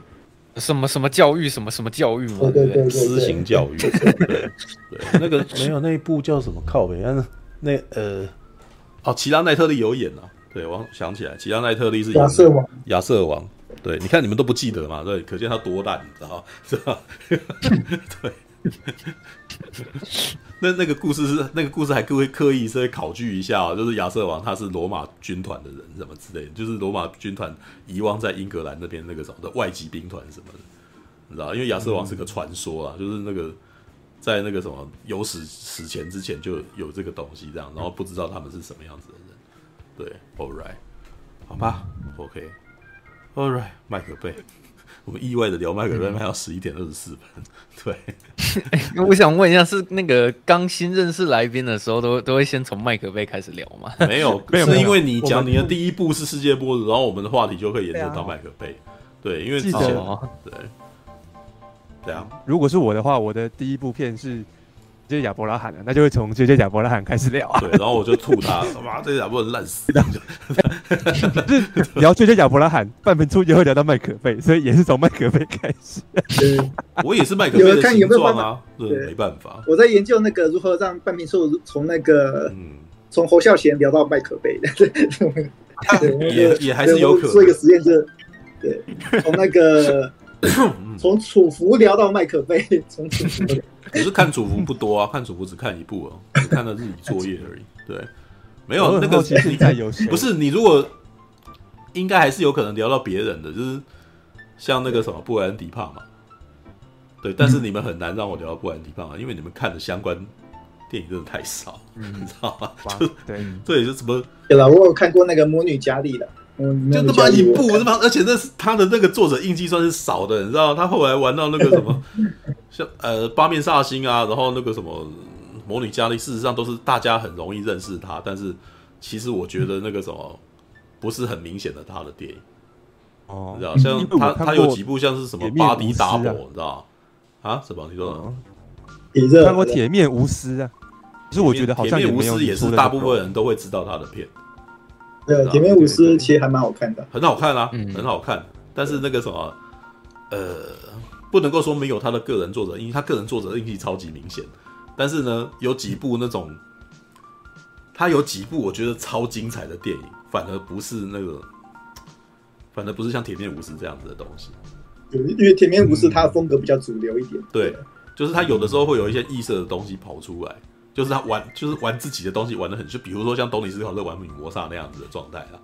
什么什么教育，什么什么教育嘛？对对对，私刑教育。对 对，那个 没有那一部叫什么靠北？那那呃，哦，齐拉奈特利有演啊。对，我想起来，齐拉奈特利是亚瑟王。亚瑟王，对，你看你们都不记得嘛？对，可见他多烂，你知道是吧？对。那那个故事是那个故事还会刻意稍微考据一下，就是亚瑟王他是罗马军团的人，什么之类的，就是罗马军团遗忘在英格兰那边那个什么的外籍兵团什么的，你知道？因为亚瑟王是个传说啊，就是那个在那个什么有史史前之前就有这个东西这样，然后不知道他们是什么样子的人。对，All right，好吧，OK，All right，麦克贝。我们意外的聊麦克贝，卖到十一点二十四分。对，欸，我想问一下，是那个刚新认识来宾的时候，都都会先从麦克杯开始聊吗？没有，没有，是因为你讲你的第一部是世界末日，然后我们的话题就会延伸到麦克杯。对，因为之前对对啊，如果是我的话，我的第一部片是。杰杰亚伯拉罕了，那就会从杰杰亚伯拉罕开始聊啊。对，然后我就吐他，妈，这亚伯拉罕烂死。就是聊杰杰亚伯拉罕，半分钟就会聊到麦可贝，所以也是从麦可贝开始。我也是麦可贝的形状啊，对，没办法。我在研究那个如何让半瓶醋从那个从侯孝贤聊到麦可贝的，也也还是有可能做一个实验，就对，从那个从楚服聊到麦克贝，从楚服。可是看楚服不多啊，看楚服只看一部哦，只看了日语作业而已。对，没有那个其实在游戏，不是你如果应该还是有可能聊到别人的，就是像那个什么布莱恩迪帕嘛。对，但是你们很难让我聊到布莱恩迪帕嘛，因为你们看的相关电影真的太少，嗯你知道吗？就对，对，就什么？对了，我有看过那个魔女佳丽的，就那么一部，那么而且那是他的那个作者印记算是少的，你知道？他后来玩到那个什么？像呃八面煞星啊，然后那个什么魔女佳丽，事实上都是大家很容易认识他，但是其实我觉得那个什么不是很明显的他的电影哦，你知道像他他有几部像是什么巴迪达摩，你知道啊？什么你说？你看过铁面无私啊？其实我觉得好像铁面无私也是大部分人都会知道他的片。对，铁面无私其实还蛮好看的，很好看啊，很好看。但是那个什么呃。不能够说没有他的个人作者，因为他个人作者印记超级明显。但是呢，有几部那种，他有几部我觉得超精彩的电影，反而不是那个，反而不是像《铁面无私》这样子的东西。因为《铁面无私》他的风格比较主流一点。嗯、对，就是他有的时候会有一些异色的东西跑出来，就是他玩，就是玩自己的东西玩的很，就比如说像东尼斯考特玩女魔煞那样子的状态啊，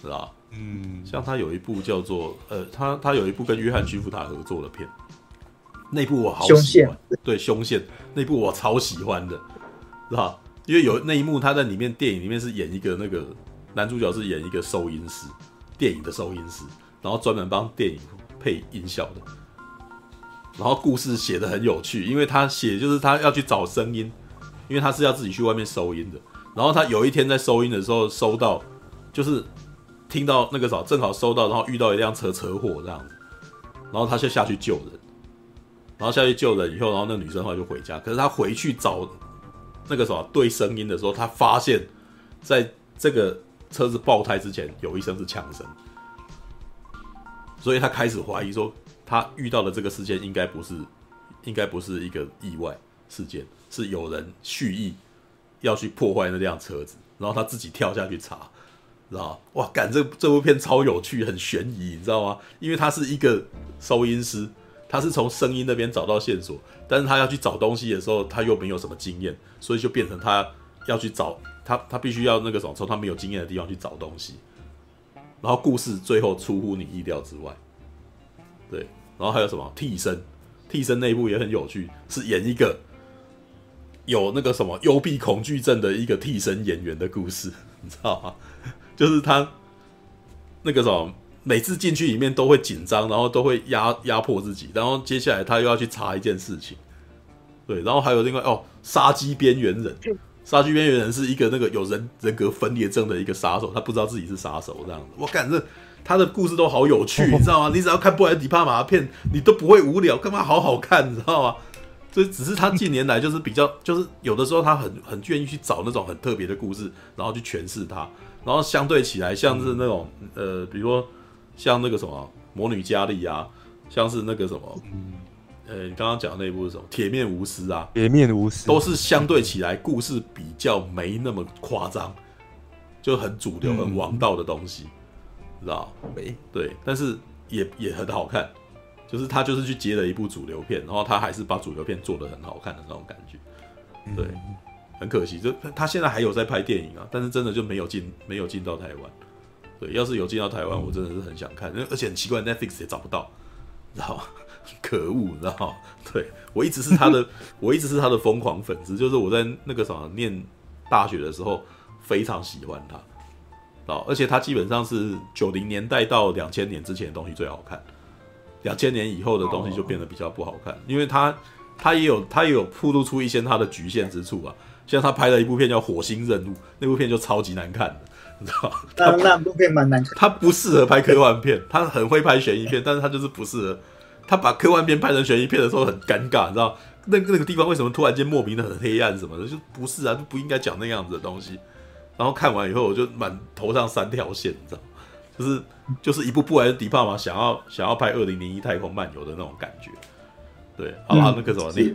是吧？嗯，像他有一部叫做呃，他他有一部跟约翰屈福塔合作的片，那部我好喜欢，对，凶线那部我超喜欢的，是吧？因为有那一幕他在里面电影里面是演一个那个男主角是演一个收音师，电影的收音师，然后专门帮电影配音效的，然后故事写的很有趣，因为他写就是他要去找声音，因为他是要自己去外面收音的，然后他有一天在收音的时候收到就是。听到那个啥，正好收到，然后遇到一辆车车祸这样子，然后他就下去救人，然后下去救人以后，然后那女生后来就回家。可是他回去找那个啥对声音的时候，他发现在这个车子爆胎之前有一声是枪声，所以他开始怀疑说，他遇到的这个事件应该不是，应该不是一个意外事件，是有人蓄意要去破坏那辆车子，然后他自己跳下去查，知道？哇，感，这这部片超有趣，很悬疑，你知道吗？因为他是一个收音师，他是从声音那边找到线索，但是他要去找东西的时候，他又没有什么经验，所以就变成他要去找他，他必须要那个什么，从他没有经验的地方去找东西，然后故事最后出乎你意料之外，对，然后还有什么替身，替身内部也很有趣，是演一个。有那个什么幽闭恐惧症的一个替身演员的故事，你知道吗？就是他那个什么，每次进去里面都会紧张，然后都会压压迫自己，然后接下来他又要去查一件事情，对，然后还有另外哦，杀机边缘人，杀机边缘人是一个那个有人人格分裂症的一个杀手，他不知道自己是杀手这样子。我感觉他的故事都好有趣，你知道吗？你只要看布莱迪帕玛的片，你都不会无聊，干嘛好好看，你知道吗？所以只是他近年来就是比较，就是有的时候他很很愿意去找那种很特别的故事，然后去诠释它，然后相对起来像是那种呃，比如说像那个什么魔女佳丽啊，像是那个什么，呃，你刚刚讲的那部是什么铁面无私啊，铁面无私。都是相对起来故事比较没那么夸张，就很主流、很王道的东西，知道？没？对，但是也也很好看。就是他就是去接了一部主流片，然后他还是把主流片做的很好看的那种感觉，对，很可惜，就他现在还有在拍电影啊，但是真的就没有进没有进到台湾，对，要是有进到台湾，我真的是很想看，而且很奇怪，Netflix 也找不到，知道吗？可恶，你知道吗？对，我一直是他的，我一直是他的疯狂粉丝，就是我在那个什么念大学的时候非常喜欢他，哦，而且他基本上是九零年代到两千年之前的东西最好看。两千年以后的东西就变得比较不好看，因为他他也有他也有铺露出一些他的局限之处啊，像他拍了一部片叫《火星任务》，那部片就超级难看的，你知道吗？那那部片蛮难看。他不适合拍科幻片，他很会拍悬疑片，但是他就是不适合。他把科幻片拍成悬疑片的时候很尴尬，你知道？那那个地方为什么突然间莫名的很黑暗什么的？就不是啊，就不应该讲那样子的东西。然后看完以后，我就满头上三条线，你知道？就是就是一部布莱德迪帕玛想要想要拍二零零一太空漫游的那种感觉，对，好吧，嗯、那个什么你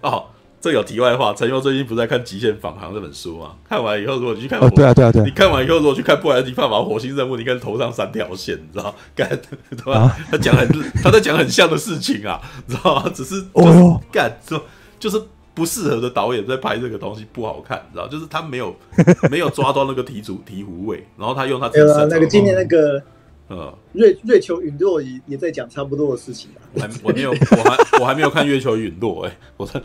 哦，这有题外话，陈佑最近不是在看《极限返航》这本书吗？看完以后如果你去看，哦，对啊对啊对啊，你看完以后如果去看布莱德迪帕玛火星任务，你看头上三条线，你知道？干对吧？啊、他讲很他在讲很像的事情啊，你知道吗？只是就是干说就是。不适合的导演在拍这个东西不好看，你知道？就是他没有 没有抓到那个题主题弧味，然后他用他自己的那个今年那个呃月月球陨落也也在讲差不多的事情啊。还我没有我还我还没有看月球陨落哎，我在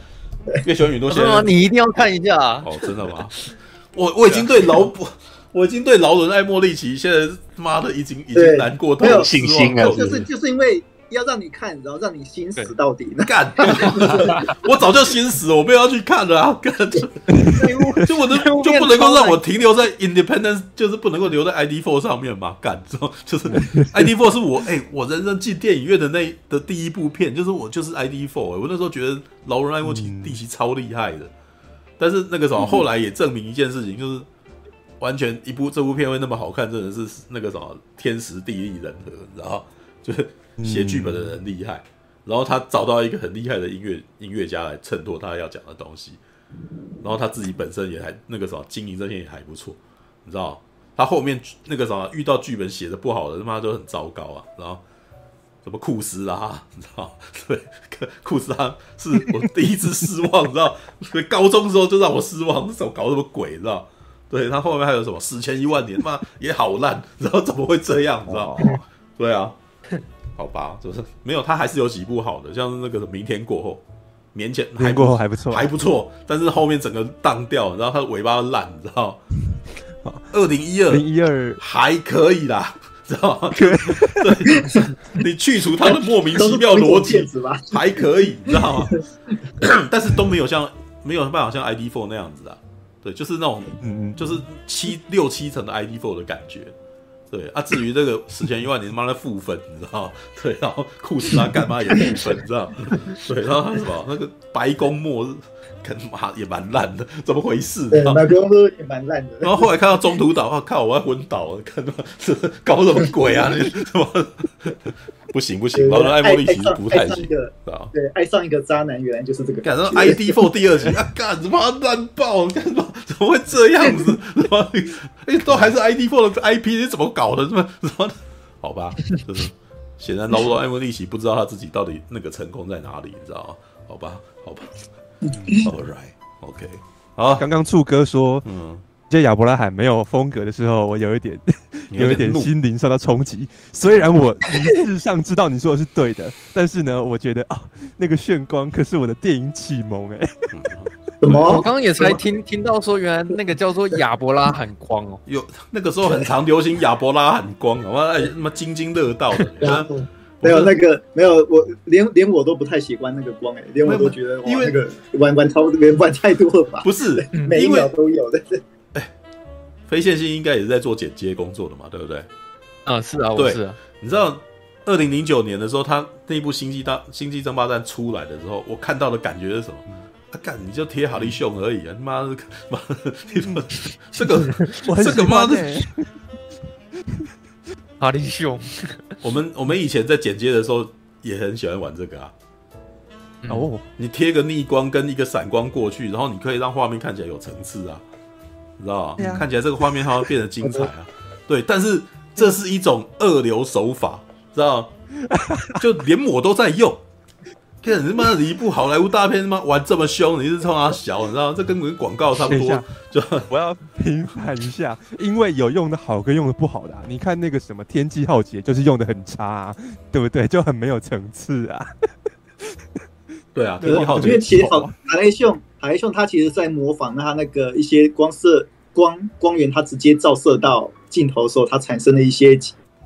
月球陨落现在你一定要看一下哦，真的吗？我我已经对劳 我已经对劳伦艾莫利奇现在妈的已经已经难过透了信心啊，就是就是因为。要让你看，然后让你心死到底。干！我早就心死，我没有要去看了啊！干！就我的就不能够让我停留在 Independence，就是不能够留在 ID Four 上面嘛？干！就是 ID Four 是我哎、欸，我人生进电影院的那的第一部片，就是我就是 ID Four、欸。我那时候觉得劳伦爱莫利奇超厉害的，但是那个什么后来也证明一件事情，就是完全一部这部片会那么好看，真的是那个什么天时地利人和，然后就是。写剧本的人厉害，然后他找到一个很厉害的音乐音乐家来衬托他要讲的东西，然后他自己本身也还那个什么经营这些也还不错，你知道？他后面那个什么遇到剧本写的不好的他妈都很糟糕啊，然后什么库斯啊，你知道？对，库斯他是我第一次失望，你知道？高中时候就让我失望，这首搞什么鬼，你知道？对，他后面还有什么史前一万年，妈也好烂，然后怎么会这样，你知道？对啊。好吧，就是没有，他还是有几部好的，像是那个明天过后，年前还过后还不错，还不错，但是后面整个荡掉，然后他的尾巴烂，你知道？二零一二，零一二还可以啦，知道吗？对，你去除他的莫名其妙逻辑，还可以，知道吗？但是都没有像没有办法像 ID Four 那样子啊，对，就是那种，嗯，就是七六七层的 ID Four 的感觉。对啊，至于这个四千一万，你他妈的负分，你知道吗？对，然后库斯拉干嘛也负分，你知道吗？对，然后还什么那个白宫末日。跟妈也蛮烂的，怎么回事？对，白宫都也蛮烂的。然后后来看到中途岛，我靠，我要昏倒了！看到这 搞什么鬼啊？你什么？不行不行，然后爱莫莉其实不太行。对，爱上一个渣男，原来就是这个。感觉 ID Four 第二集啊，干什么烂爆？干什么？怎么会这样子？什么？哎，都还是 ID Four 的 IP，你怎么搞的？什么？什么？好吧，就是显然劳勃爱莫莉奇不知道他自己到底那个成功在哪里，你知道吗？好吧，好吧。All right, OK。好，刚刚柱哥说，嗯，这亚伯拉罕没有风格的时候，我有一点，有一点心灵受到冲击。虽然我理智上知道你说的是对的，但是呢，我觉得啊，那个炫光可是我的电影启蒙哎。什么？我刚刚也才听听到说，原来那个叫做亚伯拉罕光哦，有那个时候很常流行亚伯拉罕光，什么哎，什么津津乐道的。没有那个没有，我连连我都不太喜欢那个光哎，连我都觉得因为那个玩玩超这边玩太多了吧？不是，每一秒都有的。哎，非线性应该也是在做剪接工作的嘛，对不对？啊，是啊，我，是啊。你知道，二零零九年的时候，他那部《星际大星际争霸战》出来的时候，我看到的感觉是什么？啊，干，你就贴哈利熊而已啊！妈的，妈的，你说这个这个妈的。哈利兄，我们我们以前在剪接的时候也很喜欢玩这个啊。哦，你贴个逆光跟一个闪光过去，然后你可以让画面看起来有层次啊，你知道吗？看起来这个画面好像变得精彩啊。对，但是这是一种二流手法，知道吗？就连我都在用。看你他妈的一部好莱坞大片，他妈玩这么凶，你是冲他小，你知道吗？这跟跟广告差不多。就我要平反一下，因为有用的好跟用的不好的、啊。你看那个什么《天际浩劫》，就是用的很差、啊，对不对？就很没有层次啊。对啊，天际浩劫。因为其实好哈雷秀，哈雷秀他其实在模仿它那个一些光色光光源，它直接照射到镜头的时候，它产生的一些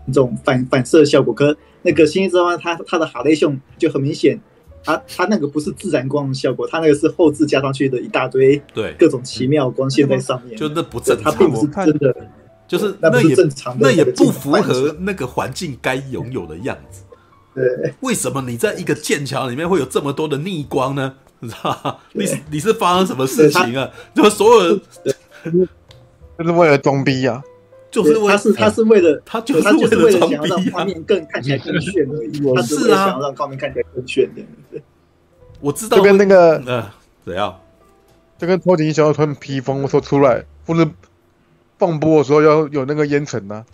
那种反反射效果。可那个星际之王，它它的哈雷熊就很明显。它它那个不是自然光的效果，它那个是后置加上去的一大堆对各种奇妙光线在上面，就那不正常，它并不是真的，就是那不是正常的，那也不符合那个环境该拥有的样子。对，为什么你在一个剑桥里面会有这么多的逆光呢？你知道？你你是发生什么事情啊？怎么所有人就是为了装逼啊？就是为他是他是为了他就是为了想要让画面更看起来更炫而已。他是啊，想要让画面看起来更炫的。我知道，就跟那个呃，怎样？就跟超级英雄穿披风说出来，或者放播的时候要有那个烟尘呢？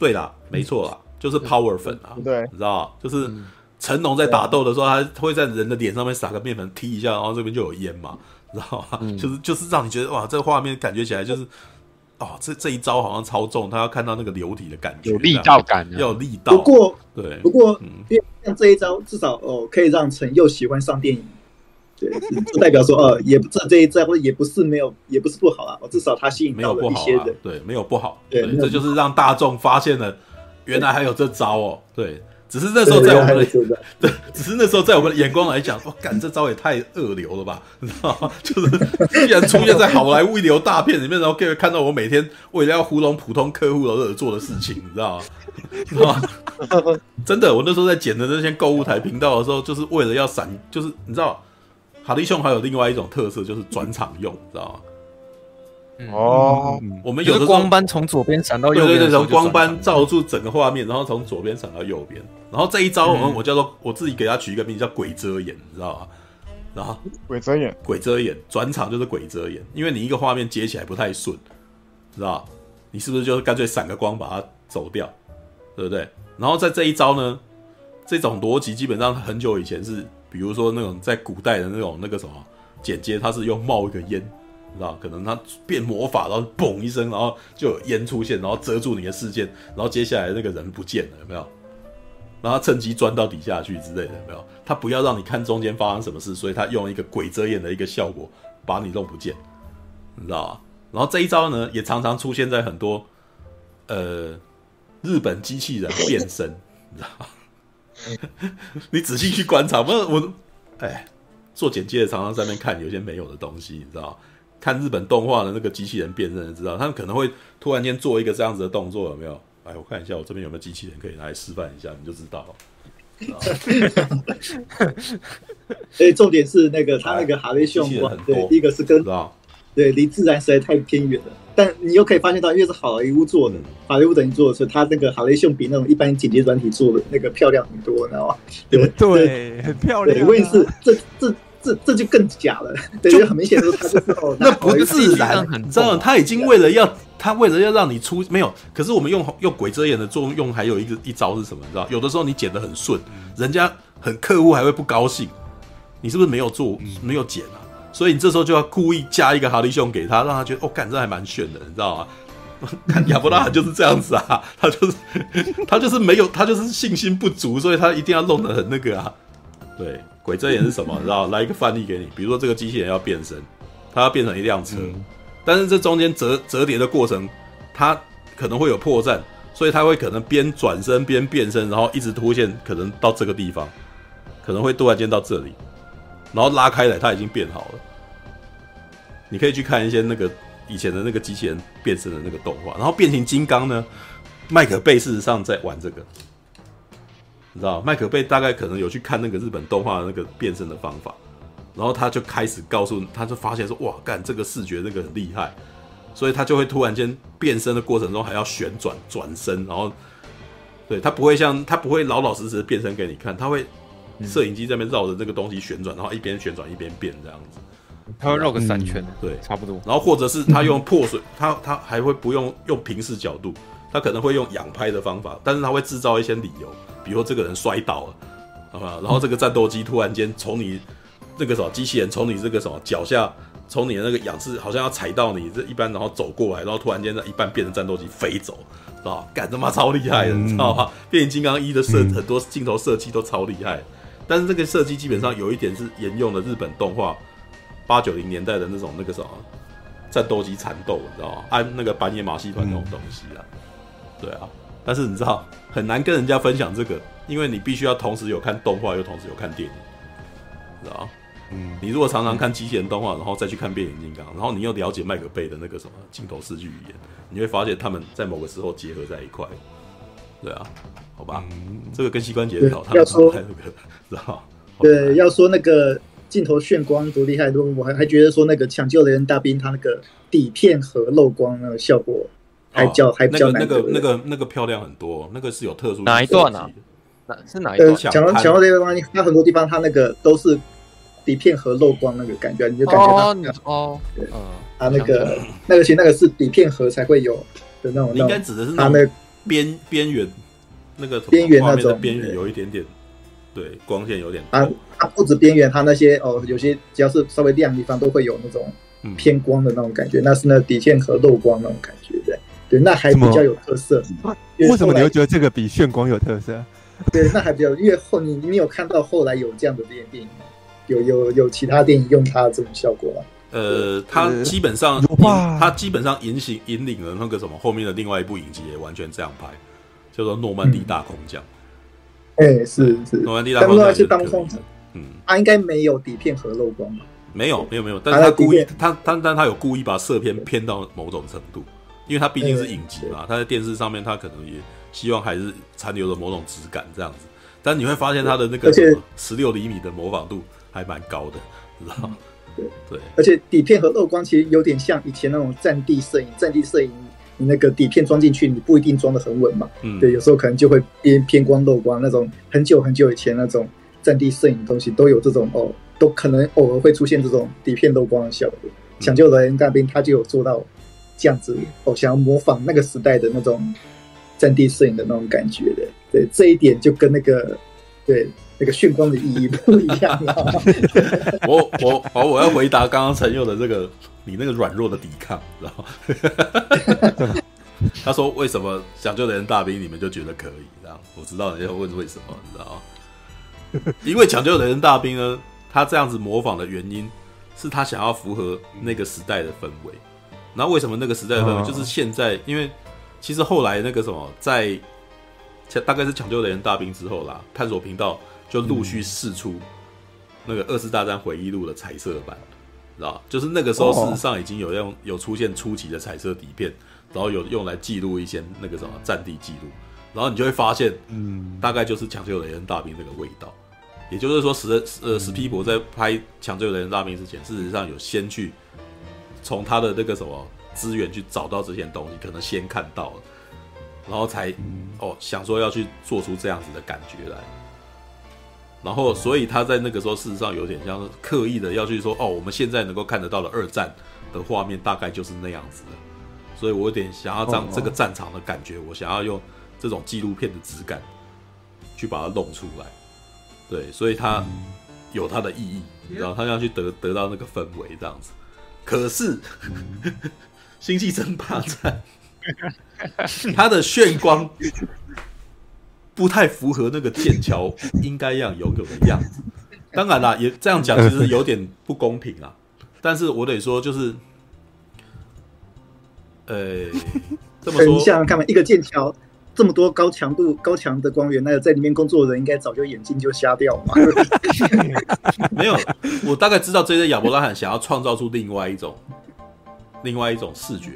对啦，没错啦，就是 power 粉啊。对，你知道就是成龙在打斗的时候，他会在人的脸上面撒个面粉，踢一下，然后这边就有烟嘛，知道吗？就是就是让你觉得哇，这个画面感觉起来就是。哦，这这一招好像超重，他要看到那个流体的感觉，有力道感，要有力道。不过，对，不过，因为像这一招，至少哦，可以让陈又喜欢上电影，对，就代表说，呃，也不这这一招也不是没有，也不是不好啊。至少他吸引到了一些人，对，没有不好，对，这就是让大众发现了，原来还有这招哦，对。只是那时候在我们的 对，只是那时候在我们的眼光来讲，哇干这招也太二流了吧，你知道吗？就是既然出现在好莱坞一流大片里面，然后可以看到我每天为了要糊弄普通客户而做的事情，你知道吗？知道吗？真的，我那时候在剪的那些购物台频道的时候，就是为了要闪，就是你知道，哈利兄还有另外一种特色，就是转场用，你知道吗？哦，我们有的光斑从左边闪到右边，对对对，从光斑照住整个画面，然后从左边闪到右边，然后这一招我们我叫做我自己给他取一个名字叫鬼遮眼，你知道吗？然后鬼遮眼，鬼遮眼，转场就是鬼遮眼，因为你一个画面接起来不太顺，知道？你是不是就干脆闪个光把它走掉，对不对？然后在这一招呢，这种逻辑基本上很久以前是，比如说那种在古代的那种那个什么剪接，它是用冒一个烟。知道，可能他变魔法，然后嘣一声，然后就有烟出现，然后遮住你的视线，然后接下来那个人不见了，有没有？然后趁机钻到底下去之类的，有没有？他不要让你看中间发生什么事，所以他用一个鬼遮眼的一个效果把你弄不见，你知道？然后这一招呢，也常常出现在很多呃日本机器人变身，你知道？你仔细去观察，不是我，哎，做简介的常常在那边看有些没有的东西，你知道？看日本动画的那个机器人辨认，知道他们可能会突然间做一个这样子的动作，有没有？哎，我看一下我这边有没有机器人可以拿来示范一下，你就知道了。所以重点是那个他那个哈雷熊光，对，第一个是跟对离自然实在太偏远了。但你又可以发现到，因为是好莱坞做的，好莱坞等于做的，所以他那个哈雷熊比那种一般剪接软体做的那个漂亮很多，你知道吗？对对，很漂亮。问题是这这这这就更假了，对，就很明显说他就是哦，那不自然，很这样，他已经为了要他为了要让你出没有，可是我们用用鬼遮眼的作用，还有一个一招是什么？你知道，有的时候你剪的很顺，人家很客户还会不高兴，你是不是没有做没有剪啊？所以你这时候就要故意加一个哈利兄给他，让他觉得哦，干这还蛮炫的，你知道吗？看亚伯拉罕就是这样子啊，他就是他就是没有他就是信心不足，所以他一定要弄得很那个啊。对，鬼遮眼是什么？你知道？来一个范例给你，比如说这个机器人要变身，它要变成一辆车，嗯、但是这中间折折叠的过程，它可能会有破绽，所以它会可能边转身边变身，然后一直凸现，可能到这个地方，可能会突然间到这里。然后拉开来，它已经变好了。你可以去看一些那个以前的那个机器人变身的那个动画。然后变形金刚呢，麦克贝事实上在玩这个，你知道麦可贝大概可能有去看那个日本动画的那个变身的方法，然后他就开始告诉，他就发现说，哇，干这个视觉那个很厉害，所以他就会突然间变身的过程中还要旋转转身，然后对他不会像他不会老老实实变身给你看，他会。摄影机在那边绕着这个东西旋转，然后一边旋转一边变这样子，他会绕个三圈，对，差不多。然后或者是他用破水，他他还会不用用平视角度，他可能会用仰拍的方法，但是他会制造一些理由，比如说这个人摔倒了，好吧，然后这个战斗机突然间从你那个什么机器人从你这个什么脚下，从你的那个仰视好像要踩到你这一般，然后走过来，然后突然间在一半变成战斗机飞走，是吧？干他妈超厉害的，你知道吗？变形金刚一的设很多镜头设计都超厉害。但是这个设计基本上有一点是沿用了日本动画八九零年代的那种那个什么战斗机缠斗，你知道吗？按那个板野马戏团那种东西啊，对啊。但是你知道很难跟人家分享这个，因为你必须要同时有看动画又同时有看电影，知道吗？嗯。你如果常常看机器人动画，然后再去看变形金刚，然后你又了解麦克贝的那个什么镜头视距语言，你会发现他们在某个时候结合在一块，对啊。好吧，嗯、这个跟膝关节好，他们说那个，知道？对，要说那个镜头炫光多厉害，多我还还觉得说那个抢救雷恩大兵他那个底片和漏光那个效果还较、哦、还比较难、那个。那个那个那个漂亮很多，那个是有特殊哪一段啊？哪是哪一段？抢抢救雷恩，他很多地方它那个都是底片和漏光那个感觉，你就感觉到哦，哦对，嗯，他那个那个其实那个是底片盒才会有的那种，应该指的是它那边边缘。那个边缘那种边缘有一点点，对，光线有点。啊，它不止边缘，它那些哦，有些只要是稍微亮的地方都会有那种偏光的那种感觉，嗯、那是那底片和漏光那种感觉，对，那还比较有特色。为什么你会觉得这个比炫光有特色？对，那还比较，因为后你你有看到后来有这样的电电影，有有有其他电影用它这种效果吗？呃，它基本上，它基本上引领引领了那个什么后面的另外一部影集也完全这样拍。叫做诺曼底大空降，哎、嗯，是是，诺曼底大空降是当空降，嗯，他应该没有底片和漏光吧？没有，没有，没有，但是他故意，他他但他有故意把色片偏到某种程度，因为它毕竟是影集嘛，它在电视上面，它可能也希望还是残留了某种质感这样子。但你会发现它的那个十六厘米的模仿度还蛮高的，知道吗？对对，而且底片和漏光其实有点像以前那种战地摄影，战地摄影。你那个底片装进去，你不一定装的很稳嘛。嗯，对，有时候可能就会偏偏光漏光那种。很久很久以前那种战地摄影东西都有这种哦，都可能偶尔会出现这种底片漏光的效果。抢救雷恩大兵他就有做到这样子我，想要模仿那个时代的那种战地摄影的那种感觉的。对，这一点就跟那个对那个炫光的意义不一样了。我我好，我要回答刚刚陈佑的这个。你那个软弱的抵抗，知道吗？他说：“为什么抢救的人大兵你们就觉得可以？这样我知道你要问为什么，你知道吗？因为抢救雷恩大兵呢，他这样子模仿的原因是他想要符合那个时代的氛围。那为什么那个时代的氛围就是现在？因为其实后来那个什么，在大概是抢救雷恩大兵之后啦，探索频道就陆续试出那个二次大战回忆录的彩色版。”知道，就是那个时候，事实上已经有用有出现初期的彩色底片，然后有用来记录一些那个什么战地记录，然后你就会发现，嗯，大概就是抢救雷恩大兵那个味道。也就是说史，史呃史皮博在拍《抢救雷恩大兵》之前，事实上有先去从他的那个什么资源去找到这些东西，可能先看到了，然后才哦想说要去做出这样子的感觉来。然后，所以他在那个时候，事实上有点像刻意的要去说，哦，我们现在能够看得到的二战的画面，大概就是那样子的。所以我有点想要让这个战场的感觉，我想要用这种纪录片的质感去把它弄出来。对，所以它有它的意义，你知道，他要去得得到那个氛围这样子。可是，《星际争霸战》它的炫光不太符合那个剑桥应该要有有的样子。当然啦，也这样讲其实有点不公平啊。但是我得说，就是，呃，这么说，像看嘛，一个剑桥。这么多高强度、高强的光源，那个在里面工作的人应该早就眼睛就瞎掉嘛？没有，我大概知道这些亚伯拉罕想要创造出另外一种、另外一种视觉，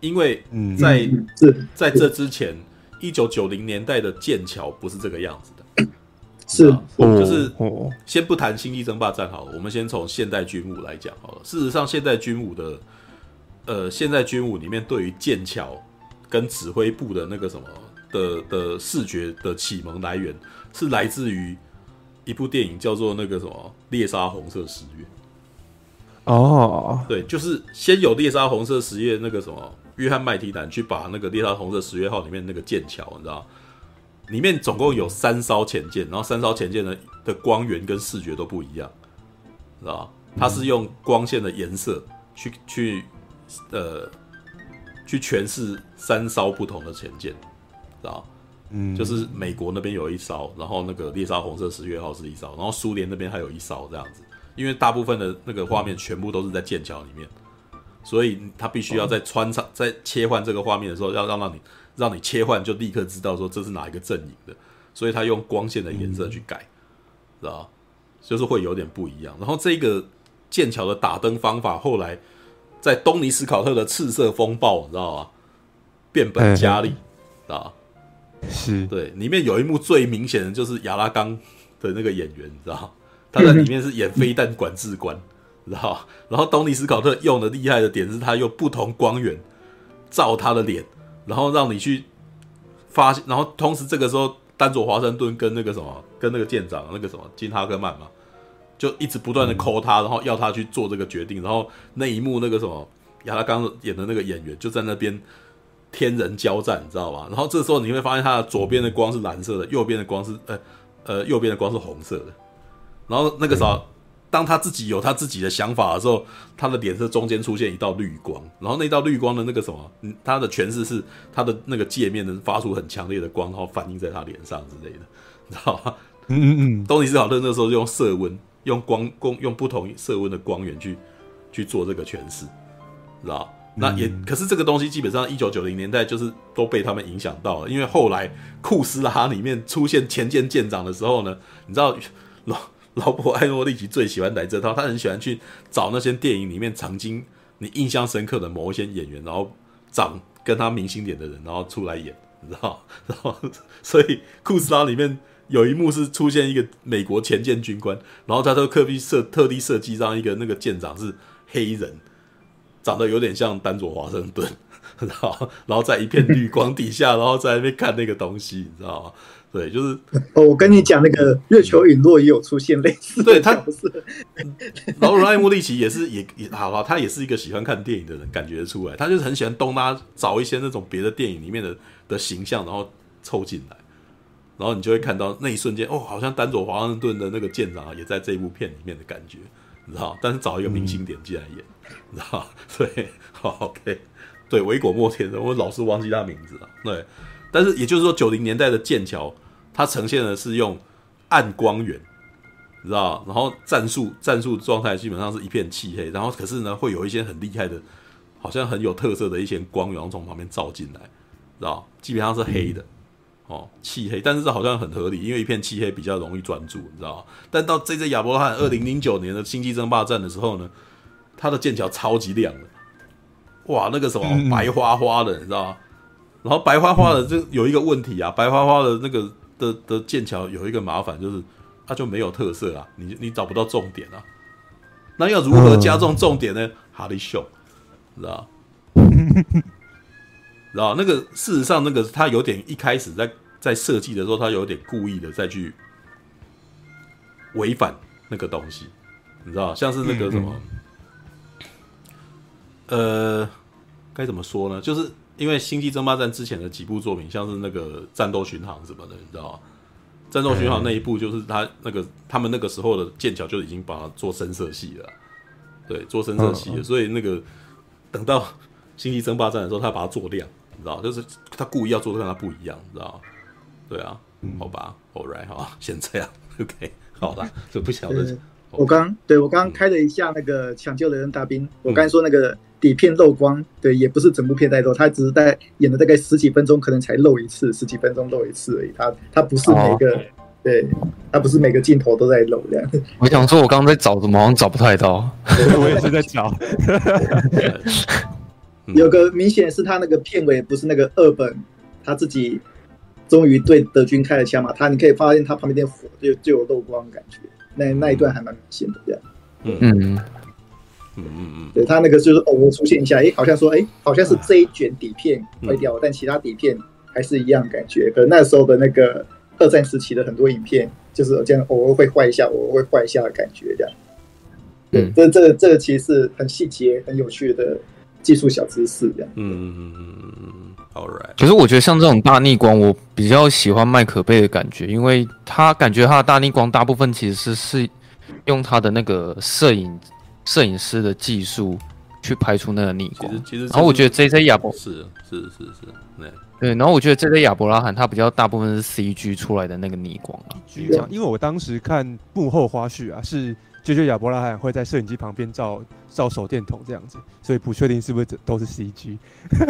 因为在、嗯、在这之前，一九九零年代的剑桥不是这个样子的，是，就是先不谈星际争霸战好了，我们先从现代军武来讲好了。事实上，现代军武的呃，现代军武里面对于剑桥。跟指挥部的那个什么的的视觉的启蒙来源，是来自于一部电影叫做那个什么《猎杀红色十月》。哦，对，就是先有猎杀红色十月那个什么约翰麦提坦去把那个猎杀红色十月号里面那个剑桥，你知道，里面总共有三艘潜舰，然后三艘潜舰的的光源跟视觉都不一样，知道，它是用光线的颜色去去呃。去诠释三艘不同的潜舰，知道？嗯，就是美国那边有一艘，然后那个猎杀红色十月号是一艘，然后苏联那边还有一艘这样子。因为大部分的那个画面全部都是在剑桥里面，所以他必须要在穿插、在切换这个画面的时候，要让让你让你切换就立刻知道说这是哪一个阵营的，所以他用光线的颜色去改，知道？就是会有点不一样。然后这个剑桥的打灯方法后来。在东尼·史考特的《赤色风暴》，你知道吗？变本加厉，知道是。对，里面有一幕最明显的就是亚拉冈的那个演员，你知道他在里面是演飞弹管制官，知道然后东尼·斯考特用的厉害的点是他用不同光源照他的脸，然后让你去发现，然后同时这个时候丹佐华盛顿跟那个什么，跟那个舰长那个什么金哈克曼嘛。就一直不断的 call 他，然后要他去做这个决定，然后那一幕那个什么亚拉冈演的那个演员就在那边天人交战，你知道吧？然后这时候你会发现他的左边的光是蓝色的，右边的光是呃呃右边的光是红色的。然后那个时候，当他自己有他自己的想法的时候，他的脸色中间出现一道绿光，然后那道绿光的那个什么，嗯，他的诠释是他的那个界面能发出很强烈的光，然后反映在他脸上之类的，你知道吗？嗯嗯嗯，东尼斯考特那时候就用色温。用光光用不同色温的光源去去做这个诠释，知道？那也可是这个东西基本上一九九零年代就是都被他们影响到了，因为后来库斯拉里面出现前舰舰长的时候呢，你知道老老婆艾诺利奇最喜欢来这套，他很喜欢去找那些电影里面曾经你印象深刻的某一些演员，然后长跟他明星脸的人，然后出来演，你知道？然后所以库斯拉里面。有一幕是出现一个美国前舰军官，然后他都特地设特地设计让一个那个舰长是黑人，长得有点像丹佐华盛顿，然后然后在一片绿光底下，然后在那边看那个东西，你知道吗？对，就是 哦，我跟你讲，那个月球陨落也有出现类似，对他不是，劳伦艾莫利奇也是也也好吧，他也是一个喜欢看电影的人，感觉得出来，他就是很喜欢东拉找一些那种别的电影里面的的形象，然后凑进来。然后你就会看到那一瞬间，哦，好像丹佐华盛顿的那个舰长啊，也在这一部片里面的感觉，你知道？但是找一个明星点进来演，嗯、你知道？对，好，OK，对，维果莫天，我老是忘记他名字了。对，但是也就是说，九零年代的剑桥，它呈现的是用暗光源，你知道？然后战术战术状态基本上是一片漆黑，然后可是呢，会有一些很厉害的，好像很有特色的一些光源从旁边照进来，知道？基本上是黑的。哦，漆黑，但是这好像很合理，因为一片漆黑比较容易专注，你知道？但到这只亚伯拉罕二零零九年的星际争霸战的时候呢，它的剑桥超级亮的，哇，那个什么白花花的，你知道吗？然后白花花的这有一个问题啊，白花花的那个的的剑桥有一个麻烦，就是它就没有特色啊，你你找不到重点啊。那要如何加重重点呢？哈利秀，知道？知道那个事实上，那个他有点一开始在在设计的时候，他有点故意的再去违反那个东西，你知道？像是那个什么，呃，该怎么说呢？就是因为《星际争霸战》之前的几部作品，像是那个《战斗巡航》什么的，你知道吗？战斗巡航那一部，就是他那个他们那个时候的剑桥就已经把它做深色系了，对，做深色系了，所以那个等到《星际争霸战》的时候，他把它做亮。你知道，就是他故意要做的跟他不一样，你知道？对啊，好吧，All right，好，先这样，OK，好了，就不晓得。我刚对我刚刚开了一下那个抢救的人大兵，我刚才说那个底片漏光，对，也不是整部片在漏，他只是在演了大概十几分钟，可能才漏一次，十几分钟漏一次而已。他他不是每个，对，他不是每个镜头都在漏这样。我想说，我刚刚在找，怎么好像找不太到？我也是在找。有个明显是他那个片尾不是那个二本，他自己终于对德军开了枪嘛，他你可以发现他旁边的火就就有漏光感觉，那那一段还蛮明显的这样。嗯嗯嗯嗯嗯，对他那个就是偶尔出现一下，哎，好像说哎，好像是这一卷底片坏掉，但其他底片还是一样感觉。可那时候的那个二战时期的很多影片，就是这样偶尔会坏一下，偶尔会坏一下的感觉这样。对，这这这个其实是很细节、很有趣的。技术小知识这样，嗯嗯嗯嗯嗯嗯，All right。可是我觉得像这种大逆光，我比较喜欢麦可贝的感觉，因为他感觉他的大逆光大部分其实是是用他的那个摄影摄影师的技术去拍出那个逆光。其实，其实，然后我觉得 J J 亚伯是是是是，对对。然后我觉得 J J 亚伯拉罕他比较大部分是 C G 出来的那个逆光啊，因为我当时看幕后花絮啊是。就就亚伯拉罕会在摄影机旁边照照手电筒这样子，所以不确定是不是都是 CG。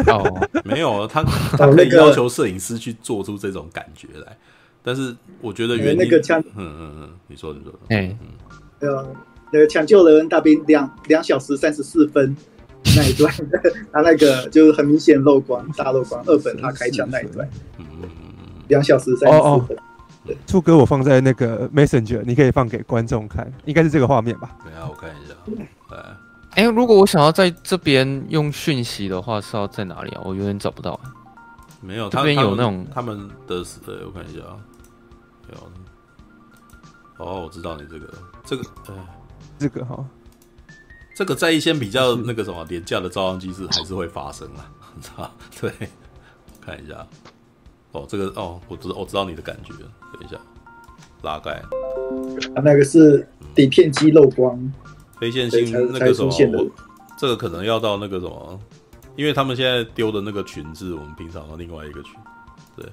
哦，没有，他 他可以要求摄影师去做出这种感觉来，但是我觉得原因，那个枪，嗯嗯嗯，你说你说，哎，呃，那个抢救雷恩大兵两两小时三十四分那一段，他那个就是很明显漏光，大漏光，二本他开枪那一段，嗯两小时三十四分。兔哥，我放在那个 Messenger，你可以放给观众看，应该是这个画面吧？对啊，我看一下。哎、欸，如果我想要在这边用讯息的话，是要在哪里啊？我有点找不到。没有，这边有那种他们的，呃，我看一下啊。有。哦，我知道你这个，这个，呃，这个哈，这个在一些比较那个什么廉价的照相机是还是会发生啊？对，看一下。哦，这个哦，我知道，我知道你的感觉。等一下，拉盖。啊，那个是底片机漏光，非线性那个什么，这个可能要到那个什么，因为他们现在丢的那个群是我们平常的另外一个群，对，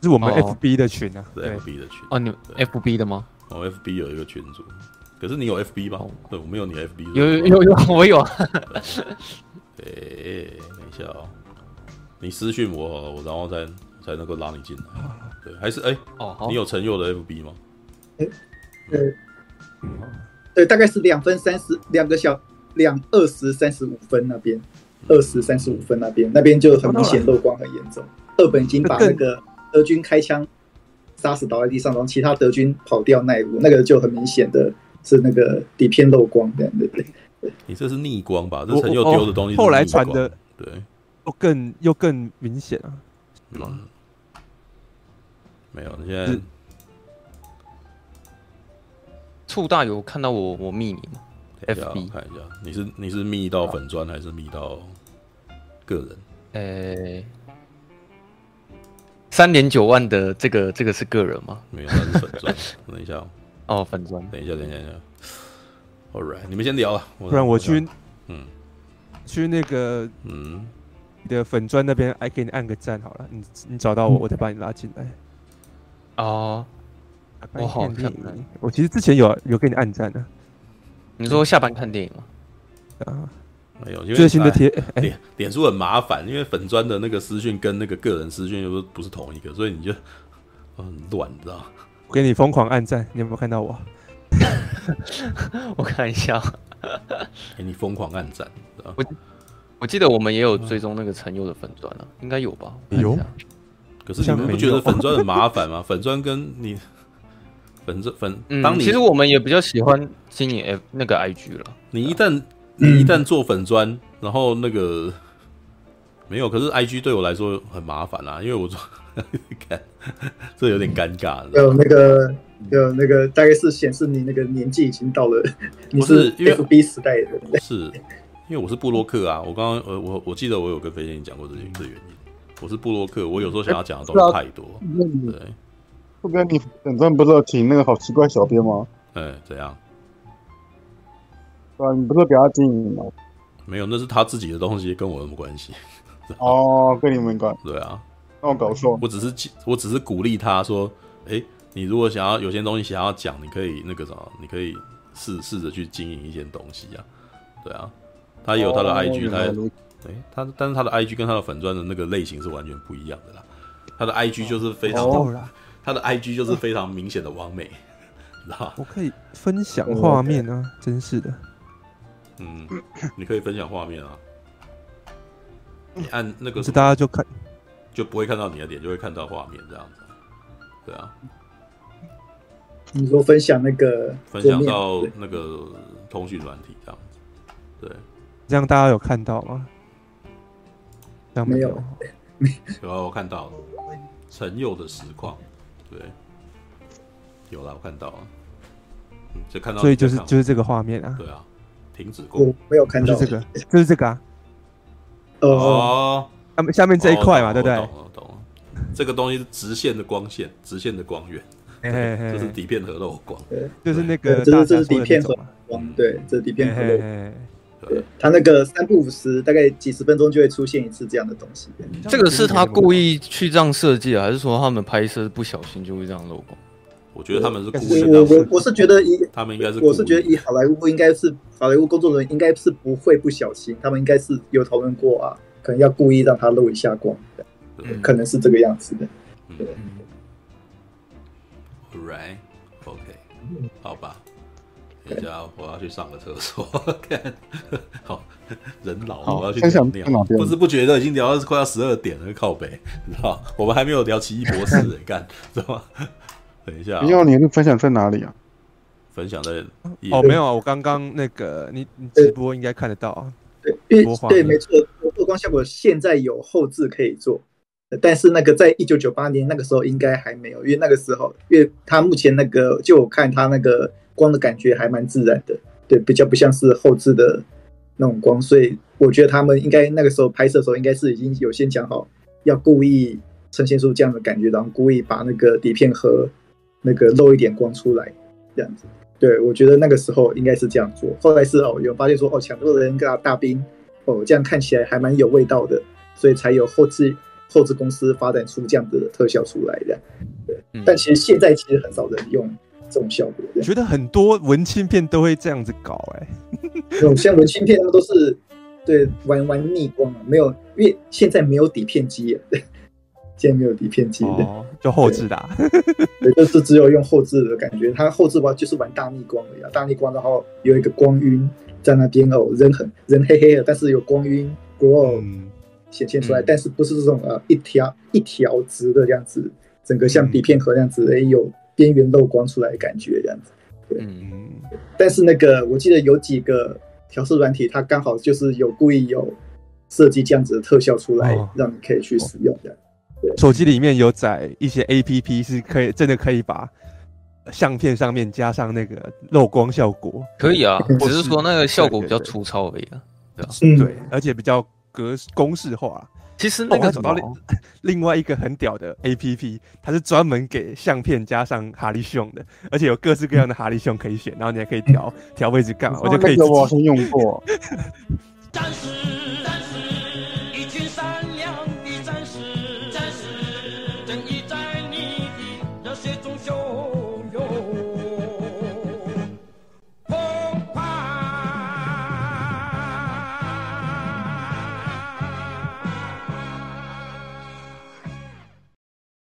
是我们 FB 的群啊，对，FB 的群。哦，你 FB 的吗？哦，FB 有一个群组，可是你有 FB 吗？对，我没有你 FB。有有有，我有。哎，等一下哦，你私讯我，我然后再。才能够拉你进来，对，还是哎，哦，你有陈佑的 FB 吗？哎，对，对，大概是两分三十两个小两二十三十五分那边，二十三十五分那边，那边就很明显漏光很严重。二本已经把那个德军开枪杀死倒在地上，然后其他德军跑掉那一幕，那个就很明显的是那个底片漏光这样，对对对。你这是逆光吧？这陈又丢的东西，后来传的对，又更又更明显啊。嗯，没有，你现在醋大有看到我我密你吗？FB 看一下，你是你是密到粉砖还是密到个人？呃、欸，三点九万的这个这个是个人吗？没有，那是粉砖。等一下哦，粉砖。等一下，等一下，等一下。All right，你们先聊啊，不然我去，嗯，去那个，嗯。你的粉砖那边，哎给你按个赞好了。你你找到我，我再把你拉进来。哦，我好看。我其实之前有有给你按赞的。你说下班看电影吗？啊，没有。最新的贴，脸脸书很麻烦，因为粉砖的那个私讯跟那个个人私讯又不不是同一个，所以你就很乱，你知道？我给你疯狂按赞，你有没有看到我？我看一下。给你疯狂按赞，我。我记得我们也有追踪那个陈佑的粉砖啊，应该有吧？有。可是你们不觉得粉砖很麻烦吗？粉砖跟你粉专粉，嗯，当你其实我们也比较喜欢经营 F 那个 IG 了。你一旦你一旦做粉砖，然后那个没有，可是 IG 对我来说很麻烦啦，因为我做看 这有点尴尬。有那个有那个大概是显示你那个年纪已经到了，你是 FB 时代的，不是因为我是布洛克啊。我刚刚呃我我记得我有跟飞仙讲过这些这原因。我是布洛克，我有时候想要讲的东西太多。对，不跟你粉专不是有请那个好奇怪小编吗？哎，怎样？对啊，你不是给他经营吗？没有，那是他自己的东西，跟我有什么关系？哦，跟你们关。对啊，那我搞错。我只是我只是鼓励他说，哎，你如果想要有些东西想要讲，你可以那个什么，你可以试试着去经营一些东西啊。对啊，他有他的 IG，他。对他，但是他的 IG 跟他的粉钻的那个类型是完全不一样的啦。他的 IG 就是非常，哦、他的 IG 就是非常明显的完美，知道我可以分享画面啊，哦、真是的。嗯，你可以分享画面啊。你按那个，是大家就看，就不会看到你的脸，就会看到画面这样子。对啊。你说分享那个，分享到那个通讯软体这样子，对，这样大家有看到吗？没有，有。啊，我看到。了陈佑的实况，对，有了，我看到了，就看到，所以就是就是这个画面啊，对啊，停止过，我没有看到。这个，就是这个啊，哦，下面下面这一块嘛，对不对？懂了，懂了，这个东西是直线的光线，直线的光源，这是底片和漏光，就是那个，这是这是底片盒光，对，这是底片和漏。对，他那个三不五十，大概几十分钟就会出现一次这样的东西。这个是他故意去这样设计啊，还是说他们拍摄不小心就会这样漏光？我觉得他们是故意。我我我是觉得以他们应该是，我是觉得以好莱坞应该是好莱坞工作人员应该是不会不小心，他们应该是有讨论过啊，可能要故意让它漏一下光，可能是这个样子的。对。Right，OK，好吧。等一下，我要去上个厕所。看，好，人老了，我要去尿尿。不知不觉都已经聊到快要十二点了，靠北，知道 我们还没有聊奇异博士，你看，知道吗？等一下，你要你的分享在哪里啊？分享在哦，没有啊，我刚刚那个你你直播应该看得到啊。对，因为对，没错，透光效果现在有后置可以做，但是那个在一九九八年那个时候应该还没有，因为那个时候，因为他目前那个，就我看他那个。光的感觉还蛮自然的，对，比较不像是后置的那种光，所以我觉得他们应该那个时候拍摄的时候，应该是已经有先讲好，要故意呈现出这样的感觉，然后故意把那个底片和那个漏一点光出来，这样子。对，我觉得那个时候应该是这样做。后来是哦，有发现说哦，抢救人跟大兵哦，这样看起来还蛮有味道的，所以才有后置后置公司发展出这样的特效出来的。对，但其实现在其实很少人用。这种效果，我觉得很多文青片都会这样子搞 哎、欸。这种像文青片，他们都是对玩玩逆光啊，没有，因为现在没有底片机啊，对，现在没有底片机，哦，就后置的、啊，对，就是只有用后置的感觉。它后制玩就是玩大逆光的呀，大逆光，然后有一个光晕在那边哦，人很人黑黑的，但是有光晕 glow 显现出来，嗯、但是不是这种呃一条一条直的这样子，整个像底片盒这样子，哎、有。边缘漏光出来的感觉，这样子，对。嗯，但是那个我记得有几个调色软体，它刚好就是有故意有设计这样子的特效出来，让你可以去使用的。对，手机里面有载一些 APP，是可以真的可以把相片上面加上那个漏光效果。可以啊，只是说那个效果比较粗糙而已啊。对而且比较格公式化。其实那个找到另 另外一个很屌的 A P P，它是专门给相片加上哈利熊的，而且有各式各样的哈利熊可以选，然后你还可以调调位置干嘛，我就可以。我好像用过。